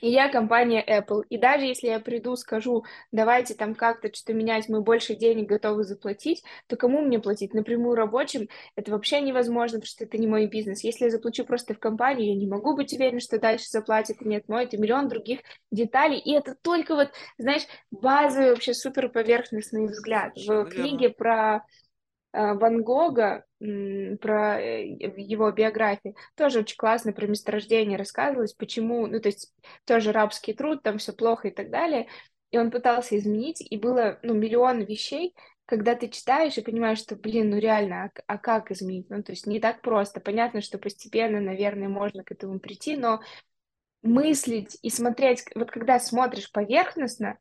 и я компания Apple. И даже если я приду, скажу, давайте там как-то что-то менять, мы больше денег готовы заплатить, то кому мне платить? Напрямую рабочим? Это вообще невозможно, потому что это не мой бизнес. Если я заплачу просто в компанию, я не могу быть уверен, что дальше заплатит нет мой, это миллион других деталей. И это только вот, знаешь, базовый вообще супер поверхностный взгляд. В книге про Ван Гога, про э, его биографию, тоже очень классно про месторождение рассказывалось, почему, ну, то есть тоже рабский труд, там все плохо и так далее, и он пытался изменить, и было, ну, миллион вещей, когда ты читаешь и понимаешь, что, блин, ну реально, а, а как изменить? Ну, то есть не так просто. Понятно, что постепенно, наверное, можно к этому прийти, но мыслить и смотреть, вот когда смотришь поверхностно,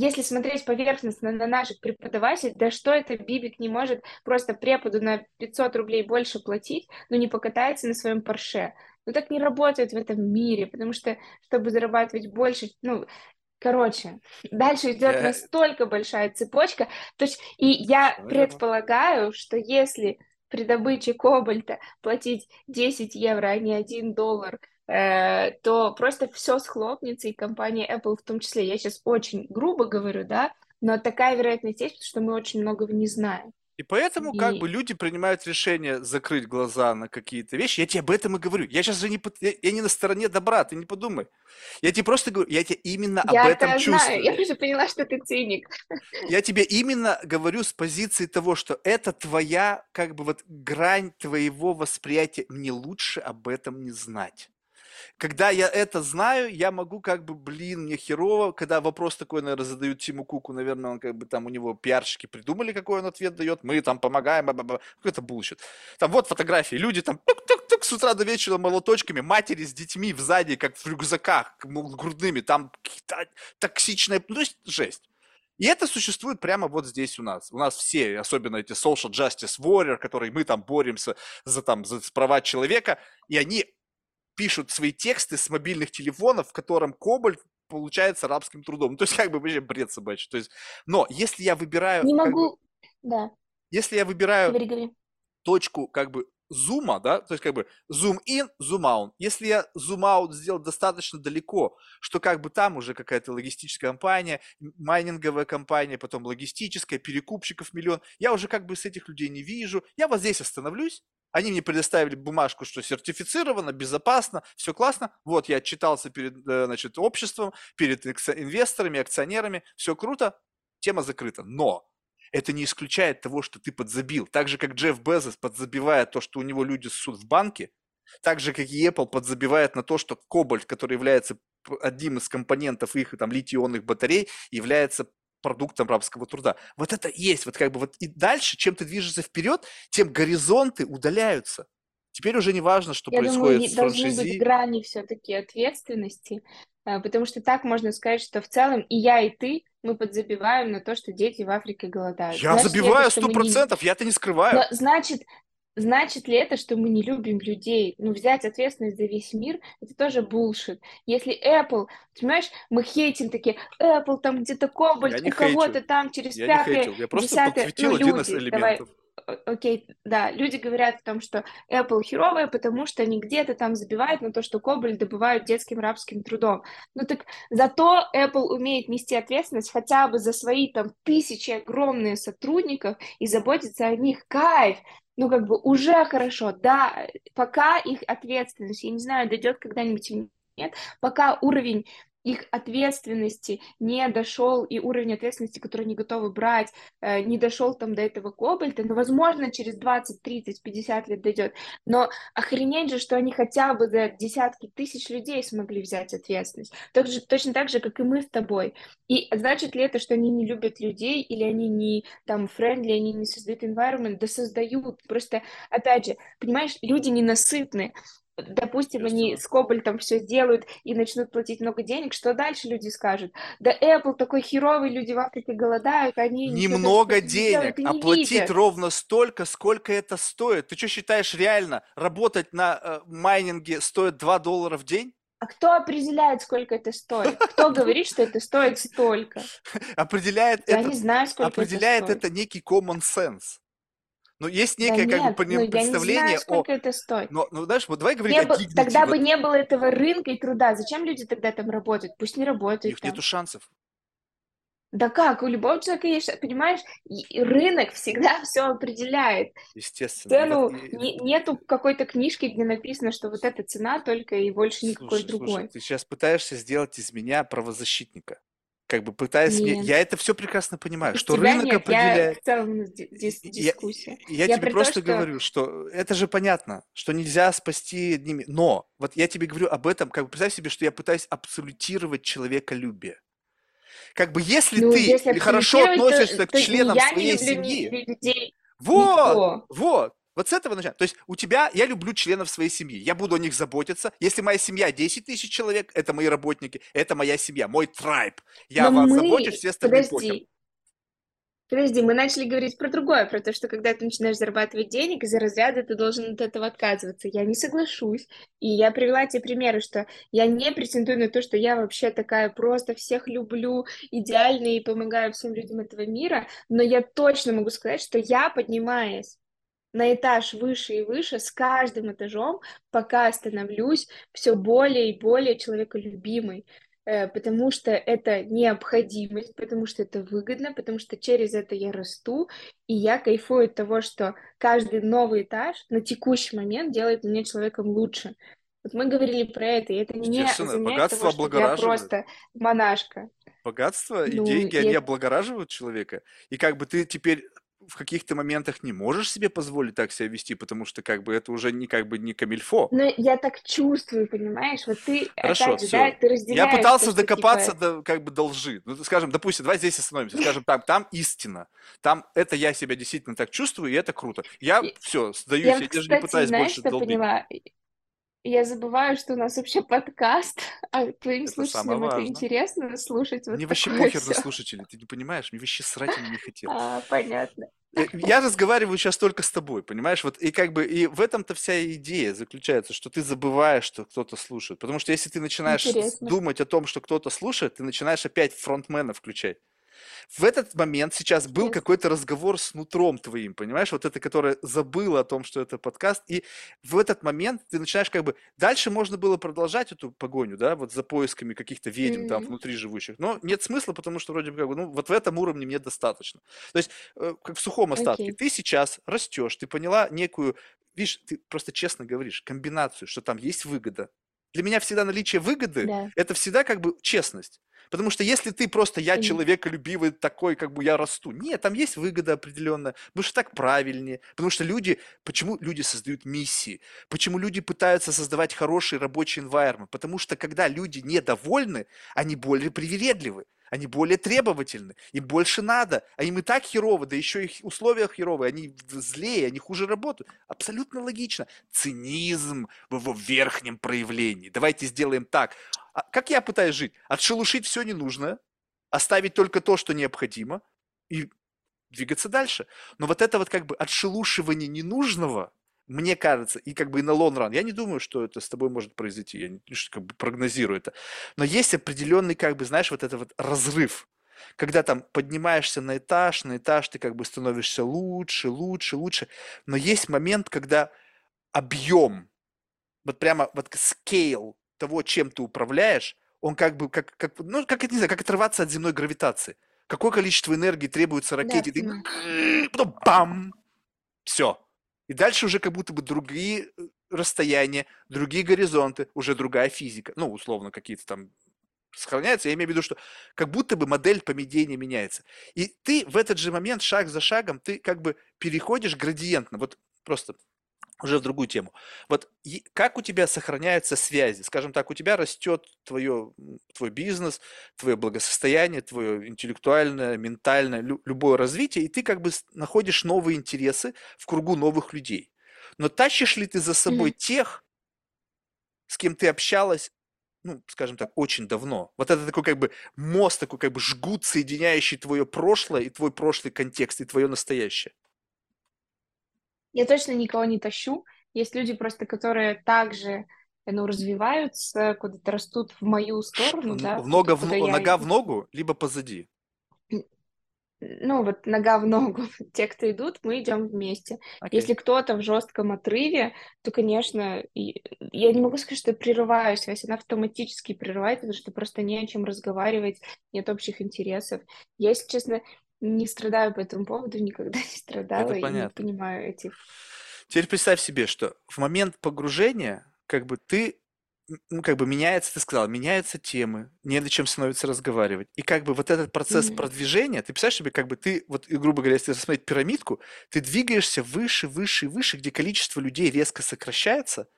если смотреть поверхностно на наших преподавателей, да что это Бибик не может просто преподу на 500 рублей больше платить, но не покатается на своем Порше. Ну так не работает в этом мире, потому что, чтобы зарабатывать больше, ну, короче, дальше идет я... настолько большая цепочка. То есть, и я предполагаю, что если при добыче кобальта платить 10 евро, а не 1 доллар то просто все схлопнется, и компания Apple в том числе. Я сейчас очень грубо говорю, да, но такая вероятность есть, потому что мы очень многого не знаем. И поэтому и... как бы люди принимают решение закрыть глаза на какие-то вещи. Я тебе об этом и говорю. Я сейчас же не, я, я не на стороне добра, ты не подумай. Я тебе просто говорю, я тебе именно я об этом чувствую. Знаю. Я уже поняла, что ты циник. Я тебе именно говорю с позиции того, что это твоя, как бы вот грань твоего восприятия. Мне лучше об этом не знать когда я это знаю, я могу как бы, блин, мне херово, когда вопрос такой, наверное, задают Тиму Куку, наверное, он как бы там у него пиарщики придумали, какой он ответ дает, мы там помогаем, какой-то bullshit. Там вот фотографии, люди там тук-тук-тук с утра до вечера молоточками, матери с детьми в сзади, как в рюкзаках, грудными, там токсичная, ну, то есть жесть. И это существует прямо вот здесь у нас. У нас все, особенно эти social justice warrior, которые мы там боремся за, там, за права человека, и они пишут свои тексты с мобильных телефонов, в котором кобальт получается рабским трудом. Ну, то есть как бы вообще бред собачий. То есть, но если я выбираю... Не могу, бы, да. Если я выбираю говори, говори. точку как бы зума, да, то есть как бы zoom in, zoom out. Если я zoom out сделал достаточно далеко, что как бы там уже какая-то логистическая компания, майнинговая компания, потом логистическая, перекупщиков миллион, я уже как бы с этих людей не вижу, я вот здесь остановлюсь, они мне предоставили бумажку, что сертифицировано, безопасно, все классно. Вот я отчитался перед э, значит, обществом, перед инвесторами, акционерами, все круто, тема закрыта. Но это не исключает того, что ты подзабил. Так же, как Джефф Безос подзабивает то, что у него люди ссут в банке, так же, как и Apple подзабивает на то, что кобальт, который является одним из компонентов их там литий-ионных батарей, является продуктом рабского труда. Вот это есть, вот как бы вот и дальше, чем ты движешься вперед, тем горизонты удаляются. Теперь уже не важно, что Я происходит думаю, с должны франшизи. быть грани все-таки ответственности, э, потому что так можно сказать, что в целом и я, и ты мы подзабиваем на то, что дети в Африке голодают. Я Значит забиваю сто не... процентов, я это не скрываю. Но значит, значит ли это, что мы не любим людей? Ну, взять ответственность за весь мир, это тоже булшит. Если Apple, понимаешь, мы хейтим такие, Apple там где-то кобальт, не у кого-то там через я не пятое, хейтил, я просто десятое, подсветил ну, один из люди, давай, элементов. о- окей, да, люди говорят о том, что Apple херовая, потому что они где-то там забивают на то, что кобальт добывают детским рабским трудом. Ну так зато Apple умеет нести ответственность хотя бы за свои там тысячи огромные сотрудников и заботиться о них. Кайф! Ну как бы уже хорошо, да, пока их ответственность, я не знаю, дойдет когда-нибудь или нет, пока уровень их ответственности не дошел, и уровень ответственности, который они готовы брать, э, не дошел там до этого кобальта, но, возможно, через 20, 30, 50 лет дойдет. Но охренеть же, что они хотя бы за десятки тысяч людей смогли взять ответственность. Так же, точно так же, как и мы с тобой. И значит ли это, что они не любят людей, или они не там friendly, они не создают environment? Да создают. Просто, опять же, понимаешь, люди ненасытны допустим, они с Кобальтом все сделают и начнут платить много денег, что дальше люди скажут? Да Apple такой херовый, люди в Африке голодают, они Немного этим не делают денег, а не платить видят. ровно столько, сколько это стоит. Ты что считаешь реально? Работать на э, майнинге стоит 2 доллара в день? А кто определяет, сколько это стоит? Кто говорит, что это стоит столько? Определяет Я это, не знаю, сколько это определяет стоит. это некий common sense. Но есть Да некое как бы нет, ну поним- я не представление знаю, о... сколько это стоит. Но, ну, знаешь, вот давай говорить Не о dignity. Тогда Вот бы не было этого рынка и труда. Зачем люди тогда там работают? Пусть не у работают них там. нету шансов. Да как? У любого человека есть, понимаешь, рынок всегда все определяет. Естественно. Вот Цену и- не- нету какой-то книжки, где написано, что вот эта цена только и больше никакой слушай, другой. ты сейчас пытаешься сделать из меня правозащитника. Как бы пытаясь мне... Нет. Я это все прекрасно понимаю, Из что рынок нет, я определяет... в целом ди- дис- Я, дискуссия. я Я тебе про то, просто что говорю, что это же понятно, что нельзя спасти одними... Но вот я тебе говорю об этом, как бы представь себе, что я пытаюсь абсолютировать человеколюбие. Как бы если ну ты если хорошо то, относишься к то ни членам я своей семьи, людей, вот, никто. вот. Вот с этого начать. То есть у тебя, я люблю членов своей семьи, я буду о них заботиться. Если моя семья 10 тысяч человек, это мои работники, это моя семья, мой трайб. Я Но вас мы, забочусь, все остальные похер. подожди, подожди, мы начали говорить про другое, про то, что когда ты начинаешь зарабатывать денег, из-за разряда ты должен от этого отказываться. Я не соглашусь. И я привела тебе примеры, что я не претендую на то, что я вообще такая просто всех люблю, идеальная и помогаю всем людям этого мира, но я точно могу сказать, что я, поднимаясь на этаж выше и выше, с каждым этажом, пока становлюсь все более и более человеколюбимой, э, потому что это необходимость, потому что это выгодно, потому что через это я расту, и я кайфую от того, что каждый новый этаж на текущий момент делает меня человеком лучше. Вот мы говорили про это, и это не богатство того, что я просто монашка. Богатство и Ну, деньги, и они облагораживают человека. И как бы ты теперь в каких-то моментах не можешь себе позволить так себя вести, потому что как бы это уже не как бы не камильфо. Но я так чувствую, понимаешь? Вот ты, Хорошо, опять же, все. да, ты Я разделяешь пытался то, докопаться типа, до как бы до лжи. Ну, скажем, допустим, давай здесь остановимся. Скажем, там, там истина. Там это я себя действительно так чувствую, и это круто. Я И- все, сдаюсь, Я, я даже не кстати, пытаюсь знаешь, больше долбить. поняла? Я забываю, что у нас вообще подкаст, а твоим Это самое слушателям это важное. интересно слушать вот Мне вообще похер на все. слушателей, ты не понимаешь? Мне вообще срать не хотел. А, понятно. Э, Я разговариваю сейчас только с тобой, понимаешь? Вот и как бы и в этом-то вся идея заключается, что ты забываешь, что кто-то слушает. Потому что если ты начинаешь Интересно. думать о том, что кто-то слушает, ты начинаешь опять фронтмена включать. В этот момент сейчас был какой-то разговор с нутром твоим, понимаешь? Вот это, которое забыло о том, что это подкаст. И в этот момент ты начинаешь как бы... Дальше можно было продолжать эту погоню, да, вот за поисками каких-то ведьм там Мгм. внутри живущих. Но нет смысла, потому что вроде бы как бы, ну, вот в этом уровне мне достаточно. То есть, э, как в сухом остатке. Окей. Ты сейчас растешь, ты поняла некую... Видишь, ты просто честно говоришь, комбинацию, что там есть выгода. Для меня всегда наличие выгоды Да. это всегда как бы честность. Потому что если ты просто я человеколюбивый такой, как бы я расту. Нет, там есть выгода определенная, потому что так правильнее. Потому что люди, почему люди создают миссии? Почему люди пытаются создавать хороший рабочий environment? Потому что когда люди недовольны, они более привередливы. Они более требовательны, им больше надо, а им и так херово, да еще их условия херовые, они злее, они хуже работают. Абсолютно логично. Цинизм в его верхнем проявлении. Давайте сделаем так. А как я пытаюсь жить? Отшелушить все ненужное, оставить только то, что необходимо, и двигаться дальше. Но вот это вот как бы отшелушивание ненужного, мне кажется, и как бы и на лон ран, я не думаю, что это с тобой может произойти, я не как бы прогнозирую это, но есть определенный, как бы, знаешь, вот это вот разрыв, когда там поднимаешься на этаж, на этаж ты как бы становишься лучше, лучше, лучше, но есть момент, когда объем, вот прямо вот скейл того, чем ты управляешь, он как бы, как, как, ну, как это, не знаю, как отрываться от земной гравитации. Какое количество энергии требуется Да, ракете, ты понимаю. потом бам, все. И дальше уже как будто бы другие э, расстояния, другие горизонты, уже другая физика. Ну, условно, какие-то там сохраняются. Я имею в виду, что как будто бы модель поведения меняется. И ты в этот же момент, шаг за шагом, ты как бы переходишь градиентно. Вот просто уже в другую тему. Вот как у тебя сохраняются связи? Скажем так, у тебя растет твое, твой бизнес, твое благосостояние, твое интеллектуальное, ментальное, лю- любое развитие, и ты как бы находишь новые интересы в кругу новых людей. Но тащишь ли ты за собой Мгм. тех, с кем ты общалась, ну, скажем так, очень давно? Вот это такой как бы мост, такой как бы жгут, соединяющий твое прошлое и твой прошлый контекст, и твое настоящее. Я точно никого не тащу. Есть люди просто, которые также, ну, развиваются, куда-то растут в мою сторону, да, в нога в, я нога в ногу, либо позади. Ну, вот нога в ногу. Те, кто идут, мы идем вместе. Окей. Если кто-то в жестком отрыве, то, конечно, я не могу сказать, что я прерываю связь, она автоматически прерывается, потому что просто не о чем разговаривать, нет общих интересов. Я, если честно, не страдаю по этому поводу, никогда не страдала Это и не понятно. понимаю этих. Теперь представь себе, что в момент погружения, как бы ты, ну, как бы меняется, ты сказал, меняются темы, не о чем становится разговаривать. И как бы вот этот процесс Мгм. продвижения, ты представляешь себе, как бы ты, вот, грубо говоря, если рассмотреть пирамидку, ты двигаешься выше, выше и выше, где количество людей резко сокращается,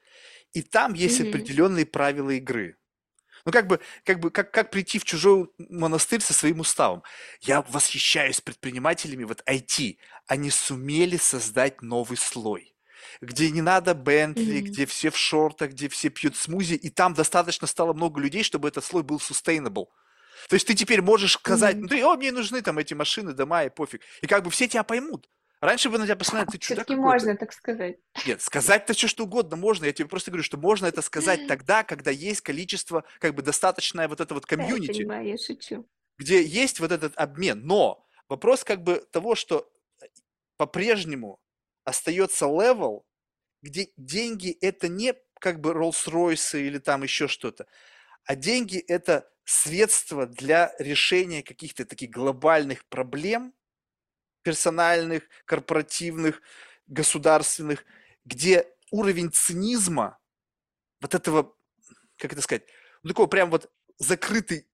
и там есть Мгм. определенные правила игры. Ну, как бы, как бы, как, как прийти в чужой монастырь со своим уставом. Я восхищаюсь предпринимателями вот IT. Они сумели создать новый слой, где не надо Бентли, Мгм. где все в шортах, где все пьют смузи, и там достаточно стало много людей, чтобы этот слой был sustainable. То есть ты теперь можешь сказать, Мгм. ну ты, о, мне нужны там эти машины, дома и пофиг. И как бы все тебя поймут. Раньше бы на тебя посмотрели, ты чудак Все-таки можно так сказать. Нет, сказать-то все что угодно можно. Я тебе просто говорю, что можно это сказать тогда, когда есть количество, как бы достаточное вот это вот Да, я комьюнити, понимаю, я шучу. где есть вот этот обмен. Но вопрос как бы того, что э, по-прежнему остается level, где деньги это не как бы Rolls-Royce или там еще что-то, а деньги это средство для решения каких-то таких глобальных проблем, персональных, корпоративных, государственных, где уровень цинизма, вот этого, как это сказать, ну, такой прям вот закрытый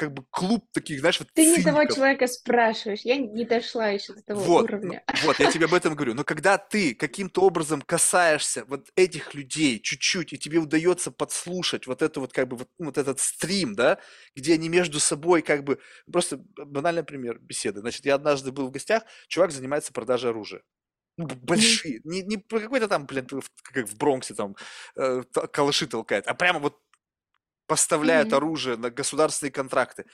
как бы клуб таких, знаешь, вот Ты не того циников. человека спрашиваешь. Я не дошла еще до того Вот, ну, уровня. вот, я тебе об этом говорю. Но когда ты каким-то образом касаешься вот этих людей чуть-чуть, и тебе удается подслушать вот это вот как бы вот, ну, вот этот стрим, да, где они между собой как бы, просто банальный пример беседы. Значит, я однажды был в гостях, чувак занимается продажей оружия. Ну, большие, не, не какой-то там, блин, в- как в Бронксе там э, калаши толкает, а прямо вот поставляет Мгм. оружие на государственные контракты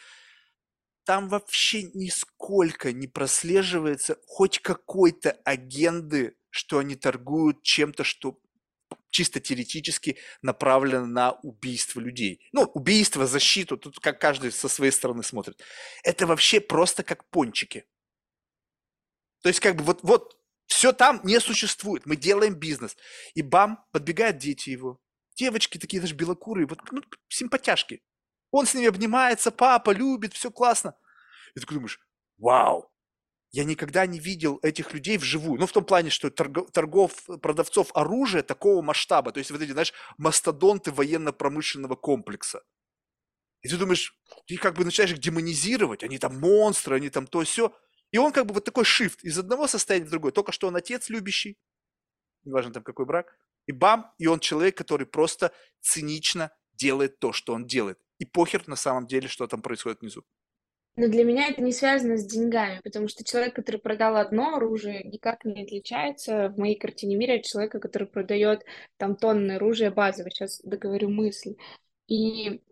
там вообще нисколько не прослеживается хоть какой-то агенды, что они торгуют чем-то, что чисто теоретически направлена на убийство людей. Ну, убийство, защиту, тут как каждый со своей стороны смотрит. Это вообще просто как пончики. То есть как бы вот, вот все там не существует. Мы делаем бизнес. И бам, подбегают дети его. Девочки такие даже белокурые, вот ну, симпатяшки. Он с ними обнимается, папа любит, все классно. И ты думаешь, вау, я никогда не видел этих людей вживую. Ну, в том плане, что торгов, продавцов оружия такого масштаба. То есть вот эти, знаешь, мастодонты военно-промышленного комплекса. И ты думаешь, ты как бы начинаешь их демонизировать, они там монстры, они там то все. И он как бы вот такой shift из одного состояния в другое. Только что он отец любящий, неважно там какой брак, и бам, и он человек, который просто цинично делает то, что он делает. И похер на самом деле, что там происходит внизу. Но для меня это не связано с деньгами, потому что человек, который продал одно оружие, никак не отличается в моей картине мира от человека, который продает там тонны оружия базовое. Сейчас договорю мысль. И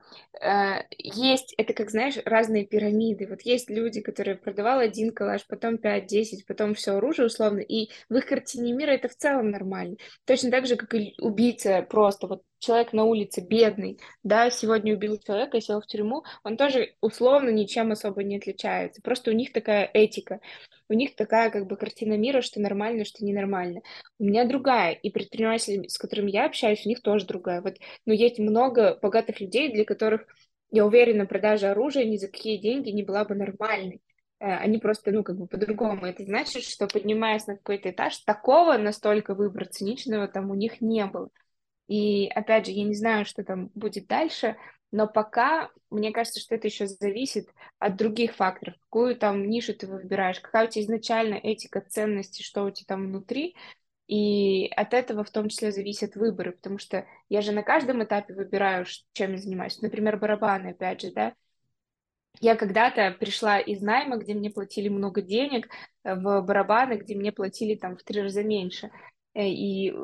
есть, это как, знаешь, разные пирамиды. Вот есть люди, которые продавал один калаш, потом 5-10, потом все оружие условно, и в их картине мира это в целом нормально. Точно так же, как и убийца просто. Вот человек на улице бедный, да, сегодня убил человека и сел в тюрьму, он тоже условно ничем особо не отличается. Просто у них такая этика у них такая как бы картина мира, что нормально, что ненормально. У меня другая, и предприниматели, с которыми я общаюсь, у них тоже другая. Вот, но есть много богатых людей, для которых, я уверена, продажа оружия ни за какие деньги не была бы нормальной э, они просто, ну, как бы по-другому. Это значит, что поднимаясь на какой-то этаж, такого настолько выбора циничного там у них не было. И опять же, я не знаю, что там будет дальше, но пока, мне кажется, что это еще зависит от других факторов. Какую там нишу ты выбираешь, какая у тебя изначально этика, ценности, что у тебя там внутри. И от этого в том числе зависят выборы, потому что я же на каждом этапе выбираю, чем я занимаюсь. Например, барабаны, опять же, да. Я когда-то пришла из найма, где мне платили много денег, в барабаны, где мне платили там в три раза меньше. Э, и э,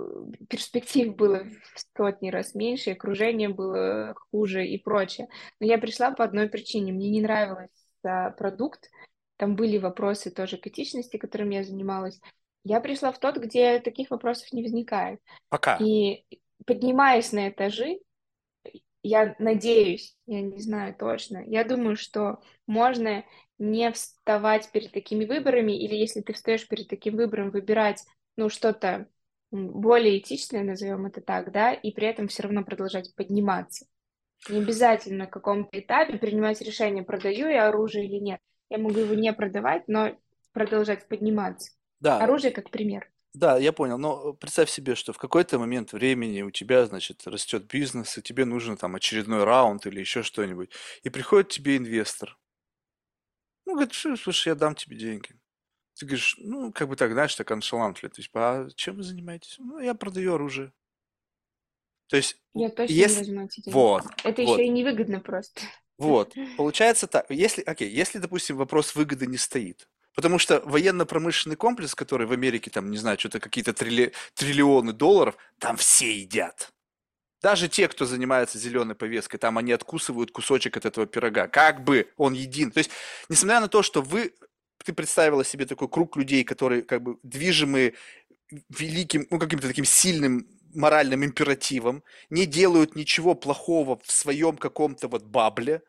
перспектив было в сотни раз меньше, окружение было хуже и прочее. Но я пришла по одной причине. Мне не нравился продукт, там были вопросы тоже к этичности, которыми я занималась. Я пришла в тот, где таких вопросов не возникает. Пока. И поднимаясь на этажи, я надеюсь, я не знаю точно, я думаю, что можно не вставать перед такими выборами, или если ты встаешь перед таким выбором, выбирать ну, что-то более этичное, назовем это так, да, и при этом все равно продолжать подниматься. Не обязательно на каком-то этапе принимать решение, продаю я оружие или нет. Я могу его не продавать, но продолжать подниматься. Да. Оружие как пример. Да, я понял. Но представь себе, что в какой-то момент времени у тебя, значит, растет бизнес, и тебе нужен там очередной раунд или еще что-нибудь. И приходит тебе инвестор. Ну, говорит, слушай, я дам тебе деньги. Ты говоришь, ну, как бы так, знаешь, так. То есть, а чем вы занимаетесь? Ну, я продаю оружие. То есть, Я точно не если... возьму эти деньги. Вот, Это вот, еще и невыгодно просто. вот. Получается так. Если, окей, если, допустим, вопрос выгоды не стоит, потому что военно-промышленный комплекс, который в Америке, там, не знаю, что-то какие-то трилли... триллионы долларов, там все едят. Даже те, кто занимается зеленой повесткой, там они откусывают кусочек от этого пирога. Как бы он един. То есть, несмотря на то, что вы ты представила себе такой круг людей, которые как бы движимы великим, ну, каким-то таким сильным моральным императивом, не делают ничего плохого в своем каком-то вот бабле,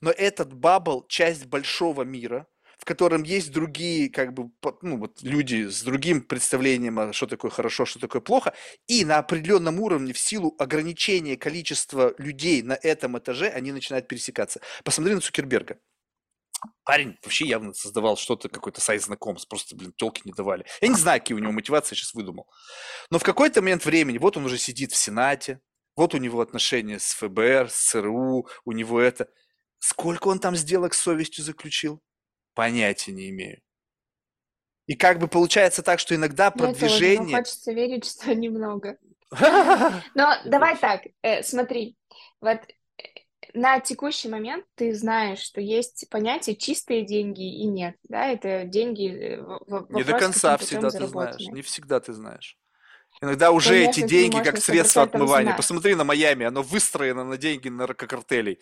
но этот бабл – часть большого мира, в котором есть другие, как бы, ну, вот люди с другим представлением, что такое хорошо, что такое плохо, и на определенном уровне в силу ограничения количества людей на этом этаже они начинают пересекаться. Посмотри на Цукерберга. Парень вообще явно создавал что-то, какой-то сайт знакомств, просто, блин, телки не давали. Я не знаю, какие у него мотивации, я сейчас выдумал. Но в какой-то момент времени, вот он уже сидит в Сенате, вот у него отношения с ФБР, с ЦРУ, у него это. Сколько он там сделок с совестью заключил? Понятия не имею. И как бы получается так, что иногда продвижение... Тоже, хочется верить, что немного. Но давай так, э, смотри, вот на текущий момент ты знаешь, что есть понятие чистые деньги и нет, да, это деньги э, в, Не до конца всегда ты знаешь, не всегда ты знаешь. Иногда уже Конечно, эти деньги как средство отмывания. Знать. Посмотри на Майами, оно выстроено на деньги наркокартелей.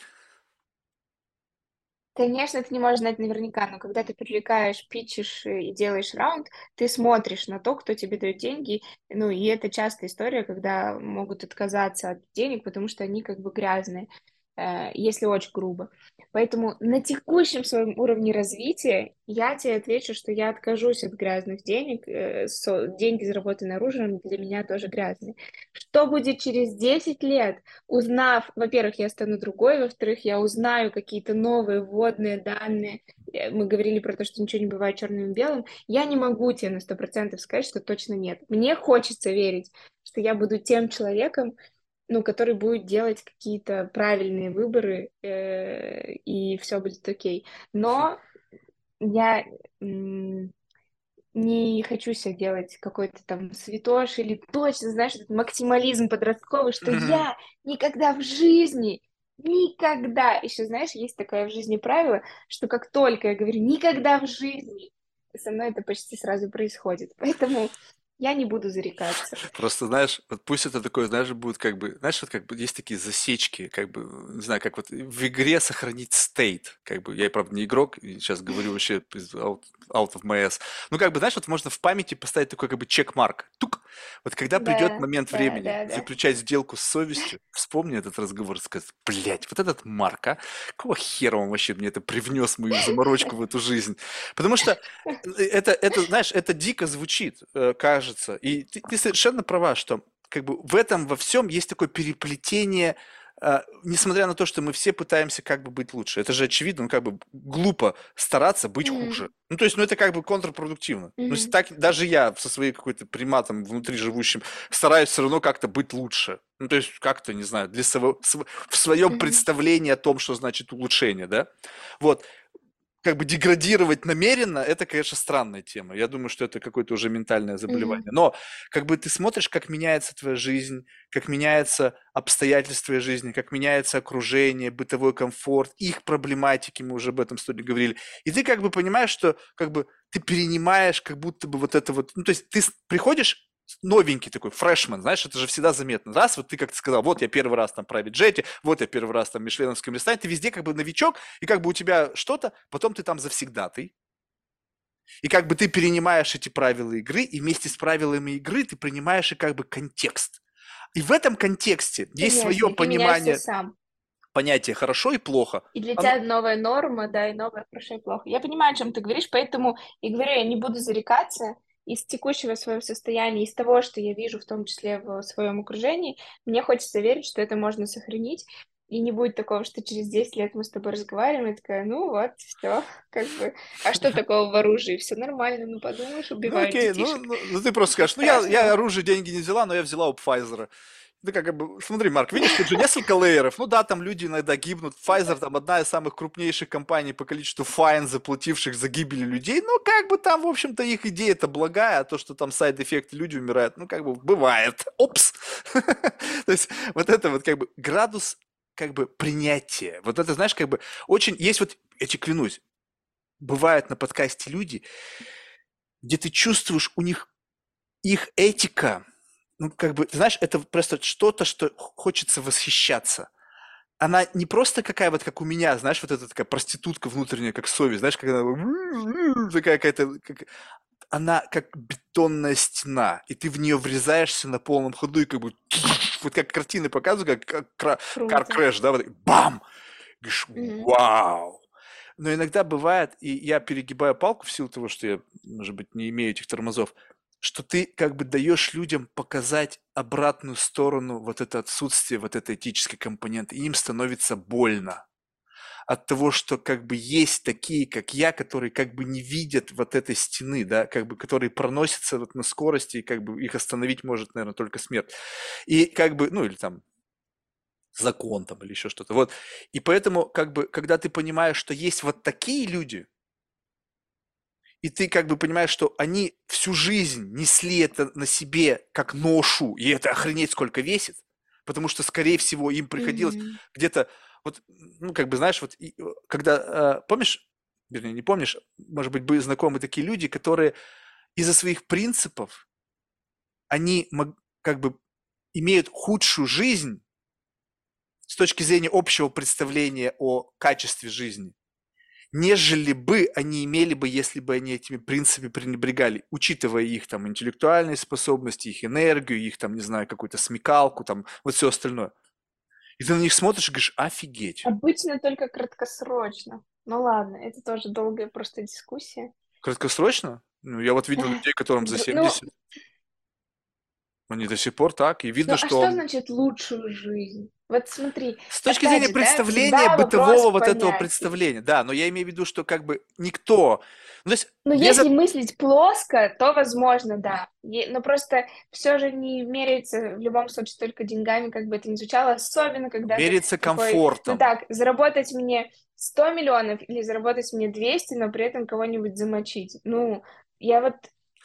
Конечно, ты не можешь знать наверняка, но когда ты привлекаешь, питчишь и делаешь раунд, ты смотришь на то, кто тебе дает деньги. Ну, и это частая история, когда могут отказаться от денег, потому что они как бы грязные. Э, если очень грубо. Поэтому на текущем своем уровне развития я тебе отвечу, что я откажусь от грязных денег. Э, деньги, заработанные оружием, для меня тоже грязные. Что будет через 10 лет, узнав, во-первых, я стану другой, во-вторых, я узнаю какие-то новые вводные данные. Э, мы говорили про то, что ничего не бывает черным и белым. Я не могу тебе на 100% сказать, что точно нет. Мне хочется верить, что я буду тем человеком, ну, который будет делать какие-то правильные выборы, э, и все будет окей. Но я не хочу себе делать какой-то там святош или точно, знаешь, этот максимализм подростковый, что я никогда в жизни, никогда, еще, знаешь, есть такое в жизни правило, что как только я говорю никогда в жизни, со мной это почти сразу происходит. Поэтому я не буду зарекаться. Просто, знаешь, вот пусть это такое, знаешь, будет как бы, знаешь, вот как бы есть такие засечки, как бы, не знаю, как вот в игре сохранить стейт, как бы, я, правда, не игрок, сейчас говорю вообще out, out of my ass. Ну, как бы, знаешь, вот можно в памяти поставить такой как бы чекмарк. Тук. Вот когда да, придет момент да, времени да, да. заключать сделку с совестью, вспомни этот разговор и сказать, блядь, вот этот Марк, а, какого хера он вообще мне это привнес, мою заморочку в эту жизнь? Потому что э, это, это, знаешь, это дико звучит, э, кажется. И ты, ты совершенно права, что как бы в этом во всем есть такое переплетение а, несмотря на то, что мы все пытаемся как бы быть лучше, это же очевидно, ну как бы глупо стараться быть mm-hmm. хуже. Ну то есть, ну это как бы контрпродуктивно. Mm-hmm. Ну так даже я со своей какой-то приматом внутри живущим стараюсь все равно как-то быть лучше. Ну то есть как-то, не знаю, для своего, в своем mm-hmm. представлении о том, что значит улучшение, да. Вот как бы деградировать намеренно, это, конечно, странная тема. Я думаю, что это какое-то уже ментальное заболевание. Mm-hmm. Но как бы ты смотришь, как меняется твоя жизнь, как меняются обстоятельства твоей жизни, как меняется окружение, бытовой комфорт, их проблематики, мы уже об этом сегодня говорили. И ты как бы понимаешь, что как бы ты перенимаешь как будто бы вот это вот... Ну, то есть ты приходишь новенький такой, фрешмен, знаешь, это же всегда заметно. Раз, вот ты как-то сказал, вот я первый раз там private джете, вот я первый раз там в Мишленовском ресторане, ты везде как бы новичок, и как бы у тебя что-то, потом ты там завсегдатый, и как бы ты перенимаешь эти правила игры, и вместе с правилами игры ты принимаешь и как бы контекст. И в этом контексте Конечно, есть свое понимание сам. понятия хорошо и плохо. И для Оно... тебя новая норма, да, и новое хорошо и плохо. Я понимаю, о чем ты говоришь, поэтому и говорю, я не буду зарекаться, из текущего своего состояния, из того, что я вижу, в том числе в своем окружении, мне хочется верить, что это можно сохранить, и не будет такого, что через 10 лет мы с тобой разговариваем, и такая, ну вот, все, как бы, а что такого в оружии? Все нормально, ну подумаешь, убивают ну, окей, ну, ну, ну, ты просто скажешь, ну я, я оружие, деньги не взяла, но я взяла у Pfizer. Да как бы, смотри, Марк, видишь, тут же несколько layer ов. Ну да, там люди иногда гибнут. Pfizer там одна из самых крупнейших компаний по количеству fine, заплативших за гибель людей. Ну, как бы там, в общем-то, их идея это благая, а то, что там side-эффекты люди умирают, ну, как бы бывает. Опс! То есть вот это вот как бы градус как бы принятия. Вот это, знаешь, как бы очень... Есть вот, я тебе клянусь, бывают на подкасте люди, где ты чувствуешь у них их этика, ну, как бы, знаешь, это просто что-то, что хочется восхищаться. Она не просто какая вот, как у меня, знаешь, вот эта такая проститутка внутренняя, как совесть, знаешь, как она такая какая-то, как... она как бетонная стена, и ты в нее врезаешься на полном ходу, и как бы, вот как картины показывают, как кар-крэш, да, вот бам! Говоришь, вау! Но иногда бывает, и я перегибаю палку в силу того, что я, может быть, не имею этих тормозов, что ты как бы даешь людям показать обратную сторону вот это отсутствие вот этой этической компоненты, и им становится больно от того, что как бы есть такие, как я, которые как бы не видят вот этой стены, да, как бы, которые проносятся вот на скорости, и как бы их остановить может, наверное, только смерть. И как бы, ну или там закон там или еще что-то. Вот. И поэтому, как бы, когда ты понимаешь, что есть вот такие люди, и ты как бы понимаешь, что они всю жизнь несли это на себе как ношу, и это охренеть сколько весит, потому что, скорее всего, им приходилось mm-hmm. где-то, вот, ну, как бы, знаешь, вот, и, когда, э, помнишь, вернее, не помнишь, может быть, были знакомы такие люди, которые из-за своих принципов, они как бы имеют худшую жизнь с точки зрения общего представления о качестве жизни, нежели бы они имели бы, если бы они этими принципами пренебрегали, учитывая их там интеллектуальные способности, их энергию, их там, не знаю, какую-то смекалку, там, вот все остальное. И ты на них смотришь и говоришь, офигеть. Обычно только краткосрочно. Ну ладно, это тоже долгая просто дискуссия. Краткосрочно? Ну, я вот видел людей, которым за 70. Ну, они до сих пор так, и видно, ну, что... а что значит лучшую жизнь? Вот смотри. С точки зрения же, представления, да, бытового вот понятия. этого представления, да, но я имею в виду, что как бы никто... Ну, то есть, ну если мыслить плоско, то возможно, да. Но просто все же не меряется в любом случае только деньгами, как бы это ни звучало, особенно когда... Меряется комфортом. ну так, заработать мне 100 миллионов или заработать мне 200, но при этом кого-нибудь замочить. Ну, я вот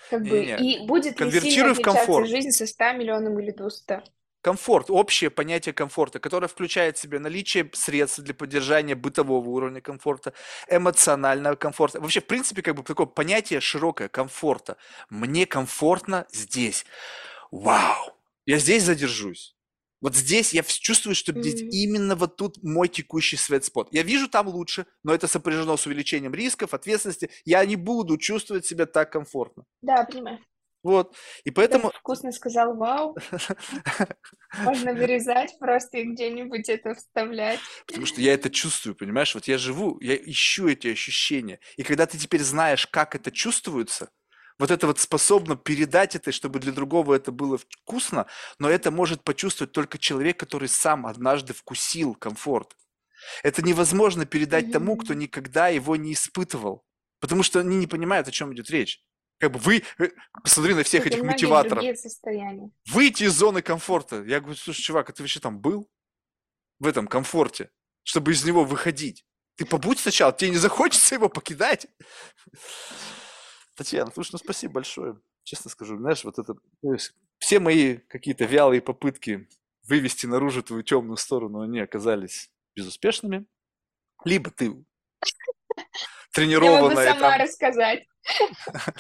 как бы, не, не. и будет ли сильно отличаться комфорт. жизнь со 100 миллионами или 200? Комфорт, общее понятие комфорта, которое включает в себя наличие средств для поддержания бытового уровня комфорта, эмоционального комфорта. Вообще, в принципе, как бы такое понятие широкое комфорта. Мне комфортно здесь. Вау! Я здесь задержусь. Вот здесь я чувствую, что mm-hmm. именно вот тут мой текущий светспот. Я вижу там лучше, но это сопряжено с увеличением рисков, ответственности. Я не буду чувствовать себя так комфортно. Да, понимаю. Вот. И поэтому... Ты вкусно сказал «вау». Можно вырезать просто и где-нибудь это вставлять. Потому что я это чувствую, понимаешь? Вот я живу, я ищу эти ощущения. И когда ты теперь знаешь, как это чувствуется, вот это вот способно передать это, чтобы для другого это было вкусно, но это может почувствовать только человек, который сам однажды вкусил комфорт. Это невозможно передать mm-hmm. тому, кто никогда его не испытывал, потому что они не понимают, о чем идет речь. Как бы вы, э, посмотри на всех этих мотиваторов. Выйти из зоны комфорта. Я говорю, слушай, чувак, а ты вообще там был? В этом комфорте, чтобы из него выходить. Ты побудь сначала, тебе не захочется его покидать. Татьяна, слушай, ну спасибо большое. Честно скажу, знаешь, вот это, все мои какие-то вялые попытки вывести наружу твою темную сторону, они оказались безуспешными. Либо ты тренированная. Я могу сама там... рассказать.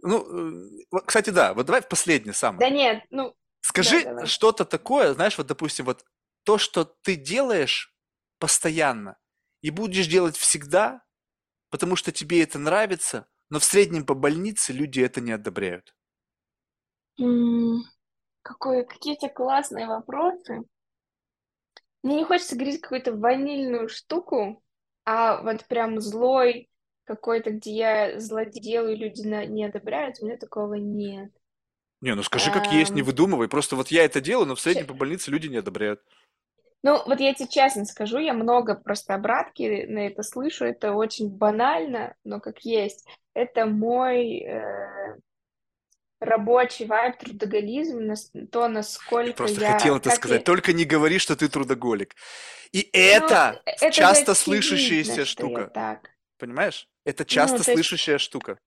Ну, э, кстати, да, вот давай в последнее самое. Да нет, ну... Скажи да, что-то такое, знаешь, вот, допустим, вот то, что ты делаешь постоянно и будешь делать всегда, потому что тебе это нравится, но в среднем по больнице люди это не одобряют. какое, какие у тебя классные вопросы. Мне не хочется говорить какую-то ванильную штуку, а вот прям злой какой-то, где я злодей делаю, люди на, не одобряют, у меня такого нет. Не, ну скажи, как есть, не выдумывай. Просто вот я это делаю, но в среднем по больнице люди не одобряют. Ну, вот я тебе честно скажу, я много просто обратки на это слышу, это очень банально, но как есть. Это мой э, рабочий вайб, трудоголизм, то, насколько я... Просто я, хотел это сказать, я... только не говори, что ты трудоголик. И ну, это, это часто слышащаяся штука. Так. Понимаешь? Это ну, часто ну, слышащая есть... штука.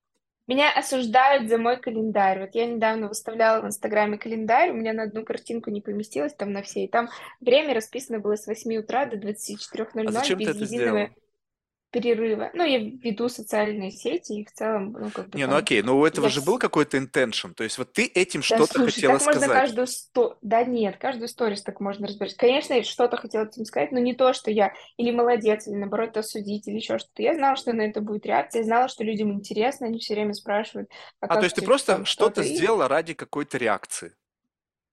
Меня осуждают за мой календарь. Вот я недавно выставляла в Инстаграме календарь, у меня на одну картинку не поместилось там на все, и там время расписано было с 8 утра до 24.00 а зачем без ты это единого... Сделала? Перерыва. Ну, я веду социальные сети, и в целом, ну, как бы Не, ну окей, но у этого я... же был какой-то intention, то есть вот ты этим да, что-то слушай, хотела так сказать. можно каждую сто... Да нет, каждую сторис так можно разбирать. Конечно, я что-то хотела этим сказать, но не то, что я или молодец, или наоборот осудить, или еще что-то. Я знала, что на это будет реакция, я знала, что людям интересно, они все время спрашивают. А, а то есть ты просто что-то сделала ради какой-то реакции?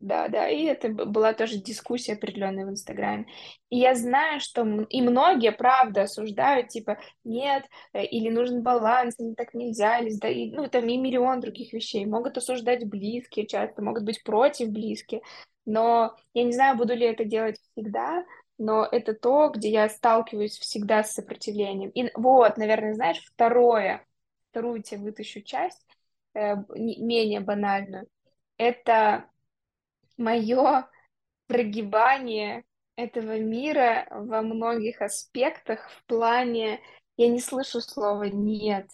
Да, да, и это была тоже дискуссия определенная в Инстаграме. И я знаю, что и многие, правда, осуждают, типа, нет, э, или нужен баланс, или так нельзя, или, да, и, ну, там и миллион других вещей. Могут осуждать близкие часто, могут быть против близкие, но я не знаю, буду ли это делать всегда, но это то, где я сталкиваюсь всегда с сопротивлением. И вот, наверное, знаешь, второе, вторую тебе вытащу часть, э, менее банальную, это мое прогибание этого мира во многих аспектах в плане я не слышу слова «нет».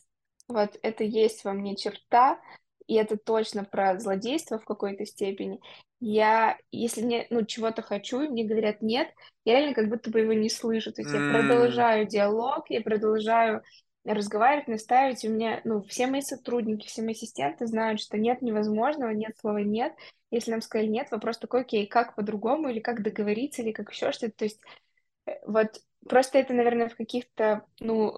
Вот это есть во мне черта, и это точно про злодейство в какой-то степени. Я, если мне, ну, чего-то хочу, и мне говорят «нет», я реально как будто бы его не слышу. То есть mm. я продолжаю диалог, я продолжаю разговаривать, настаивать. У меня, ну, все мои сотрудники, все мои ассистенты знают, что нет невозможного, нет слова «нет». Если нам сказали нет, вопрос такой, окей, как по-другому, или как договориться, или как еще что-то. То есть э, вот просто это, наверное, в каких-то, ну,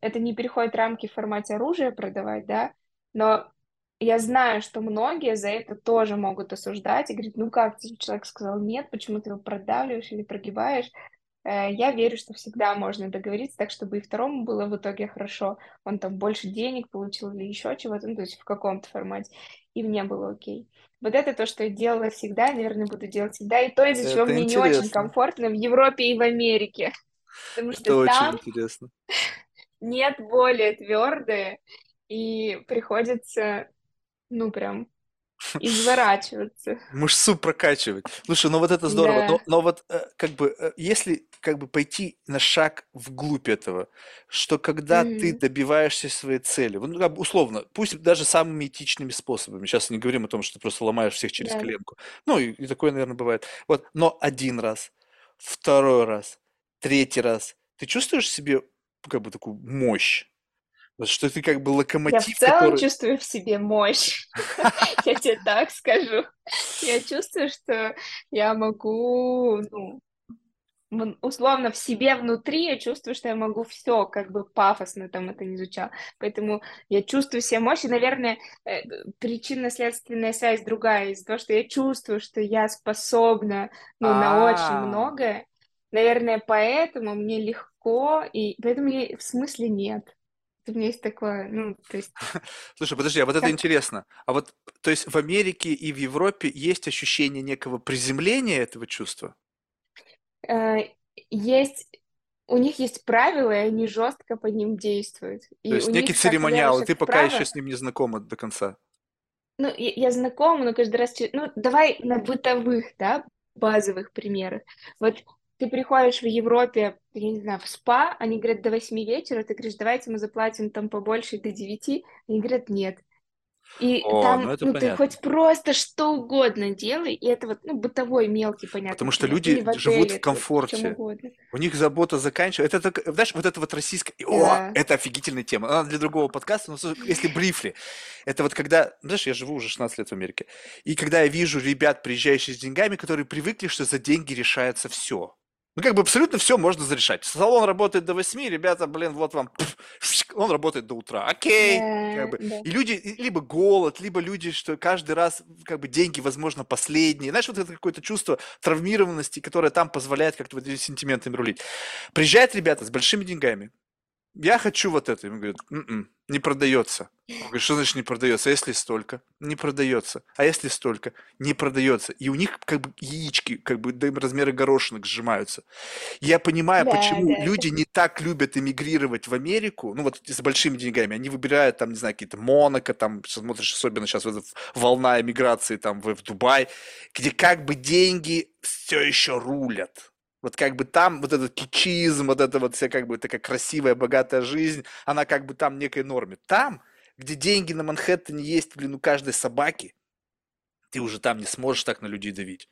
это не переходит рамки в формате оружия продавать, да, но я знаю, что многие за это тоже могут осуждать и говорить, ну как, человек сказал нет, почему ты его продавливаешь или прогибаешь, Э, я верю, что всегда можно договориться так, чтобы и второму было в итоге хорошо. Он там больше денег получил или еще чего-то, ну, то есть в каком-то формате, и мне было окей. Вот это то, что я делала всегда, наверное, буду делать всегда, и то, из-за чего мне интересно. не очень комфортно в Европе и в Америке. Потому что это там очень интересно. нет более твердые, и приходится, ну, прям изворачиваться. Мышцу прокачивать. Слушай, ну вот это здорово. Да. Но, но вот э, как бы, э, если как бы пойти на шаг вглубь этого, что когда mm-hmm. ты добиваешься своей цели, ну, как бы условно, пусть даже самыми этичными способами, сейчас не говорим о том, что ты просто ломаешь всех через да. коленку, ну и, и такое, наверное, бывает, вот, но один раз, второй раз, третий раз, ты чувствуешь себе как бы такую мощь, что ты как бы локомотив, Я в целом который... чувствую в себе мощь. Я тебе так скажу. Я чувствую, что я могу, ну, условно в себе внутри я чувствую, что я могу все, как бы пафосно там это не звучало. Поэтому я чувствую себе мощь, и, наверное, э, причинно-следственная связь другая из-за того, что я чувствую, что я способна, ну, на очень а. многое. Наверное, поэтому мне легко, и поэтому в смысле нет. У меня есть такое, ну, то есть... Слушай, подожди, а вот это интересно. А вот, то есть в Америке и в Европе есть ощущение некого приземления этого чувства? Э, есть у них есть правила, и они жестко по ним действуют. И То есть некий церемониал, и ты пока еще с ним не знакома до конца. Ну, я, я знакома, но каждый раз... Ну, давай на бытовых, да, базовых примерах. Вот ты приходишь в Европе, я не знаю, в спа, они говорят до 8 вечера, ты говоришь, давайте мы заплатим там побольше до 9, они говорят, нет. И О, там, ну, ну ты хоть просто что угодно делай, и это вот, ну, бытовой, мелкий, понятно. Потому что люди в отеле, живут в комфорте. У них забота заканчивается. Это, это, знаешь, вот это вот российская... Да. О, это офигительная тема. Она для другого подкаста, но если брифли. Это вот когда... Знаешь, я живу уже 16 лет в Америке. И когда я вижу ребят, приезжающих с деньгами, которые привыкли, что за деньги решается все. Ну, как бы абсолютно все можно зарешать. Салон работает до 8, ребята, блин, вот вам, он работает до утра. Окей. Да, как бы. да. И люди, либо голод, либо люди, что каждый раз, как бы, деньги, возможно, последние. Знаешь, вот это какое-то чувство травмированности, которое там позволяет как-то вот этими сентиментами рулить. Приезжают ребята с большими деньгами, я хочу вот это. Ему говорят, м-м, не продается. Он говорит, что значит не продается? А если столько? Не продается. А если столько? Не продается. И у них как бы яички, как бы до размера горошинок сжимаются. Я понимаю, да, почему да, люди не так любят эмигрировать в Америку, ну вот с большими деньгами. Они выбирают там, не знаю, какие-то Монако, там, смотришь, особенно сейчас вот волна эмиграции там в, в Дубай, где как бы деньги все еще рулят вот как бы там вот этот кичизм, вот эта вот вся как бы такая красивая, богатая жизнь, она как бы там некой норме. Там, где деньги на Манхэттене есть, блин, у каждой собаки, ты уже там не сможешь так на людей давить.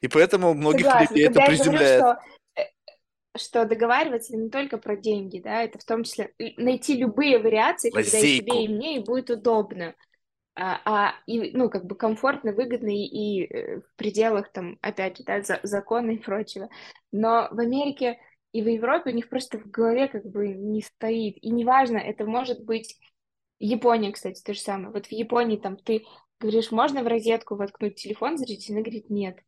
И поэтому многих Согласна. людей это приземляет. Говорю, что, э, что договариваться не только про деньги, да, это в том числе найти любые вариации, Лазейку. когда и тебе, и мне, и будет удобно а, а и, ну, как бы комфортно, выгодно и, и э, в пределах, там, опять же, да, за, закона и прочего. Но в Америке и в Европе у них просто в голове как бы не стоит. И неважно, это может быть Япония, кстати, то же самое. Вот в Японии там ты говоришь, можно в розетку воткнуть телефон, зарядить? Она говорит, нет.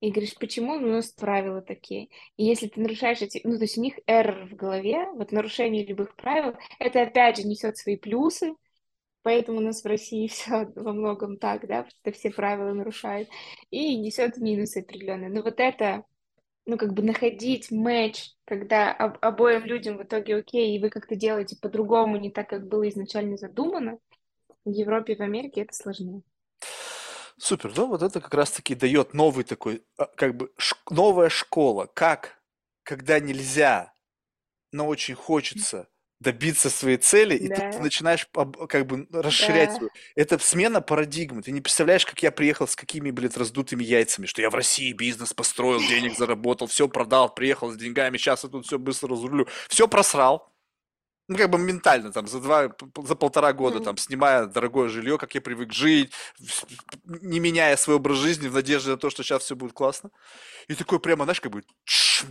И говоришь, почему? Ну, у нас правила такие. И если ты нарушаешь эти... Ну, то есть у них эррор в голове, вот нарушение любых правил, это опять же несет свои плюсы, Поэтому у нас в России все во многом так, да, что все правила нарушают. И несет минусы определенные. Но вот это, ну, как бы находить матч, когда об, обоим людям в итоге окей, и вы как-то делаете по-другому, не так, как было изначально задумано, в Европе и в Америке это сложнее. Супер, ну вот это как раз-таки дает новый такой, а, как бы новая школа, как, когда нельзя, но очень хочется, добиться своей цели, и да. ты начинаешь как бы расширять да. свою. Это смена парадигмы. Ты не представляешь, как я приехал с какими, блядь, раздутыми яйцами, что я в России бизнес построил, денег заработал, все продал, приехал с деньгами, сейчас я тут все быстро разрулю. Все просрал. Ну, как бы ментально, там, за два, за полтора года, mm. там, снимая дорогое жилье, как я привык жить, не меняя свой образ жизни в надежде на то, что сейчас все будет классно. И такой прямо, знаешь, как бы,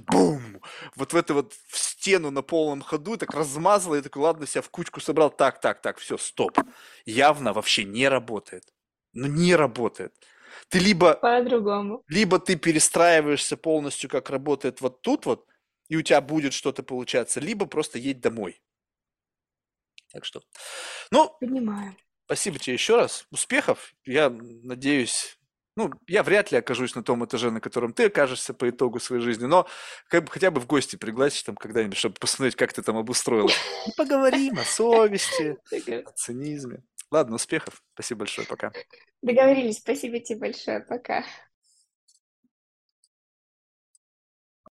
бум, вот в это вот в стену на полном ходу, так размазала, и такой, ладно, себя в кучку собрал, так, так, так, все, стоп. Явно вообще не работает. Ну, не работает. Ты либо... По-другому. Либо ты перестраиваешься полностью, как работает вот тут вот, и у тебя будет что-то получаться, либо просто едь домой. Так что, ну, Понимаю. спасибо тебе еще раз. Успехов. Я надеюсь, ну, я вряд ли окажусь на том этаже, на котором ты окажешься по итогу своей жизни, но как бы хотя бы в гости пригласить там когда-нибудь, чтобы посмотреть, как ты там обустроилась. И поговорим о совести, о цинизме. Ладно, успехов. Спасибо большое. Пока. Договорились. Спасибо тебе большое. Пока.